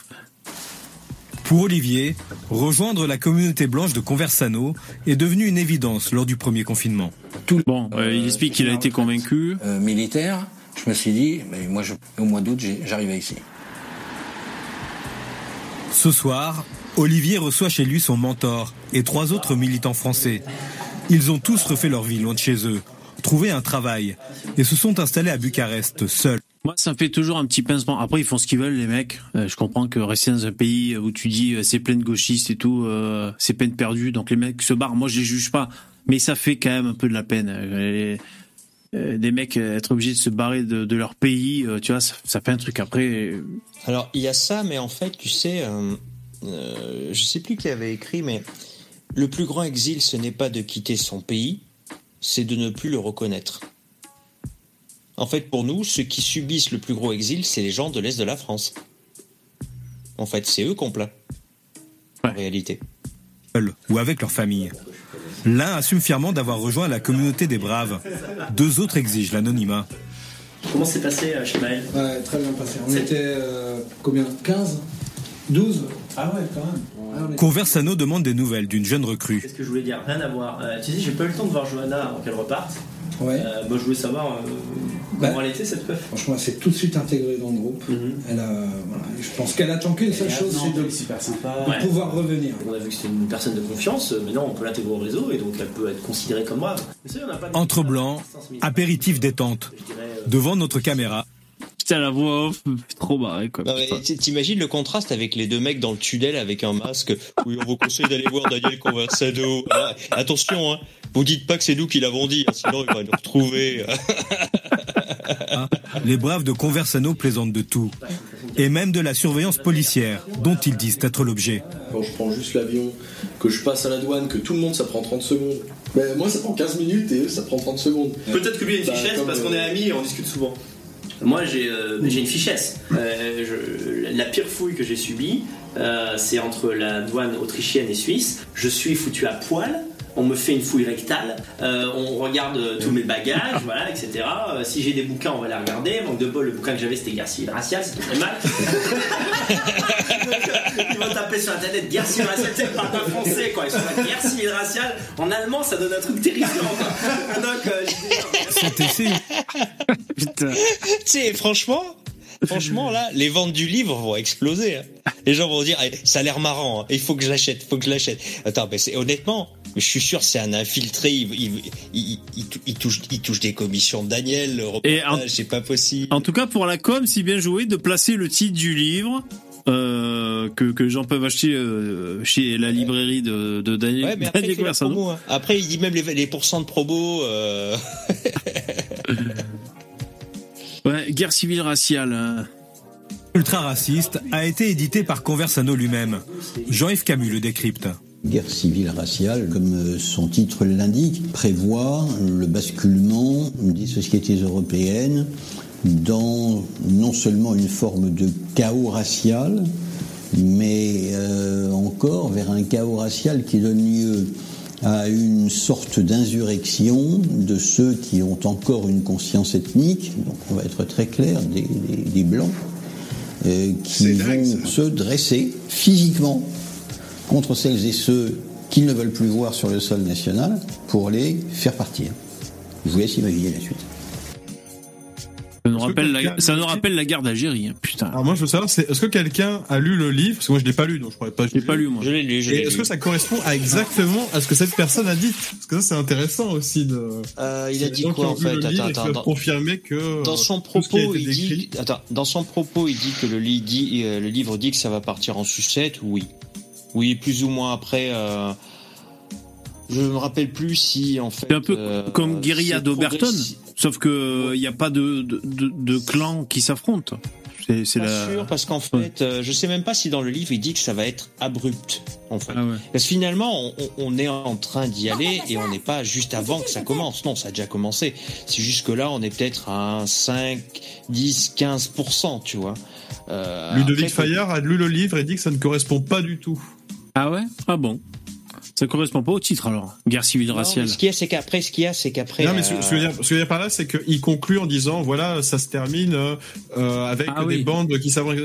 Pour Olivier, rejoindre la communauté blanche de Conversano est devenu une évidence lors du premier confinement. Bon, euh, il explique qu'il a été convaincu. Euh, militaire, je me suis dit, mais moi, je- au mois d'août, j'arrivais ici. Ce soir, Olivier reçoit chez lui son mentor et trois autres militants français. Ils ont tous refait leur vie loin de chez eux, trouvé un travail et se sont installés à Bucarest seuls. Moi, ça me fait toujours un petit pincement. Après, ils font ce qu'ils veulent, les mecs. Euh, je comprends que rester dans un pays où tu dis euh, c'est plein de gauchistes et tout, euh, c'est peine perdue. Donc les mecs se barrent. Moi, je les juge pas, mais ça fait quand même un peu de la peine. Les- des mecs être obligés de se barrer de, de leur pays, euh, tu vois, ça, ça fait un truc. Après, Alors, il y a ça, mais en fait, tu sais, euh, euh, je sais plus qui avait écrit, mais le plus grand exil, ce n'est pas de quitter son pays, c'est de ne plus le reconnaître. En fait, pour nous, ceux qui subissent le plus gros exil, c'est les gens de l'Est de la France. En fait, c'est eux qu'on plaint. En réalité. seuls ou avec leur famille. L'un assume fièrement d'avoir rejoint la communauté des braves. Deux autres exigent l'anonymat. Comment s'est passé euh, chez Maël Ouais, très bien passé. On était euh, combien? 15 12 Ah ouais, quand même. Conversano demande des nouvelles d'une jeune recrue. Qu'est-ce que je voulais dire? Rien à voir. Euh, tu sais, j'ai pas eu le temps de voir Johanna avant qu'elle reparte. Ouais. Euh, moi, je voulais savoir euh, Bah, comment elle était cette meuf. Franchement, elle s'est tout de suite intégrée dans le groupe. Elle a, voilà, je pense qu'elle attend qu'une seule chose, c'est de, de Ouais. pouvoir revenir. On a vu que c'était une personne de confiance. Maintenant, on peut l'intégrer au réseau et donc elle peut être considérée comme brave. On pas de- Entre blancs, apéritif détente. Devant notre caméra, Putain, la voix off, trop marrer, quoi. Mais T'imagines le contraste avec les deux mecs dans le tunnel avec un masque. Oui, on vous conseille d'aller voir Daniel Conversano. Ah, attention, hein, vous dites pas que c'est nous qui l'avons dit, hein, sinon il va nous retrouver. les braves de Conversano plaisantent de tout. et même de la surveillance policière dont ils disent être l'objet. Quand je prends juste l'avion, que je passe à la douane, que tout le monde ça prend 30 secondes. Ben, moi ça prend 15 minutes et eux ça prend 30 secondes. Peut-être que lui a une Bah, fichesse parce qu'on euh, est amis et on discute souvent. Moi j'ai euh, j'ai une fichesse. Euh, la pire fouille que j'ai subie, euh, c'est entre la douane autrichienne et suisse. Je suis foutu à poil. On me fait une fouille rectale, euh, on regarde euh, tous mes bagages, voilà, etc. Euh, si j'ai des bouquins, on va les regarder. Manque de bol, le bouquin que j'avais c'était Guerre civile raciale, c'était très mal. Donc, ils vont taper sur internet guerre civile raciale, c'est pas un français quoi. Ils sont la guerre civile raciale. En allemand, ça donne un truc terrifiant. quoi. Donc, euh, Cet essai Putain. tu sais, franchement, franchement, là, les ventes du livre vont exploser. hein. Les gens vont dire, Eh, ça a l'air marrant, hein. il faut que je l'achète, il faut que je l'achète. Attends, mais c'est honnêtement, je suis sûr, c'est un infiltré, il, il, il- il- touche, il touche des commissions de Daniel, le c'est pas possible. En tout cas, pour la com, si bien joué de placer le titre du livre euh, que, que les gens peuvent acheter euh, chez la librairie de, de Daniel, Ouais, mais après, il Daniel fait la Conversano. promo, hein. Après, il dit même les, les pourcents de promo. euh, guerre civile raciale. Ultra raciste a été édité par Conversano lui-même. Jean-Yves Camus le décrypte. Guerre civile raciale, comme euh, son titre l'indique, prévoit le basculement des sociétés européennes dans non seulement une forme de chaos racial, mais euh, encore vers un chaos racial qui donne lieu à une sorte d'insurrection de ceux qui ont encore une conscience ethnique, donc on va être très clair, des, des- des blancs, euh, qui vont se dresser physiquement contre celles et ceux qu'ils ne veulent plus voir sur le sol national pour les faire partir. Je vous laisse imaginer la suite. Ça nous, Est-ce que rappelle la, quelqu'un- ça nous rappelle la guerre d'Algérie. hein, Putain. Alors moi je veux savoir, c'est est-ce que quelqu'un a lu le livre? Parce que moi je l'ai pas lu, donc je pourrais pas. Je l'ai pas lu moi. Je l'ai lu, je Et l'ai est-ce lu. que ça correspond à exactement à ce que cette personne a dit? Parce que ça c'est intéressant aussi de. Euh, il a dit quoi en fait? Attends, attends, confirmer que Dans euh, son qui a propos, il dit, attends, dans son propos, il dit que le, lit dit, euh, le livre dit que ça va partir en sucette. Oui, oui, plus ou moins après. euh, je me rappelle plus si en fait. C'est un peu euh, comme Guérilla d'Oberton, progressi- sauf que il n'y a pas de, de, de, de clans qui s'affrontent. C'est Pas la. sûr parce qu'en fait, euh, je sais même pas si dans le livre il dit que ça va être abrupt. En fait, Ah ouais. parce que finalement, on, on- on est en train d'y aller et on n'est pas juste avant que ça commence. Non, ça a déjà commencé. C'est juste que là, on est peut-être à un 5, 10, 15% tu vois. Euh, Ludovic après, Fayard a lu le livre et dit que ça ne correspond pas du tout. Ah ouais? Ah bon? Ça correspond pas au titre alors. Guerre civile Non, raciale. ce qu'il y a, c'est qu'après, ce qu'il y a, c'est qu'après. non mais ce, euh, ce que je veux dire, ce que je veux dire par là, c'est qu'il conclut en disant voilà, ça se termine euh, euh, avec Ah des oui. bandes qui savent.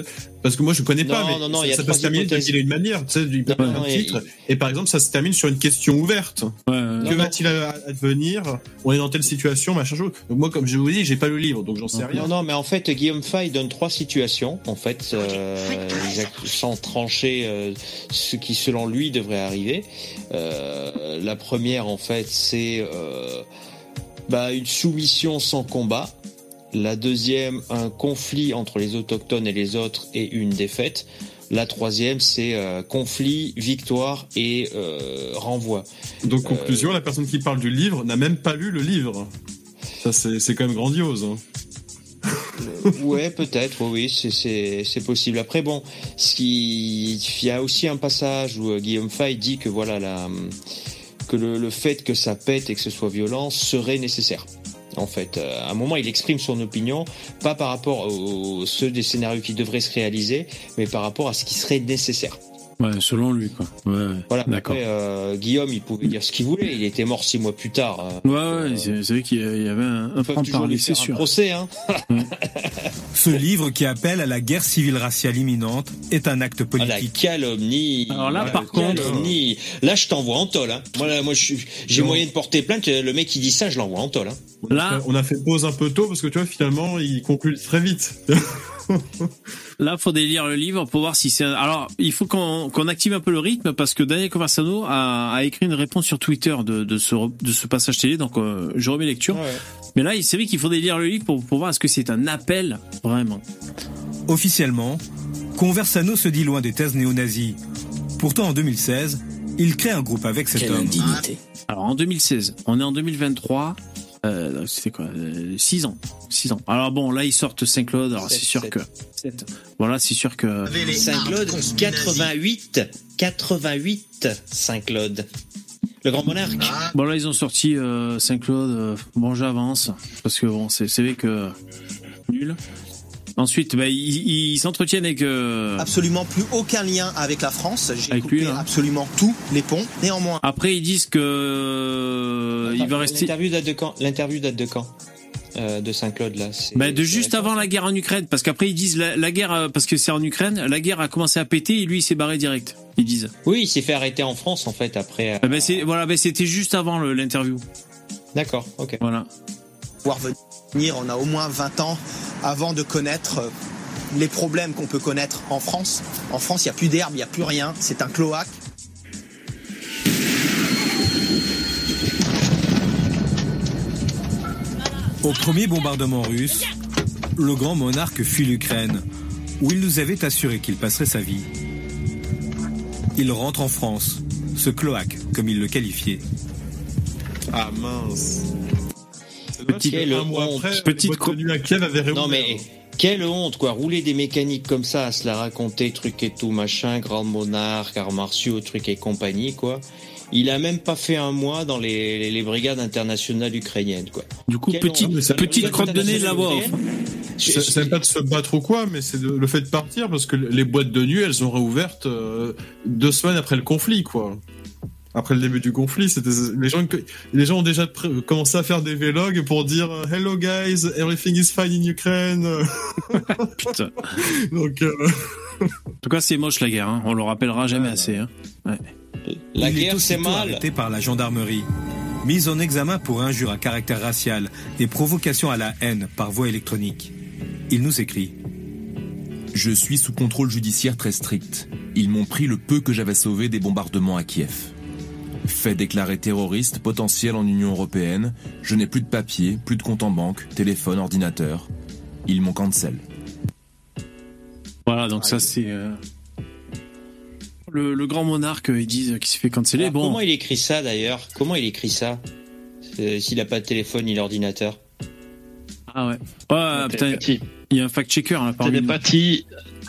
Parce que moi je connais pas, Non, mais non, non, ça, il y a ça peut se terminer hypothèses. qu'il a une manière, tu sais, il peut Non, faire non, un titre. Et par exemple, ça se termine sur une question ouverte. Ouais, Que va-t-il advenir On est dans telle situation, machin chose. Donc moi, comme je vous dis, j'ai pas le livre, donc j'en sais rien. Non, non, mais en fait, Guillaume Fay donne trois situations, en fait, euh, sans trancher euh, ce qui, selon lui, devrait arriver. Euh, la première, en fait, c'est euh, bah, une soumission sans combat. La deuxième, un conflit entre les autochtones et les autres et une défaite. La troisième, c'est euh, conflit, victoire et renvoi. Donc conclusion, la personne qui parle du livre n'a même pas lu le livre. Ça c'est c'est quand même grandiose. hein. Ouais, peut-être, oui, c'est- possible. Après, bon, il y a aussi un passage où euh, Guillaume Fay dit que voilà, que le, le fait que ça pète et que ce soit violent serait nécessaire. En fait, Euh, à un moment, il exprime son opinion, pas par rapport aux ceux des scénarios qui devraient se réaliser, mais par rapport à ce qui serait nécessaire. Ouais, selon lui quoi. Ouais. Voilà. D'accord. Après, euh, Guillaume, il pouvait dire ce qu'il voulait. Il était mort six mois plus tard. Euh, Ouais, ouais, c'est c'est vrai qu'il y avait un, un franc parler, c'est un sûr. procès, hein. Ce livre qui appelle à la guerre civile raciale imminente est un acte Ah, la politique. calomnie. Alors là, par contre- calomnie. Là, je t'envoie en tôle. Hein. Moi, là, j'ai moyen de porter plainte. Le mec qui dit ça, je l'envoie en tôle. Hein. On a fait- on a fait pause un peu tôt parce que tu vois finalement il conclut très vite. Là, faut lire le livre pour voir si c'est. un- Alors, il faut qu'on active un peu le rythme parce que Daniel Conversano a, a écrit une réponse sur Twitter de, de ce re- de ce passage télé, donc euh, je remets lecture. Mais là, c'est vrai qu'il faudrait lire le livre pour, pour voir est-ce que c'est un appel vraiment. Officiellement, Conversano se dit loin des thèses néo-nazis. Pourtant, en 2016, il crée un groupe avec cet homme. Alors en 2016, on est en 2023. Euh, C'était quoi 6 ans. 6 ans. Alors bon, là, ils sortent Saint-Claude. Alors c'est sûr sept. que. Voilà, c'est sûr que. Saint-Claude, 88. 88, Saint-Claude. Le grand monarque. Bon, là, ils ont sorti euh, Saint-Claude. euh, bon, j'avance. Parce que bon, c'est c'est vrai que. Nul. Ensuite, bah, ils ils s'entretiennent avec. euh, Absolument plus aucun lien avec la France. J'ai coupé lui, là. absolument tous les ponts. Néanmoins, Après, ils disent que. euh, il va rester. L'interview date de quand? L'interview date de quand? Euh, De Saint-Claude, là. Bah, de juste avant la guerre en Ukraine, parce qu'après ils disent la, la guerre, euh, parce que c'est en Ukraine, la guerre a commencé à péter et lui il s'est barré direct. Ils disent. Oui, il s'est fait arrêter en France, en fait, après. euh, Ah bah, c'est- voilà, bah, c'était juste avant le- l'interview. D'accord, ok. Voilà. pouvoir on a au moins 20 ans avant de connaître euh, les problèmes qu'on peut connaître en France. En France, il n'y a plus d'herbe, il n'y a plus rien. C'est un cloaque. Au premier bombardement russe, le grand monarque fuit l'Ukraine, où il nous avait assuré qu'il passerait sa vie. Il rentre en France, ce cloaque, comme il le qualifiait. Ah mince. Petit un mois après, petite de nuit à Kiev réouvert. Non mais quelle honte quoi, rouler des mécaniques comme ça, à se la raconter, truc et tout, machin, grand monarque, arts martiaux, truc et compagnie quoi. Il a même pas fait un mois dans les, les, les brigades internationales ukrainiennes quoi. Du coup, Quelle petite, honte. petite crotte de nez de la. C'est pas de se battre ou quoi, mais c'est le fait de partir parce que les boîtes de nuit, elles ont réouvertes euh, deux semaines après le conflit, quoi. Après le début du conflit, c'était les gens, les gens ont déjà commencé à faire des vlogs pour dire euh, Hello guys, everything is fine in Ukraine. Putain. Donc, euh, En tout cas, c'est moche la guerre. Hein. On le rappellera jamais assez. Hein. Ouais. La il guerre est c'est mal. arrêté par la gendarmerie, mis en examen pour injure à caractère racial et provocation à la haine par voie électronique. Il nous écrit Je suis sous contrôle judiciaire très strict. Ils m'ont pris le peu que j'avais sauvé des bombardements à Kiev. Fait déclaré terroriste potentiel en Union européenne, je n'ai plus de papier, plus de compte en banque, téléphone, ordinateur. Ils m'ont cancel. Voilà, donc ça c'est euh, le, le grand monarque. Ils disent qu'il s'est fait canceller. Alors, Bon, Comment il écrit ça d'ailleurs? Comment il écrit ça? Euh, S'il a pas de téléphone ni l'ordinateur? ah ouais. Ouais, putain, il y a un fact-checker là parmi nous. Télépathie,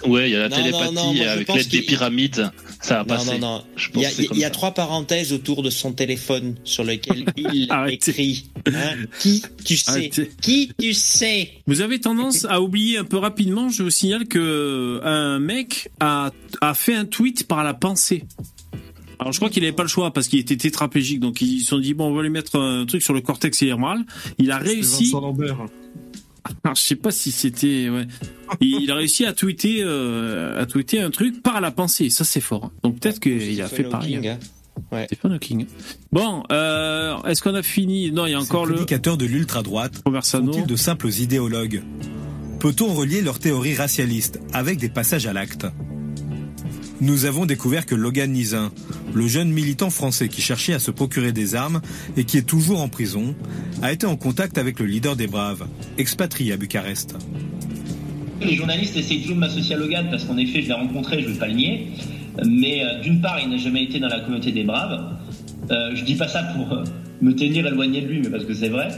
ouais, il y a la Non, télépathie non, moi, avec l'aide des pyramides, ça a passé. non, non. Il y a, y trois parenthèses autour de son téléphone sur lequel il écrit. Hein Qui tu sais? Arrêtez. Qui tu sais? Vous avez tendance à oublier un peu rapidement. Je vous signale que un mec a, a fait un tweet par la pensée. Alors je crois qu'il n'avait pas le choix parce qu'il était tétraplégique, donc ils se sont dit bon on va lui mettre un truc sur le cortex cérébral. Il a réussi. Vincent Lambert. Alors, je sais pas si c'était ouais. Il, a réussi à tweeter euh, à tweeter un truc par la pensée. Ça c'est fort. Donc peut-être qu'il a fait pareil. Hawking, hein. Ouais. Stephen Hawking. Bon, euh, est-ce qu'on a fini? Non, il y a encore le prédicateurs de l'ultra-droite sont-ils de simples idéologues? Peut-on relier leurs théories racialistes avec des passages à l'acte? Nous avons découvert que Logan Nizin, le jeune militant français qui cherchait à se procurer des armes et qui est toujours en prison, a été en contact avec le leader des Braves, expatrié à Bucarest. Les journalistes essayent toujours de m'associer à Logan parce qu'en effet, je l'ai rencontré, je ne vais pas le nier. Mais euh, d'une part, il n'a jamais été dans la communauté des Braves. Euh, je dis pas ça pour euh, me tenir éloigné de lui, mais parce que c'est vrai.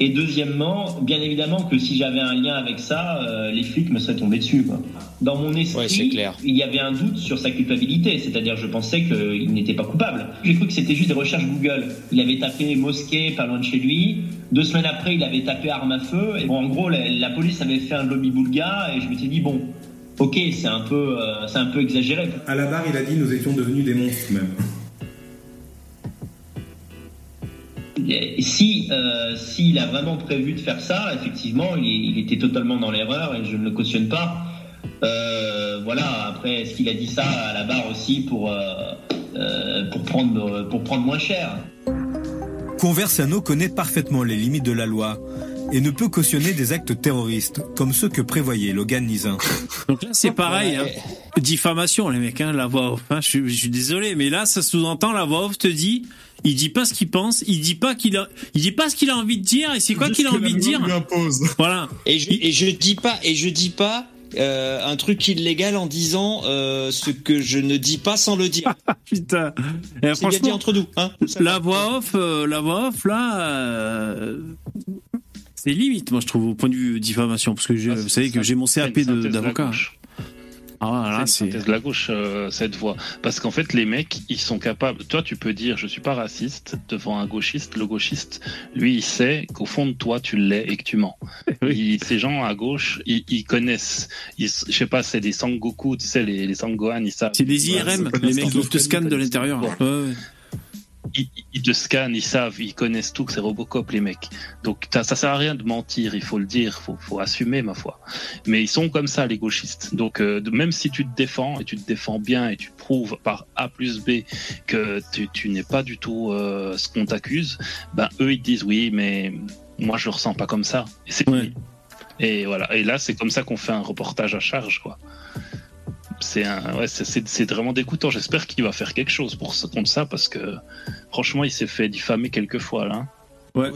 Et deuxièmement, bien évidemment que si j'avais un lien avec ça, euh, les flics me seraient tombés dessus. Quoi. Dans mon esprit, Ouais, c'est clair. il y avait un doute sur sa culpabilité, c'est-à-dire je pensais qu'il n'était pas coupable. J'ai cru que c'était juste des recherches Google. Il avait tapé mosquée pas loin de chez lui. Deux semaines après, il avait tapé arme à feu. Et bon, en gros, la, la police avait fait un lobby boulga et je m'étais dit bon, ok, c'est un peu, euh, c'est un peu exagéré. À la barre, il a dit nous étions devenus des monstres même. Si euh, s'il a vraiment prévu de faire ça, effectivement, il, était totalement dans l'erreur et je ne le cautionne pas. Euh, voilà. Après, est-ce qu'il a dit ça à la barre aussi pour euh, pour prendre pour prendre moins cher? Conversano connaît parfaitement les limites de la loi et ne peut cautionner des actes terroristes comme ceux que prévoyait Logan Nizin. Donc là, c'est pareil. Hein. Diffamation, les mecs, hein, la voix off. hein. Je, suis- je suis désolé, mais là, ça sous-entend la voix off te dit, il dit pas ce qu'il pense, il dit pas qu'il a, il dit pas ce qu'il a envie de dire, et c'est quoi qu'il a envie de dire? Voilà. Et je, et je dis pas, et je dis pas euh, un truc illégal en disant euh, ce que je ne dis pas sans le dire. Putain. Et C'est bien franchement, dit entre nous. Hein la voix off, euh, la voix off, là, euh, c'est limite, moi je trouve, au point de vue diffamation, parce que je- vous savez que j'ai mon CAP d'avocat. Ah là, c'est de la gauche euh, cette voix. Parce qu'en fait les mecs ils sont capables toi tu peux dire je suis pas raciste devant un gauchiste. Le gauchiste lui il sait qu'au fond de toi tu l'es et que tu mens. Il- ces gens à gauche ils, ils connaissent. Ils, je sais pas c'est des Sangoku tu sais les, les Sangohan ils savent. C'est des IRM, les mecs qui te scannent de l'intérieur. Ouais, ouais. Ils, ils te scannent, ils savent, ils connaissent tout que c'est Robocop les mecs. Donc t'as- ça sert à rien de mentir, il faut le dire, faut, faut assumer ma foi. Mais ils sont comme ça les gauchistes. Donc euh, même si tu te défends et tu te défends bien et tu prouves par A plus B que tu, tu n'es pas du tout euh, ce qu'on t'accuse, ben eux ils te disent oui mais moi je le ressens pas comme ça. Et c'est fini. Et voilà. Et là c'est comme ça qu'on fait un reportage à charge quoi. C'est un, ouais, c'est- c'est c'est vraiment dégoûtant. J'espère qu'il va faire quelque chose pour contre ça parce que franchement, il s'est fait diffamer quelques fois là. hein.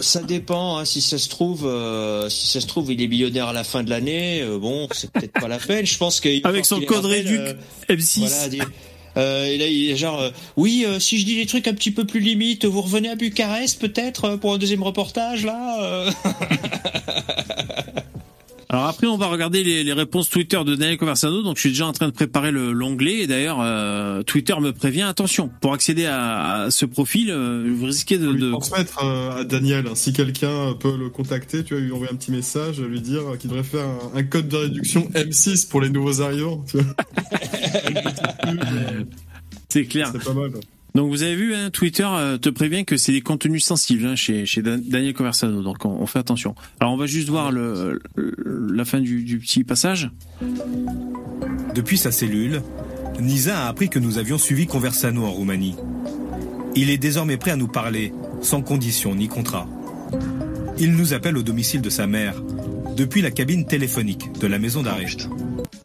Ça dépend. hein, si ça se trouve, euh, si ça se trouve, il est millionnaire à la fin de l'année. euh, bon, c'est peut-être pas la peine. Je pense qu'il Avec son code réduc M6. Voilà, dit- euh, et là, il est genre, euh, oui, euh, si je dis des trucs un petit peu plus limites, vous revenez à Bucarest peut-être euh, pour un deuxième reportage là. Alors après, on va regarder les, les réponses Twitter de Daniel Conversano. Donc, je suis déjà en train de préparer le- l'onglet. Et d'ailleurs, euh, Twitter me prévient attention. Pour accéder à, à ce profil, euh, vous risquez de, de... transmettre euh, à Daniel. hein. Si quelqu'un peut le contacter, tu vas lui envoyer un petit message, lui dire qu'il devrait faire un, un code de réduction M6 pour les nouveaux arrivants. tu vois. C'est clair. C'est pas mal. Donc vous avez vu, hein, Twitter euh, te prévient que c'est des contenus sensibles hein, chez, chez Dan- Daniel Conversano, donc on, on fait attention. Alors on va juste voir le, le- la fin du, du petit passage. Depuis sa cellule, Nisa a appris que nous avions suivi Conversano en Roumanie. Il est désormais prêt à nous parler, sans condition ni contrat. Il nous appelle au domicile de sa mère, depuis la cabine téléphonique de la maison d'arrêt.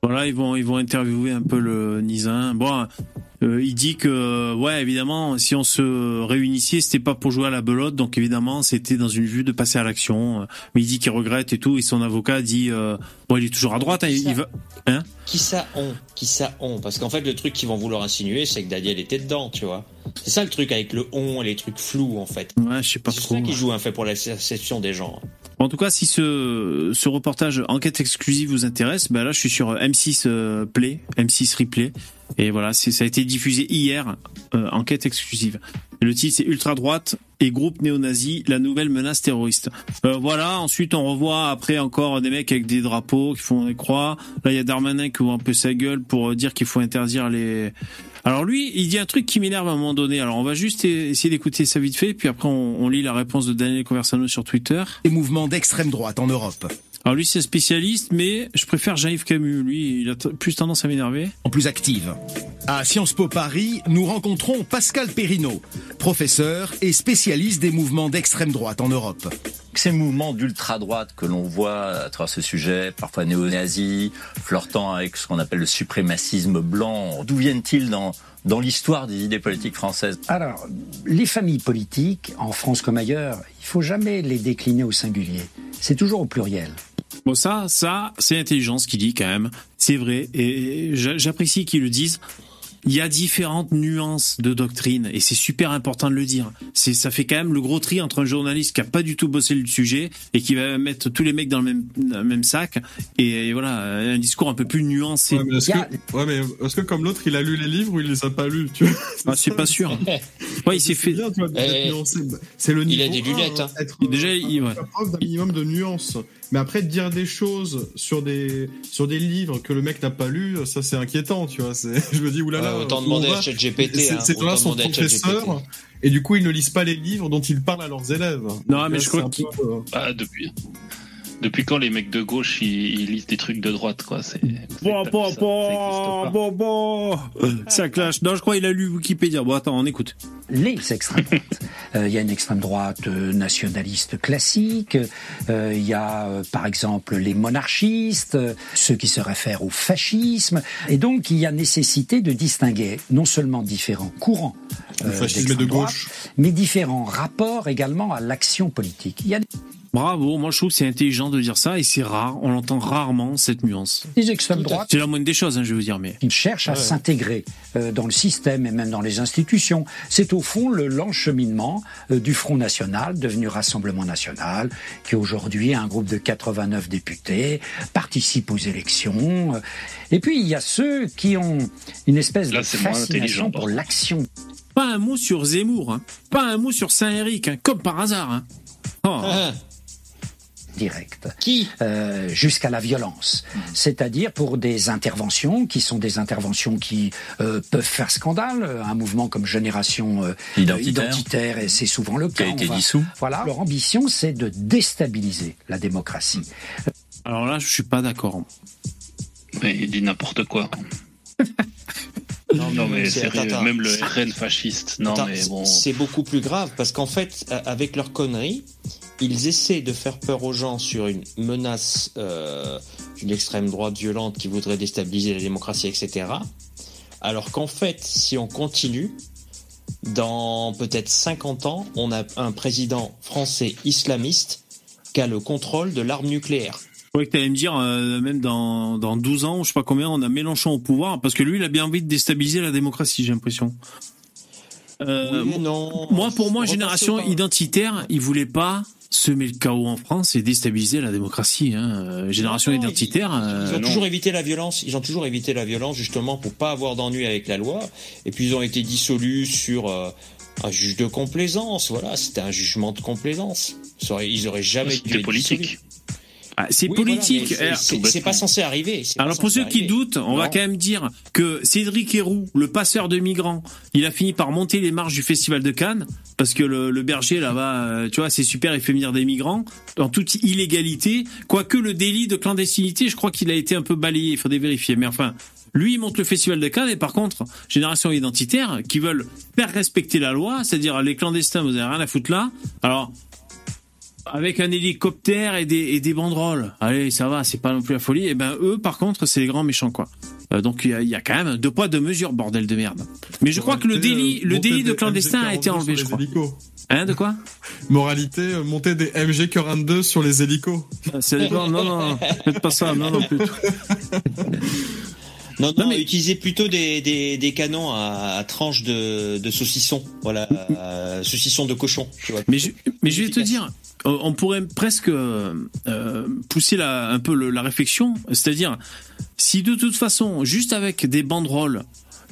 Voilà, ils vont ils vont interviewer un peu le Nisin. Bon, euh, il dit que ouais, évidemment, si on se réunissait, c'était pas pour jouer à la belote, donc évidemment, c'était dans une vue de passer à l'action. Mais il dit qu'il regrette et tout, et son avocat dit euh, bon, il est toujours à droite, hein, il, va hein? Qui ça ont Qui ça ont Parce qu'en fait, le truc qu'ils vont vouloir insinuer, c'est que Daniel était dedans, tu vois. C'est ça le truc avec le on et les trucs flous, en fait. Ouais, je sais pas C'est trop. ça qui joue un fait pour la perception des gens. En tout cas, si ce, ce reportage enquête exclusive vous intéresse, ben là, je suis sur M6 euh, Play, M6 Replay, et voilà, c'est ça a été diffusé hier, euh, enquête exclusive. Le titre c'est Ultra droite et groupe néo-nazi, la nouvelle menace terroriste. Euh, voilà. Ensuite, on revoit après encore des mecs avec des drapeaux qui font des croix. Là, il y a Darmanin qui ouvre un peu sa gueule pour dire qu'il faut interdire les. Alors lui, il dit un truc qui m'énerve à un moment donné. Alors on va juste essayer d'écouter ça vite fait, puis après on, on lit la réponse de Daniel Conversano sur Twitter. Les mouvements d'extrême droite en Europe. Alors lui c'est un spécialiste, mais je préfère Jean-Yves Camus. Lui, il a plus tendance à m'énerver. En plus active. À Sciences Po Paris, nous rencontrons Pascal Perrineau, professeur et spécialiste des mouvements d'extrême droite en Europe. Ces mouvements d'ultra-droite que l'on voit à travers ce sujet, parfois néo-nazis, flirtant avec ce qu'on appelle le suprémacisme blanc, d'où viennent-ils dans, dans l'histoire des idées politiques françaises? Alors, les familles politiques, en France comme ailleurs, il faut jamais les décliner au singulier. C'est toujours au pluriel. Bon ça, ça, c'est l'intelligence qui dit quand même. C'est vrai, et j'a- j'apprécie qu'ils le disent. Il y a différentes nuances de doctrine et c'est super important de le dire. C'est ça fait quand même le gros tri entre un journaliste qui a pas du tout bossé le sujet et qui va mettre tous les mecs dans le même, dans le même sac et, et voilà un discours un peu plus nuancé. Ouais, mais est-ce que, ouais, comme l'autre, il a lu les livres ou il les a pas lus tu vois? Ah, c'est pas sûr. Ouais, il s'est fait. Eh. C'est le il a niveau des un, lunettes, hein, être, Déjà, euh, il- ouais. d'un minimum de nuance. Mais après, de dire des choses sur des, sur des livres que le mec n'a pas lu, ça c'est inquiétant, tu vois. Je me dis, oulala. Autant où demander à ChatGPT, Ces hein, ces gens-là sont professeurs, et du coup, ils ne lisent pas les livres dont ils parlent à leurs élèves. Non, Donc mais là, je crois qu'il- peu, euh, Ah, depuis. Depuis quand les mecs de gauche ils, ils lisent des trucs de droite quoi C'est Bon, bon, bon, bon, bon. Ça clash. Non, je crois qu'il a lu Wikipédia. Bon, attends, on écoute. Les extrêmes droites. Euh, Il y a une extrême droite euh, nationaliste classique. euh, Il y a, euh, par exemple, les monarchistes, ceux qui se réfèrent au fascisme. Et donc, il y a nécessité de distinguer non seulement différents courants de droite, gauche. mais différents rapports également à l'action politique. Il y a Bravo, moi je trouve que c'est intelligent de dire ça et c'est rare, on l'entend rarement cette nuance. Les extrêmes droites. C'est la moindre des choses, hein, je veux dire, mais. Ils cherchent à s'intégrer euh, dans le système et même dans les institutions. C'est au fond le lent cheminement euh, du Front National, devenu Rassemblement National, qui aujourd'hui a un groupe de 89 députés, participe aux élections. euh, Et puis il y a ceux qui ont une espèce Là, de fascination pour l'action. Pas un mot sur Zemmour, hein. pas un mot sur Saint-Éric, hein, comme par hasard. Hein. Oh. Directe, euh, jusqu'à la violence. C'est-à-dire pour des interventions qui sont des interventions qui euh, peuvent faire scandale. Un mouvement comme Génération euh, Identitaire. identitaire, et c'est souvent le Qui cas. a été va- dissous. Voilà, leur ambition, c'est de déstabiliser la démocratie. Alors là, je suis pas d'accord. Mais il dit n'importe quoi. non, mais c'est- sérieux, attends, attends. même le RN fasciste. Non, Attends, mais c'est- bon. C'est beaucoup plus grave parce qu'en fait, avec leurs conneries, ils essaient de faire peur aux gens sur une menace euh, d'une extrême droite violente qui voudrait déstabiliser la démocratie, etc. Alors qu'en fait, si on continue, dans peut-être 50 ans, on a un président français islamiste qui a le contrôle de l'arme nucléaire. Je croyais que t'allais me dire, euh, même dans, dans 12 ans, je sais pas combien, on a Mélenchon au pouvoir, parce que lui, il a bien envie de déstabiliser la démocratie, j'ai l'impression. Euh, Oui, non. moi, pour moi, génération identitaire, il voulait pas semer le chaos en France et déstabiliser la démocratie. Hein. Euh, Génération Non, identitaire. euh, Ils ont non. toujours évité la violence. Ils ont toujours évité la violence justement pour pas avoir d'ennui avec la loi. Et puis ils ont été dissolus sur euh, un juge de complaisance. Voilà, c'était un jugement de complaisance. Ils auraient jamais dû C'était politique. dissolus. Ah, c'est Oui, politique. c'est- pas censé arriver. Alors pour ceux qui doutent, on va quand même dire que Cédric Héroux, le passeur de migrants, il a fini par monter les marches du festival de Cannes parce que le, le berger là-bas, euh, tu vois, c'est super, il fait venir des migrants en toute illégalité. Quoique le délit de clandestinité, je crois qu'il a été un peu balayé, il faudrait vérifier. Mais enfin, lui il monte le festival de Cannes et par contre, génération identitaire qui veulent faire respecter la loi, c'est-à-dire les clandestins, vous avez rien à foutre là. Alors avec un hélicoptère et des, et des banderoles. Allez, ça va, c'est pas non plus la folie. Et ben eux, par contre, c'est les grands méchants, quoi. Euh, donc il y, a- il y a quand même deux poids deux mesures, bordel de merde. Mais je crois que le délit, euh, le délit de des clandestin a été MG42 enlevé, je crois. hélicos. Hein, de quoi Moralité, euh, monter des MG42 sur les hélicos. C'est non, non, non, faites pas ça, non, non plus. Non, non, utilisez plutôt des, des, des canons à, à tranche de, de saucisson. Voilà, euh, saucisson de cochon. Tu vois. Mais je, mais je vais te dire, on pourrait presque euh, euh, pousser la, un peu le- la réflexion, c'est-à-dire si de toute façon, juste avec des banderoles,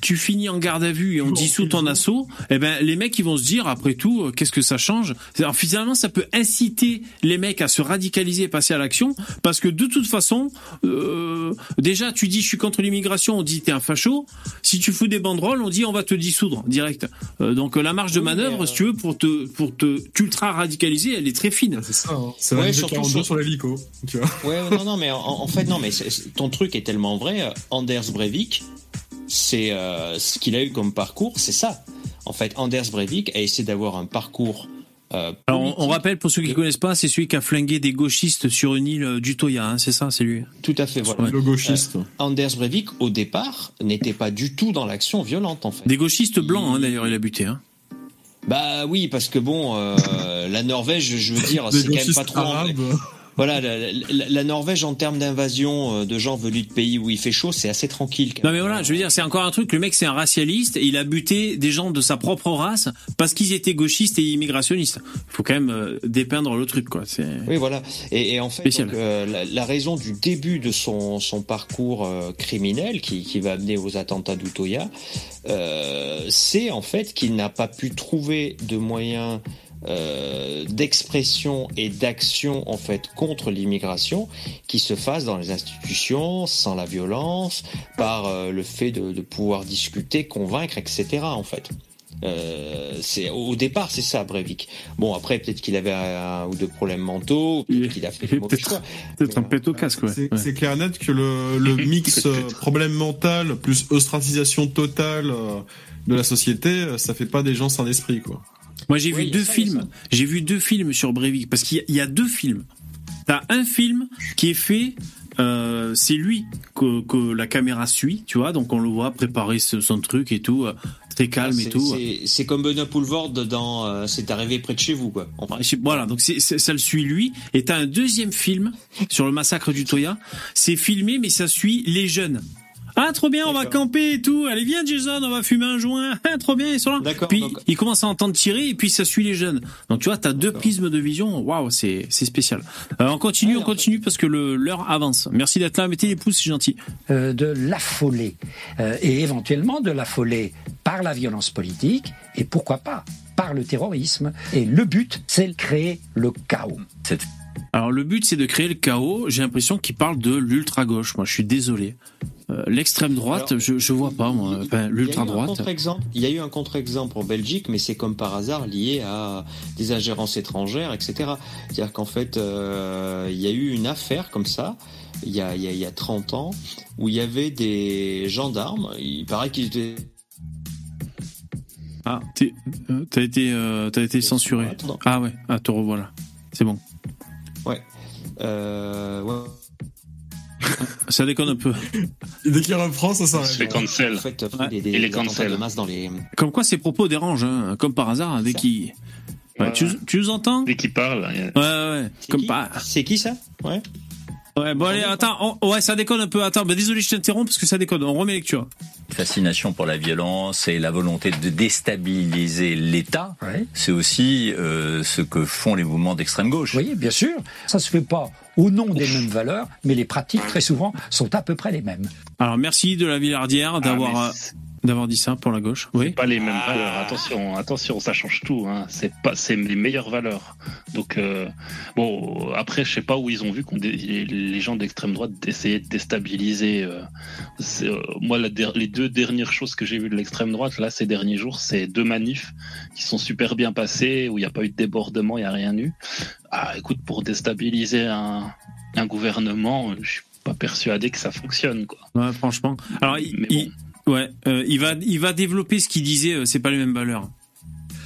tu finis en garde à vue et on dissout ton assaut, eh ben les mecs ils vont se dire après tout euh, qu'est-ce que ça change? Alors, Finalement ça peut inciter les mecs à se radicaliser et passer à l'action parce que de toute façon euh, déjà tu dis je suis contre l'immigration on dit t'es un facho si tu fous des banderoles on dit on va te dissoudre direct Euh, donc la marge de manœuvre si tu veux pour te pour te ultra radicaliser elle est très fine c'est ça C'est la Ouais, MG42 surtout sur- sur l'hélico. Tu vois. Ouais, non, non, mais en, en fait, non, mais c'est- c'est- ton truc est tellement vrai. Anders Breivik, c'est euh, ce qu'il a eu comme parcours, c'est ça. En fait, Anders Breivik a essayé d'avoir un parcours. euh, Alors, on, rappelle pour ceux qui connaissent pas, c'est celui qui a flingué des gauchistes sur une île du Toya, hein, c'est ça, c'est lui. Tout à fait, voilà. Ouais. Le gauchiste. Euh, Anders Breivik, au départ, n'était pas du tout dans l'action violente, en fait. Des gauchistes blancs, hein, d'ailleurs, il a buté. Hein. Bah oui, parce que bon, euh, la Norvège, je veux dire, c'est quand même pas trop. Voilà, la, la- la Norvège en termes d'invasion euh, de gens venus de pays où il fait chaud, c'est assez tranquille. Non mais voilà, je veux dire, c'est encore un truc. Le mec, c'est un racialiste et il a buté des gens de sa propre race parce qu'ils étaient gauchistes et immigrationnistes. Faut quand même euh, dépeindre le truc, quoi. C'est Oui, voilà. Et, et en fait, donc, euh, la, la raison du début de son, son parcours euh, criminel qui, qui va amener aux attentats d'Utoya, euh, c'est en fait qu'il n'a pas pu trouver de moyens euh, d'expression et d'action en fait contre l'immigration qui se fasse dans les institutions sans la violence par euh, le fait de, de pouvoir discuter convaincre etc en fait euh, c'est au départ c'est ça Breivik bon après peut-être qu'il avait un, ou deux problèmes mentaux peut-être qu'il a fait des mauvais choix peut-être un pète au casque, ouais. C'est Ouais. clair et net que le, le mix euh, problème mental plus ostracisation totale euh, de la société, euh, ça fait pas des gens sans esprit, quoi. Moi, j'ai Oui, vu deux ça, films. J'ai vu deux films sur Breivik parce qu'il y a- il y, a deux films. T'as un film qui est fait. euh, c'est lui que, que la caméra suit, tu vois, donc on le voit préparer ce- son truc et tout. euh, très calme Ah, et c'est- tout. c'est- comme Benoît Poulvord dans euh, C'est arrivé près de chez vous, quoi. Je- Voilà, donc ça le suit lui. Et t'as un deuxième film sur le massacre du Toya. C'est filmé, mais ça suit les jeunes. Ah, trop bien, on va camper et tout. Allez, viens, Jason, on va fumer un joint. Ah, trop bien, ils sont là. Puis, ils commencent à entendre tirer et puis ça suit les jeunes. Donc, tu vois, t'as deux prismes de vision. Waouh, c'est, c'est spécial. Euh, on continue, on continue parce que le, l'heure avance. Merci d'être là. Mettez les pouces, c'est gentil. euh, de l'affoler euh, et éventuellement de l'affoler par la violence politique et pourquoi pas par le terrorisme. Et le but, c'est de créer le chaos. Alors le but c'est de créer le chaos. J'ai l'impression qu'il parle de l'ultra gauche. Moi je suis désolé. Euh, L'extrême droite, Alors, je, je vois pas moi. Enfin, l'ultra Il y a eu un droite. contre-exemple- Il y a eu un contre-exemple en Belgique, mais c'est comme par hasard lié à des ingérences étrangères, etc. C'est-à-dire qu'en fait, euh, il y a eu une affaire comme ça, il y, a, il, y a, il y a 30 ans, où il y avait des gendarmes, il paraît qu'ils étaient... Ah, euh, t'as été, euh, été censuré. Ah ouais, ah te revoilà. C'est bon. Ouais. Euh, ouais. Ça déconne un peu. Dès qu'il reprend, ça s'arrête. Fait cancel. En fait, Ouais. des, des, Et les cancel. de masse dans les... Comme quoi ses propos dérangent, hein, comme par hasard, hein, dès qu'il. Ouais, tu, tu nous entends? Dès qu'il parle. Ouais, ouais. Comme pas. C'est qui ça? Ouais. Ouais, bon allez, attends, on- ouais, ça déconne un peu. Attends, bah, désolé, je t'interromps parce que ça déconne. On remet lecture. fascination pour la violence et la volonté de déstabiliser l'État, c'est aussi euh, ce que font les mouvements d'extrême gauche. Oui, bien sûr. Ça se fait pas au nom des mêmes valeurs, mais les pratiques très souvent sont à peu près les mêmes. Alors merci de la Villardière d'avoir mais euh, d'avoir dit ça pour la gauche. Oui. Pas les mêmes valeurs. Attention, attention, ça change tout. Hein. C'est pas, c'est les meilleures valeurs. Donc euh, bon, après, je sais pas où ils ont vu qu'on dé- les, gens d'extrême droite essayaient de déstabiliser. euh, c'est, euh, moi, la der- les deux dernières choses que j'ai vues de l'extrême droite là ces derniers jours, c'est deux manifs qui sont super bien passés où il n'y a pas eu de débordement, il n'y a rien eu. Ah, écoute, pour déstabiliser un, un gouvernement, je suis pas persuadé que ça fonctionne quoi. Ouais, franchement. Alors, il, il- ouais, euh, il va, il va développer ce qu'il disait. euh, c'est pas les mêmes valeurs.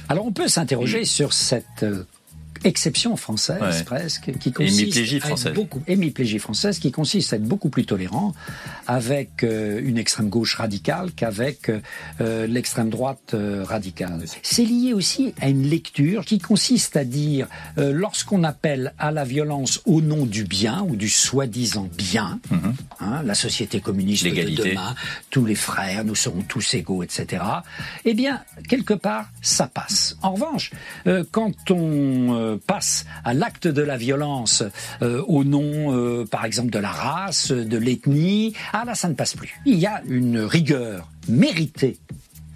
Alors on peut s'interroger sur cette euh, exception française Ouais. presque qui consiste à être beaucoup hémiplégie française qui consiste à être beaucoup plus tolérant avec euh, une extrême gauche radicale qu'avec euh, l'extrême droite euh, radicale. C'est lié aussi à une lecture qui consiste à dire euh, lorsqu'on appelle à la violence au nom du bien ou du soi-disant bien, hein, la société communiste de demain, tous les frères, nous serons tous égaux, etc. Eh bien, quelque part, ça passe. En revanche, euh, quand on euh, passe à l'acte de la violence euh, au nom, euh, par exemple, de la race, de l'ethnie, ah là, ça ne passe plus. Il y a une rigueur méritée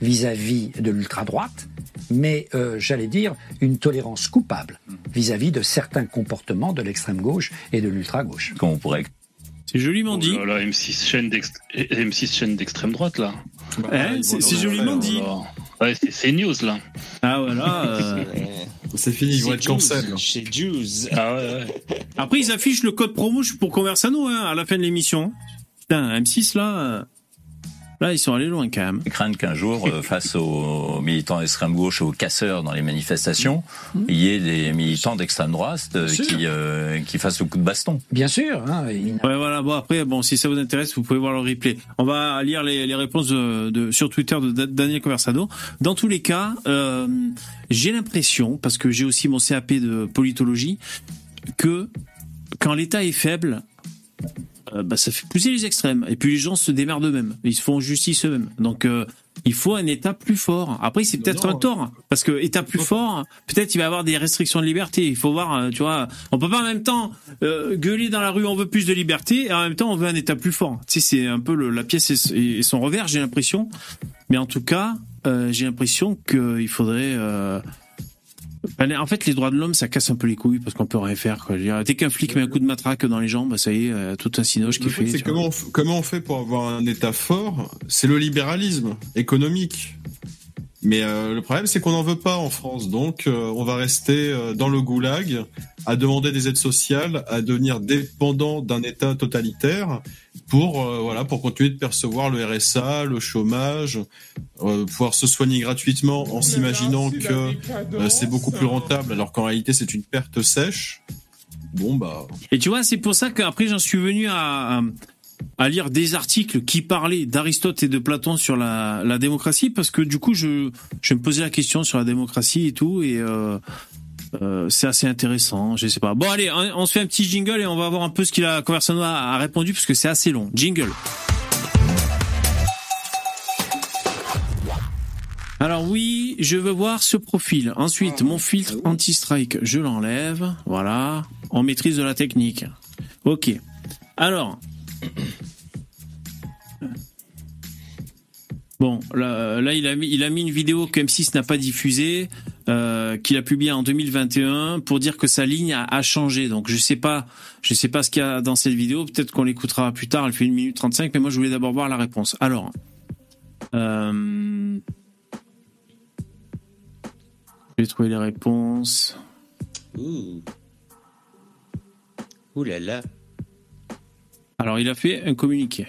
vis-à-vis de l'ultra-droite, mais euh, j'allais dire une tolérance coupable vis-à-vis de certains comportements de l'extrême gauche et de l'ultra-gauche. Qu'on pourrait C'est joliment dit. Oh là là, M6 chaîne d'ext- M6 chaîne d'extrême droite là. Eh, c'est c'est joliment dit. Ouais, c'est c'est news là. Ah voilà. euh, C'est fini, ils vont être cancel. Chez Jews. Ah ouais, ouais. Après, ils affichent le code promo pour Conversano hein, à la fin de l'émission. Putain, M6 là, euh, là ils sont allés loin quand même. Ils craignent qu'un jour, euh, face aux militants d'extrême gauche et aux casseurs dans les manifestations, il y ait des militants d'extrême droite euh, Bien sûr. qui, euh, qui fassent le coup de baston. Bien sûr. Hein, il- Ouais, voilà. Bon, après, bon, si ça vous intéresse, vous pouvez voir le replay. On va lire les, les réponses de, de- sur Twitter de Da- Daniel Conversado. Dans tous les cas, euh, j'ai l'impression, parce que j'ai aussi mon CAP de politologie, que quand l'État est faible, euh, bah, ça fait pousser les extrêmes. Et puis les gens se démerdent eux-mêmes. Ils se font justice eux-mêmes. Donc euh, il faut un État plus fort. Après, c'est peut-être un tort. Parce que État plus fort, peut-être il va y avoir des restrictions de liberté. Il faut voir, euh, tu vois, on peut pas en même temps euh, gueuler dans la rue, on veut plus de liberté, et en même temps on veut un État plus fort. Tu sais, c'est un peu le- la pièce et, et son revers, j'ai l'impression. Mais en tout cas, j'ai l'impression qu'il faudrait... en fait, les droits de l'homme, ça casse un peu les couilles parce qu'on peut rien faire. Quoi. Dès qu'un flic met un coup de matraque dans les jambes, bah, ça y est, euh, tout un cinoche qui fait. c'est comment, on f- comment on fait pour avoir un État fort? C'est le libéralisme économique. Mais euh, le problème, c'est qu'on n'en veut pas en France. Donc, euh, on va rester euh, dans le goulag, à demander des aides sociales, à devenir dépendant d'un État totalitaire pour euh, voilà pour continuer de percevoir le RSA, le chômage, euh, pouvoir se soigner gratuitement en s'imaginant que euh, c'est beaucoup plus rentable, alors qu'en réalité, c'est une perte sèche. Bon bah. Et tu vois, c'est pour ça qu'après j'en suis venu à, à, à lire des articles qui parlaient d'Aristote et de Platon sur la, la démocratie parce que du coup je je me posais la question sur la démocratie et tout et euh, c'est assez intéressant, je sais pas. Bon allez, on, on se fait un petit jingle et on va voir un peu ce qu'il a Conversano a, a répondu parce que c'est assez long. Jingle. Alors oui, je veux voir ce profil. Ensuite, mon filtre anti-strike, je l'enlève. Voilà, en maîtrise de la technique. Ok. Alors. Bon, là, là, il, a mis, il a mis une vidéo que M6 n'a pas diffusée, euh, qu'il a publiée en 2021 pour dire que sa ligne a, a changé. Donc je sais pas, je sais pas ce qu'il y a dans cette vidéo. Peut-être qu'on l'écoutera plus tard. Elle fait une minute 35, mais moi je voulais d'abord voir la réponse. Alors, euh, j'ai trouvé les réponses. Ouh. Ouh là là. Alors, il a fait un communiqué.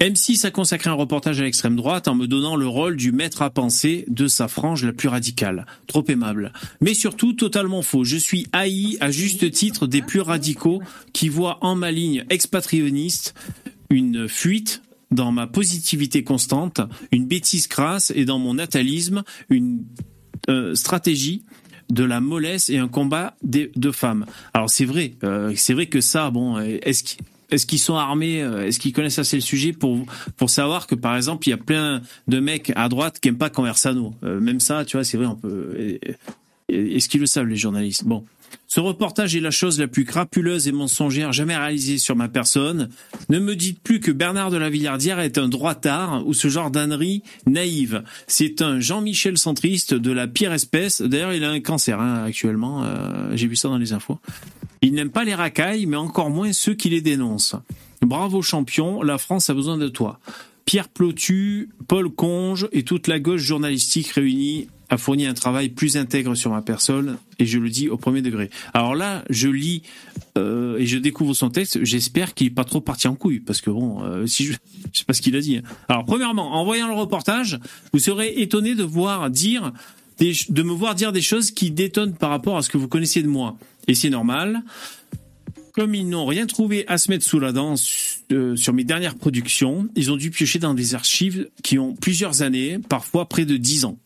M6 a consacré un reportage à l'extrême droite en me donnant le rôle du maître à penser de sa frange la plus radicale. Trop aimable. Mais surtout totalement faux. Je suis haï à juste titre des plus radicaux qui voient en ma ligne expatrionniste une fuite dans ma positivité constante, une bêtise crasse et dans mon natalisme, une euh, stratégie de la mollesse et un combat de femmes. Alors c'est vrai, euh, c'est vrai que ça, bon, est-ce qu'ils est-ce qu'ils sont armés euh, Est-ce qu'ils connaissent assez le sujet pour savoir que par exemple il y a plein de mecs à droite qui aiment pas Conversano? Euh, même ça, tu vois, c'est vrai. On peut. Est-ce qu'ils le savent les journalistes? Bon. Ce reportage est la chose la plus crapuleuse et mensongère jamais réalisée sur ma personne. Ne me dites plus que Bernard de la Villardière est un droitard ou ce genre d'ânerie naïve. C'est un Jean-Michel centriste de la pire espèce. D'ailleurs, il a un cancer hein, actuellement. Euh, J'ai vu ça dans les infos. Il n'aime pas les racailles, mais encore moins ceux qui les dénoncent. Bravo champion, la France a besoin de toi. Pierre Plotu, Paul Conge et toute la gauche journalistique réunie a fourni un travail plus intègre sur ma personne et je le dis au premier degré. Alors là, je lis euh, et je découvre son texte. J'espère qu'il est pas trop parti en couille parce que bon, euh, si je, je sais pas ce qu'il a dit. hein. Alors premièrement, en voyant le reportage, vous serez étonné de voir dire des, de me voir dire des choses qui détonnent par rapport à ce que vous connaissez de moi. Et c'est normal. Comme ils n'ont rien trouvé à se mettre sous la dent euh, sur mes dernières productions, ils ont dû piocher dans des archives qui ont plusieurs années, parfois près de dix ans.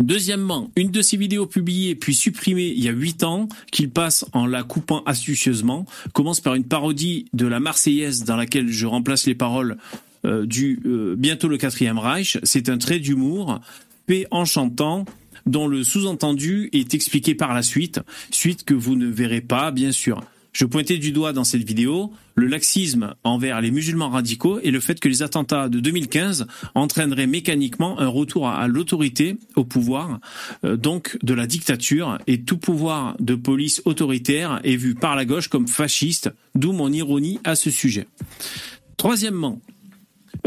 Deuxièmement, une de ces vidéos publiées puis supprimée il y a huit ans, qu'il passe en la coupant astucieusement, commence par une parodie de la Marseillaise dans laquelle je remplace les paroles euh, du euh, bientôt le quatrième Reich. C'est un trait d'humour, paix en chantant, dont le sous-entendu est expliqué par la suite, suite que vous ne verrez pas, bien sûr. Je pointais du doigt dans cette vidéo le laxisme envers les musulmans radicaux et le fait que les attentats de 2015 entraîneraient mécaniquement un retour à l'autorité, au pouvoir, euh, donc de la dictature, et tout pouvoir de police autoritaire est vu par la gauche comme fasciste, d'où mon ironie à ce sujet. Troisièmement,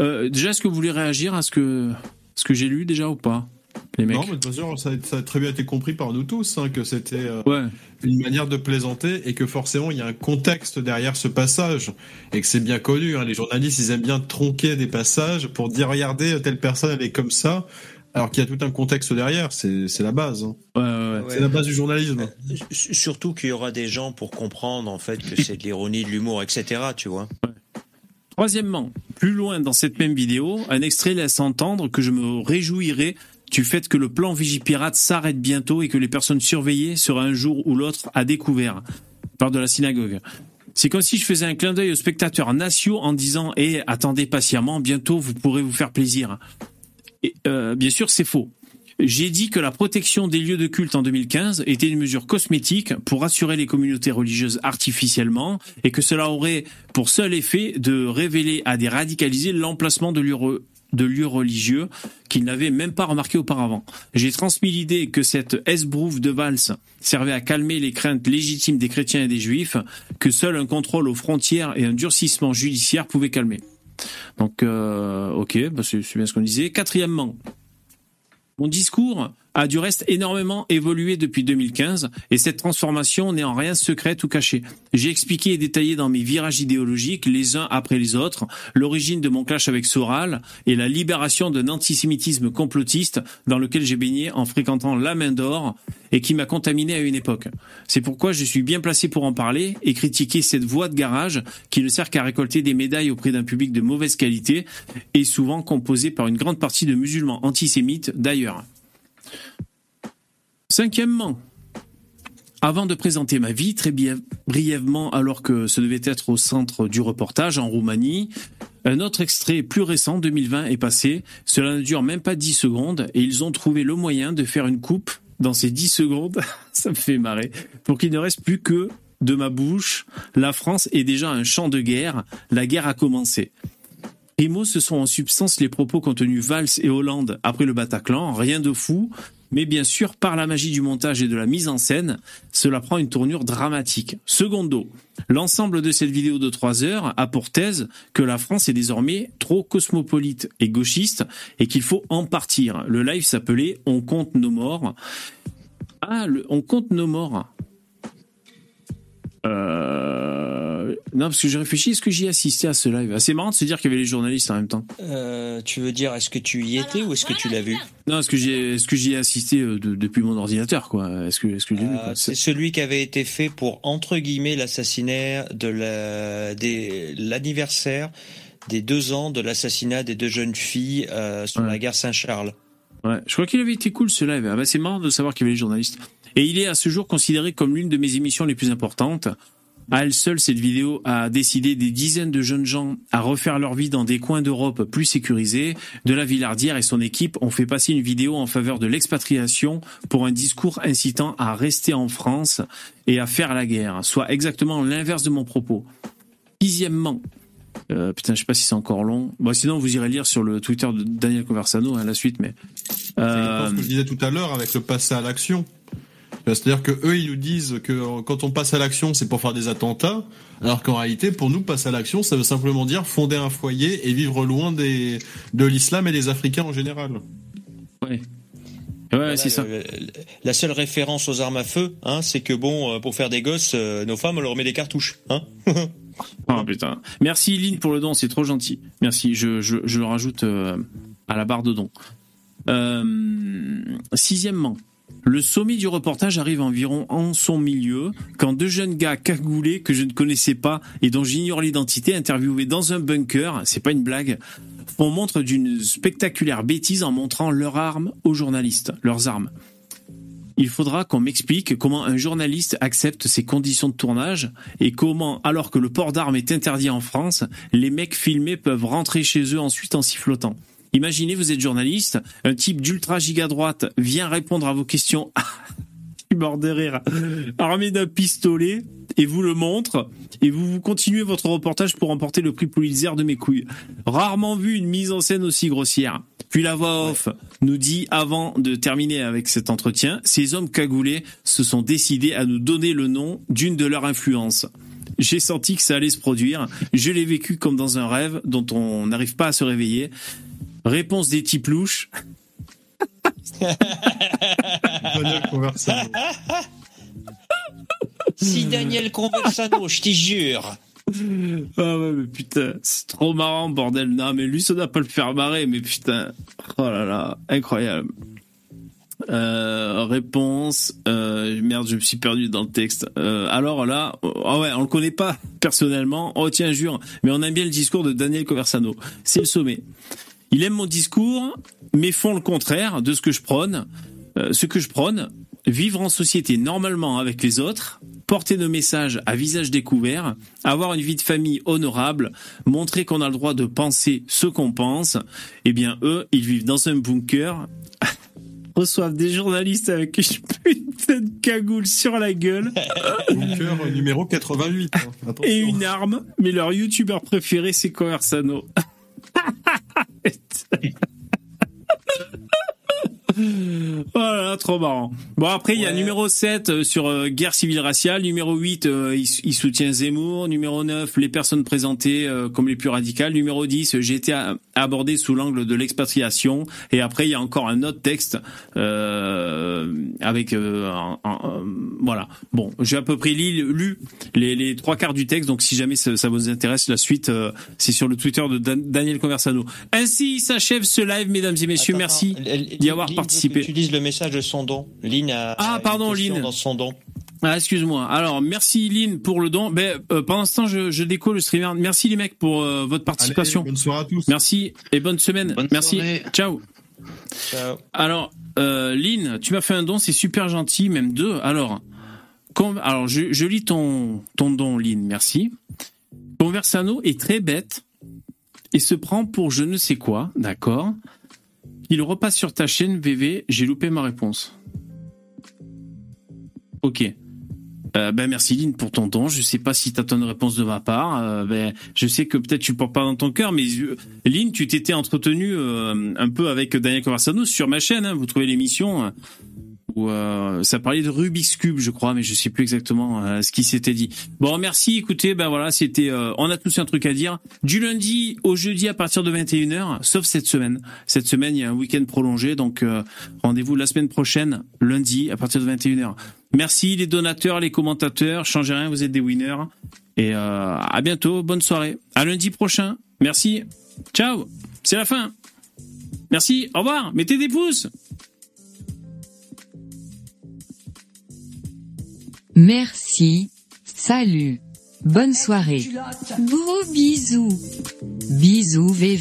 euh, déjà, est-ce que vous voulez réagir à ce que, ce que j'ai lu déjà ou pas? Les mecs Non, mais de toute façon, ça, a- ça a très bien été compris par nous tous, hein, que c'était euh, une manière de plaisanter et que forcément il y a un contexte derrière ce passage et que c'est bien connu. hein, les journalistes, ils aiment bien tronquer des passages pour dire regardez telle personne elle est comme ça, alors qu'il y a tout un contexte derrière. C'est c'est la base. hein. C'est la base du journalisme. S- Surtout qu'il y aura des gens pour comprendre en fait que c'est de l'ironie, de l'humour, etc. Tu vois. Troisièmement, plus loin dans cette même vidéo, un extrait laisse entendre que je me réjouirais du fait que le plan Vigipirate s'arrête bientôt et que les personnes surveillées seraient un jour ou l'autre à découvert. Parle de la synagogue. C'est comme si je faisais un clin d'œil aux spectateurs nationaux en disant Eh, attendez patiemment, bientôt vous pourrez vous faire plaisir. Euh, bien sûr, c'est faux. J'ai dit que la protection des lieux de culte en 2015 était une mesure cosmétique pour rassurer les communautés religieuses artificiellement et que cela aurait pour seul effet de révéler à des radicalisés l'emplacement de lieux, de lieux religieux qu'ils n'avaient même pas remarqué auparavant. J'ai transmis l'idée que cette esbrouffe de valse servait à calmer les craintes légitimes des chrétiens et des juifs, que seul un contrôle aux frontières et un durcissement judiciaire pouvaient calmer. Donc, euh, ok, bah c'est bien ce qu'on disait. Quatrièmement, mon discours a du reste énormément évolué depuis 2015 et cette transformation n'est en rien secrète ou cachée. J'ai expliqué et détaillé dans mes virages idéologiques, les uns après les autres, l'origine de mon clash avec Soral et la libération d'un antisémitisme complotiste dans lequel j'ai baigné en fréquentant la main d'or et qui m'a contaminé à une époque. C'est pourquoi je suis bien placé pour en parler et critiquer cette voie de garage qui ne sert qu'à récolter des médailles auprès d'un public de mauvaise qualité et souvent composé par une grande partie de musulmans antisémites d'ailleurs. Cinquièmement, avant de présenter ma vie, très brièvement, alors que ce devait être au centre du reportage en Roumanie, un autre extrait plus récent, 2020, est passé. Cela ne dure même pas 10 secondes et ils ont trouvé le moyen de faire une coupe dans ces 10 secondes. Ça me fait marrer. Pour qu'il ne reste plus que de ma bouche, la France est déjà un champ de guerre. La guerre a commencé. Primo, ce sont en substance les propos contenus Valls et Hollande après le Bataclan. Rien de fou. Mais bien sûr, par la magie du montage et de la mise en scène, cela prend une tournure dramatique. Secondo, l'ensemble de cette vidéo de 3 heures a pour thèse que la France est désormais trop cosmopolite et gauchiste et qu'il faut en partir. Le live s'appelait On compte nos morts. Ah, on compte nos morts. Euh... Non, parce que j'ai réfléchi, est-ce que j'y ai assisté à ce live? C'est marrant de se dire qu'il y avait les journalistes en même temps. Euh, tu veux dire, est-ce que tu y étais ou est-ce que tu l'as vu? Non, est-ce que j'y ai, est-ce que j'y ai assisté euh, de- depuis mon ordinateur, quoi? Est-ce que, est-ce que j'ai vu Euh, quoi C'est celui qui avait été fait pour entre guillemets l'assassinat de la, des, l'anniversaire des deux ans de l'assassinat des deux jeunes filles euh, sur la gare Saint-Charles. Ouais, je crois qu'il avait été cool ce live. Ah bah, c'est marrant de savoir qu'il y avait les journalistes. Et il est à ce jour considéré comme l'une de mes émissions les plus importantes. À elle seule, cette vidéo a décidé des dizaines de jeunes gens à refaire leur vie dans des coins d'Europe plus sécurisés. De la Villardière et son équipe ont fait passer une vidéo en faveur de l'expatriation pour un discours incitant à rester en France et à faire la guerre, soit exactement l'inverse de mon propos. Sixièmement, euh, putain, je sais pas si c'est encore long. Bon, sinon, vous irez lire sur le Twitter de Daniel Conversano hein, la suite, mais. C'est Euh, ce que je disais tout à l'heure avec le passer à l'action. C'est-à-dire que eux, ils nous disent que quand on passe à l'action, c'est pour faire des attentats, alors qu'en réalité, pour nous, passer à l'action, ça veut simplement dire fonder un foyer et vivre loin des, de l'islam et des Africains en général. Ouais. Voilà, c'est ça. le- la seule référence aux armes à feu, hein, c'est que bon, euh, pour faire des gosses, euh, nos femmes, on leur met des cartouches, hein. Oh putain. Merci Lynn pour le don, c'est trop gentil. Merci, je, je, je le rajoute euh, à la barre de don. Euh, sixièmement, le sommet du reportage arrive environ en son milieu quand deux jeunes gars cagoulés que je ne connaissais pas et dont j'ignore l'identité interviewés dans un bunker, c'est pas une blague, font montre d'une spectaculaire bêtise en montrant leurs armes aux journalistes, leurs armes. Il faudra qu'on m'explique comment un journaliste accepte ces conditions de tournage et comment, alors que le port d'armes est interdit en France, les mecs filmés peuvent rentrer chez eux ensuite en sifflotant. Imaginez, vous êtes journaliste, un type d'ultra giga droite vient répondre à vos questions. Mort de rire. Armé d'un pistolet et vous le montre et vous, vous continuez votre reportage pour remporter le prix Pulitzer de mes couilles. Rarement vu une mise en scène aussi grossière. Puis la voix off nous dit avant de terminer avec cet entretien, ces hommes cagoulés se sont décidés à nous donner le nom d'une de leurs influences. J'ai senti que ça allait se produire. Je l'ai vécu comme dans un rêve dont on n'arrive pas à se réveiller. Réponse des types louches. Daniel Conversano. si Daniel Conversano, je t'y jure. Ah ouais, mais putain, c'est trop marrant, bordel. Non, mais lui, ça doit pas le faire marrer, mais putain. Oh là là, incroyable. Euh, réponse. Euh, merde, je me suis perdu dans le texte. Euh, alors là, oh ouais, on le connaît pas personnellement. Oh tiens, jure. Mais on aime bien le discours de Daniel Conversano. C'est le sommet. Il aime mon discours, mais font le contraire de ce que je prône. Euh, ce que je prône, vivre en société normalement avec les autres, porter nos messages à visage découvert, avoir une vie de famille honorable, montrer qu'on a le droit de penser ce qu'on pense, eh bien eux, ils vivent dans un bunker, reçoivent des journalistes avec une putain de cagoule sur la gueule Bunker numéro 88. hein. Et une arme, mais leur youtubeur préféré c'est Conversano. it's Voilà, trop marrant. Bon, après, il y a numéro 7 euh, sur euh, guerre civile raciale, numéro 8, euh, il, il soutient Zemmour, numéro 9, les personnes présentées euh, comme les plus radicales, numéro 10, j'ai été abordé sous l'angle de l'expatriation, et après, il y a encore un autre texte avec... un- un- un- voilà. Bon, j'ai à peu près lu, lu les, les trois quarts du texte, donc si jamais ça, ça vous intéresse, la suite, c'est sur le Twitter de Dan- Daniel Conversano. Ainsi s'achève ce live, mesdames et messieurs. Merci d'y avoir participé. Que Tu dises le message de son don. Lynn a. Ah, pardon, Lynn. Dans son don. Ah, excuse-moi. Alors, merci Lynn pour le don. Ben, euh, pendant ce temps, je, je déco le streamer. Merci les mecs pour euh, votre participation. Allez, bonne soirée à tous. Merci et bonne semaine. merci. Ciao. Ciao. Alors, euh, Lynn, tu m'as fait un don, c'est super gentil, même deux. Alors, con- alors je, je lis ton, ton don, Lynn, merci. Conversano est très bête et se prend pour je ne sais quoi, d'accord Il repasse sur ta chaîne, VV, j'ai loupé ma réponse. Ok. Euh, ben merci Lynn pour ton don. Je sais pas si t'attends une réponse de ma part. Euh, ben, je sais que peut-être tu le portes pas dans ton cœur, mais euh, Lynn, tu t'étais entretenu euh, un peu avec Daniel Conversano sur ma chaîne. hein. vous trouvez l'émission euh, ça parlait de Rubik's Cube, je crois, mais je sais plus exactement euh, ce qui s'était dit. Bon, merci. Écoutez, ben voilà, c'était. euh, on a tous un truc à dire. Du lundi au jeudi à partir de 21h, sauf cette semaine. Cette semaine, il y a un week-end prolongé, donc rendez-vous la semaine prochaine, lundi à partir de 21h. Merci les donateurs, les commentateurs. Changez rien, vous êtes des winners. Et à bientôt. Bonne soirée. À lundi prochain. Merci. Ciao. C'est la fin. Merci. Au revoir. Mettez des pouces. Merci. Salut. Bonne soirée. Gros bisous. Bisous VV.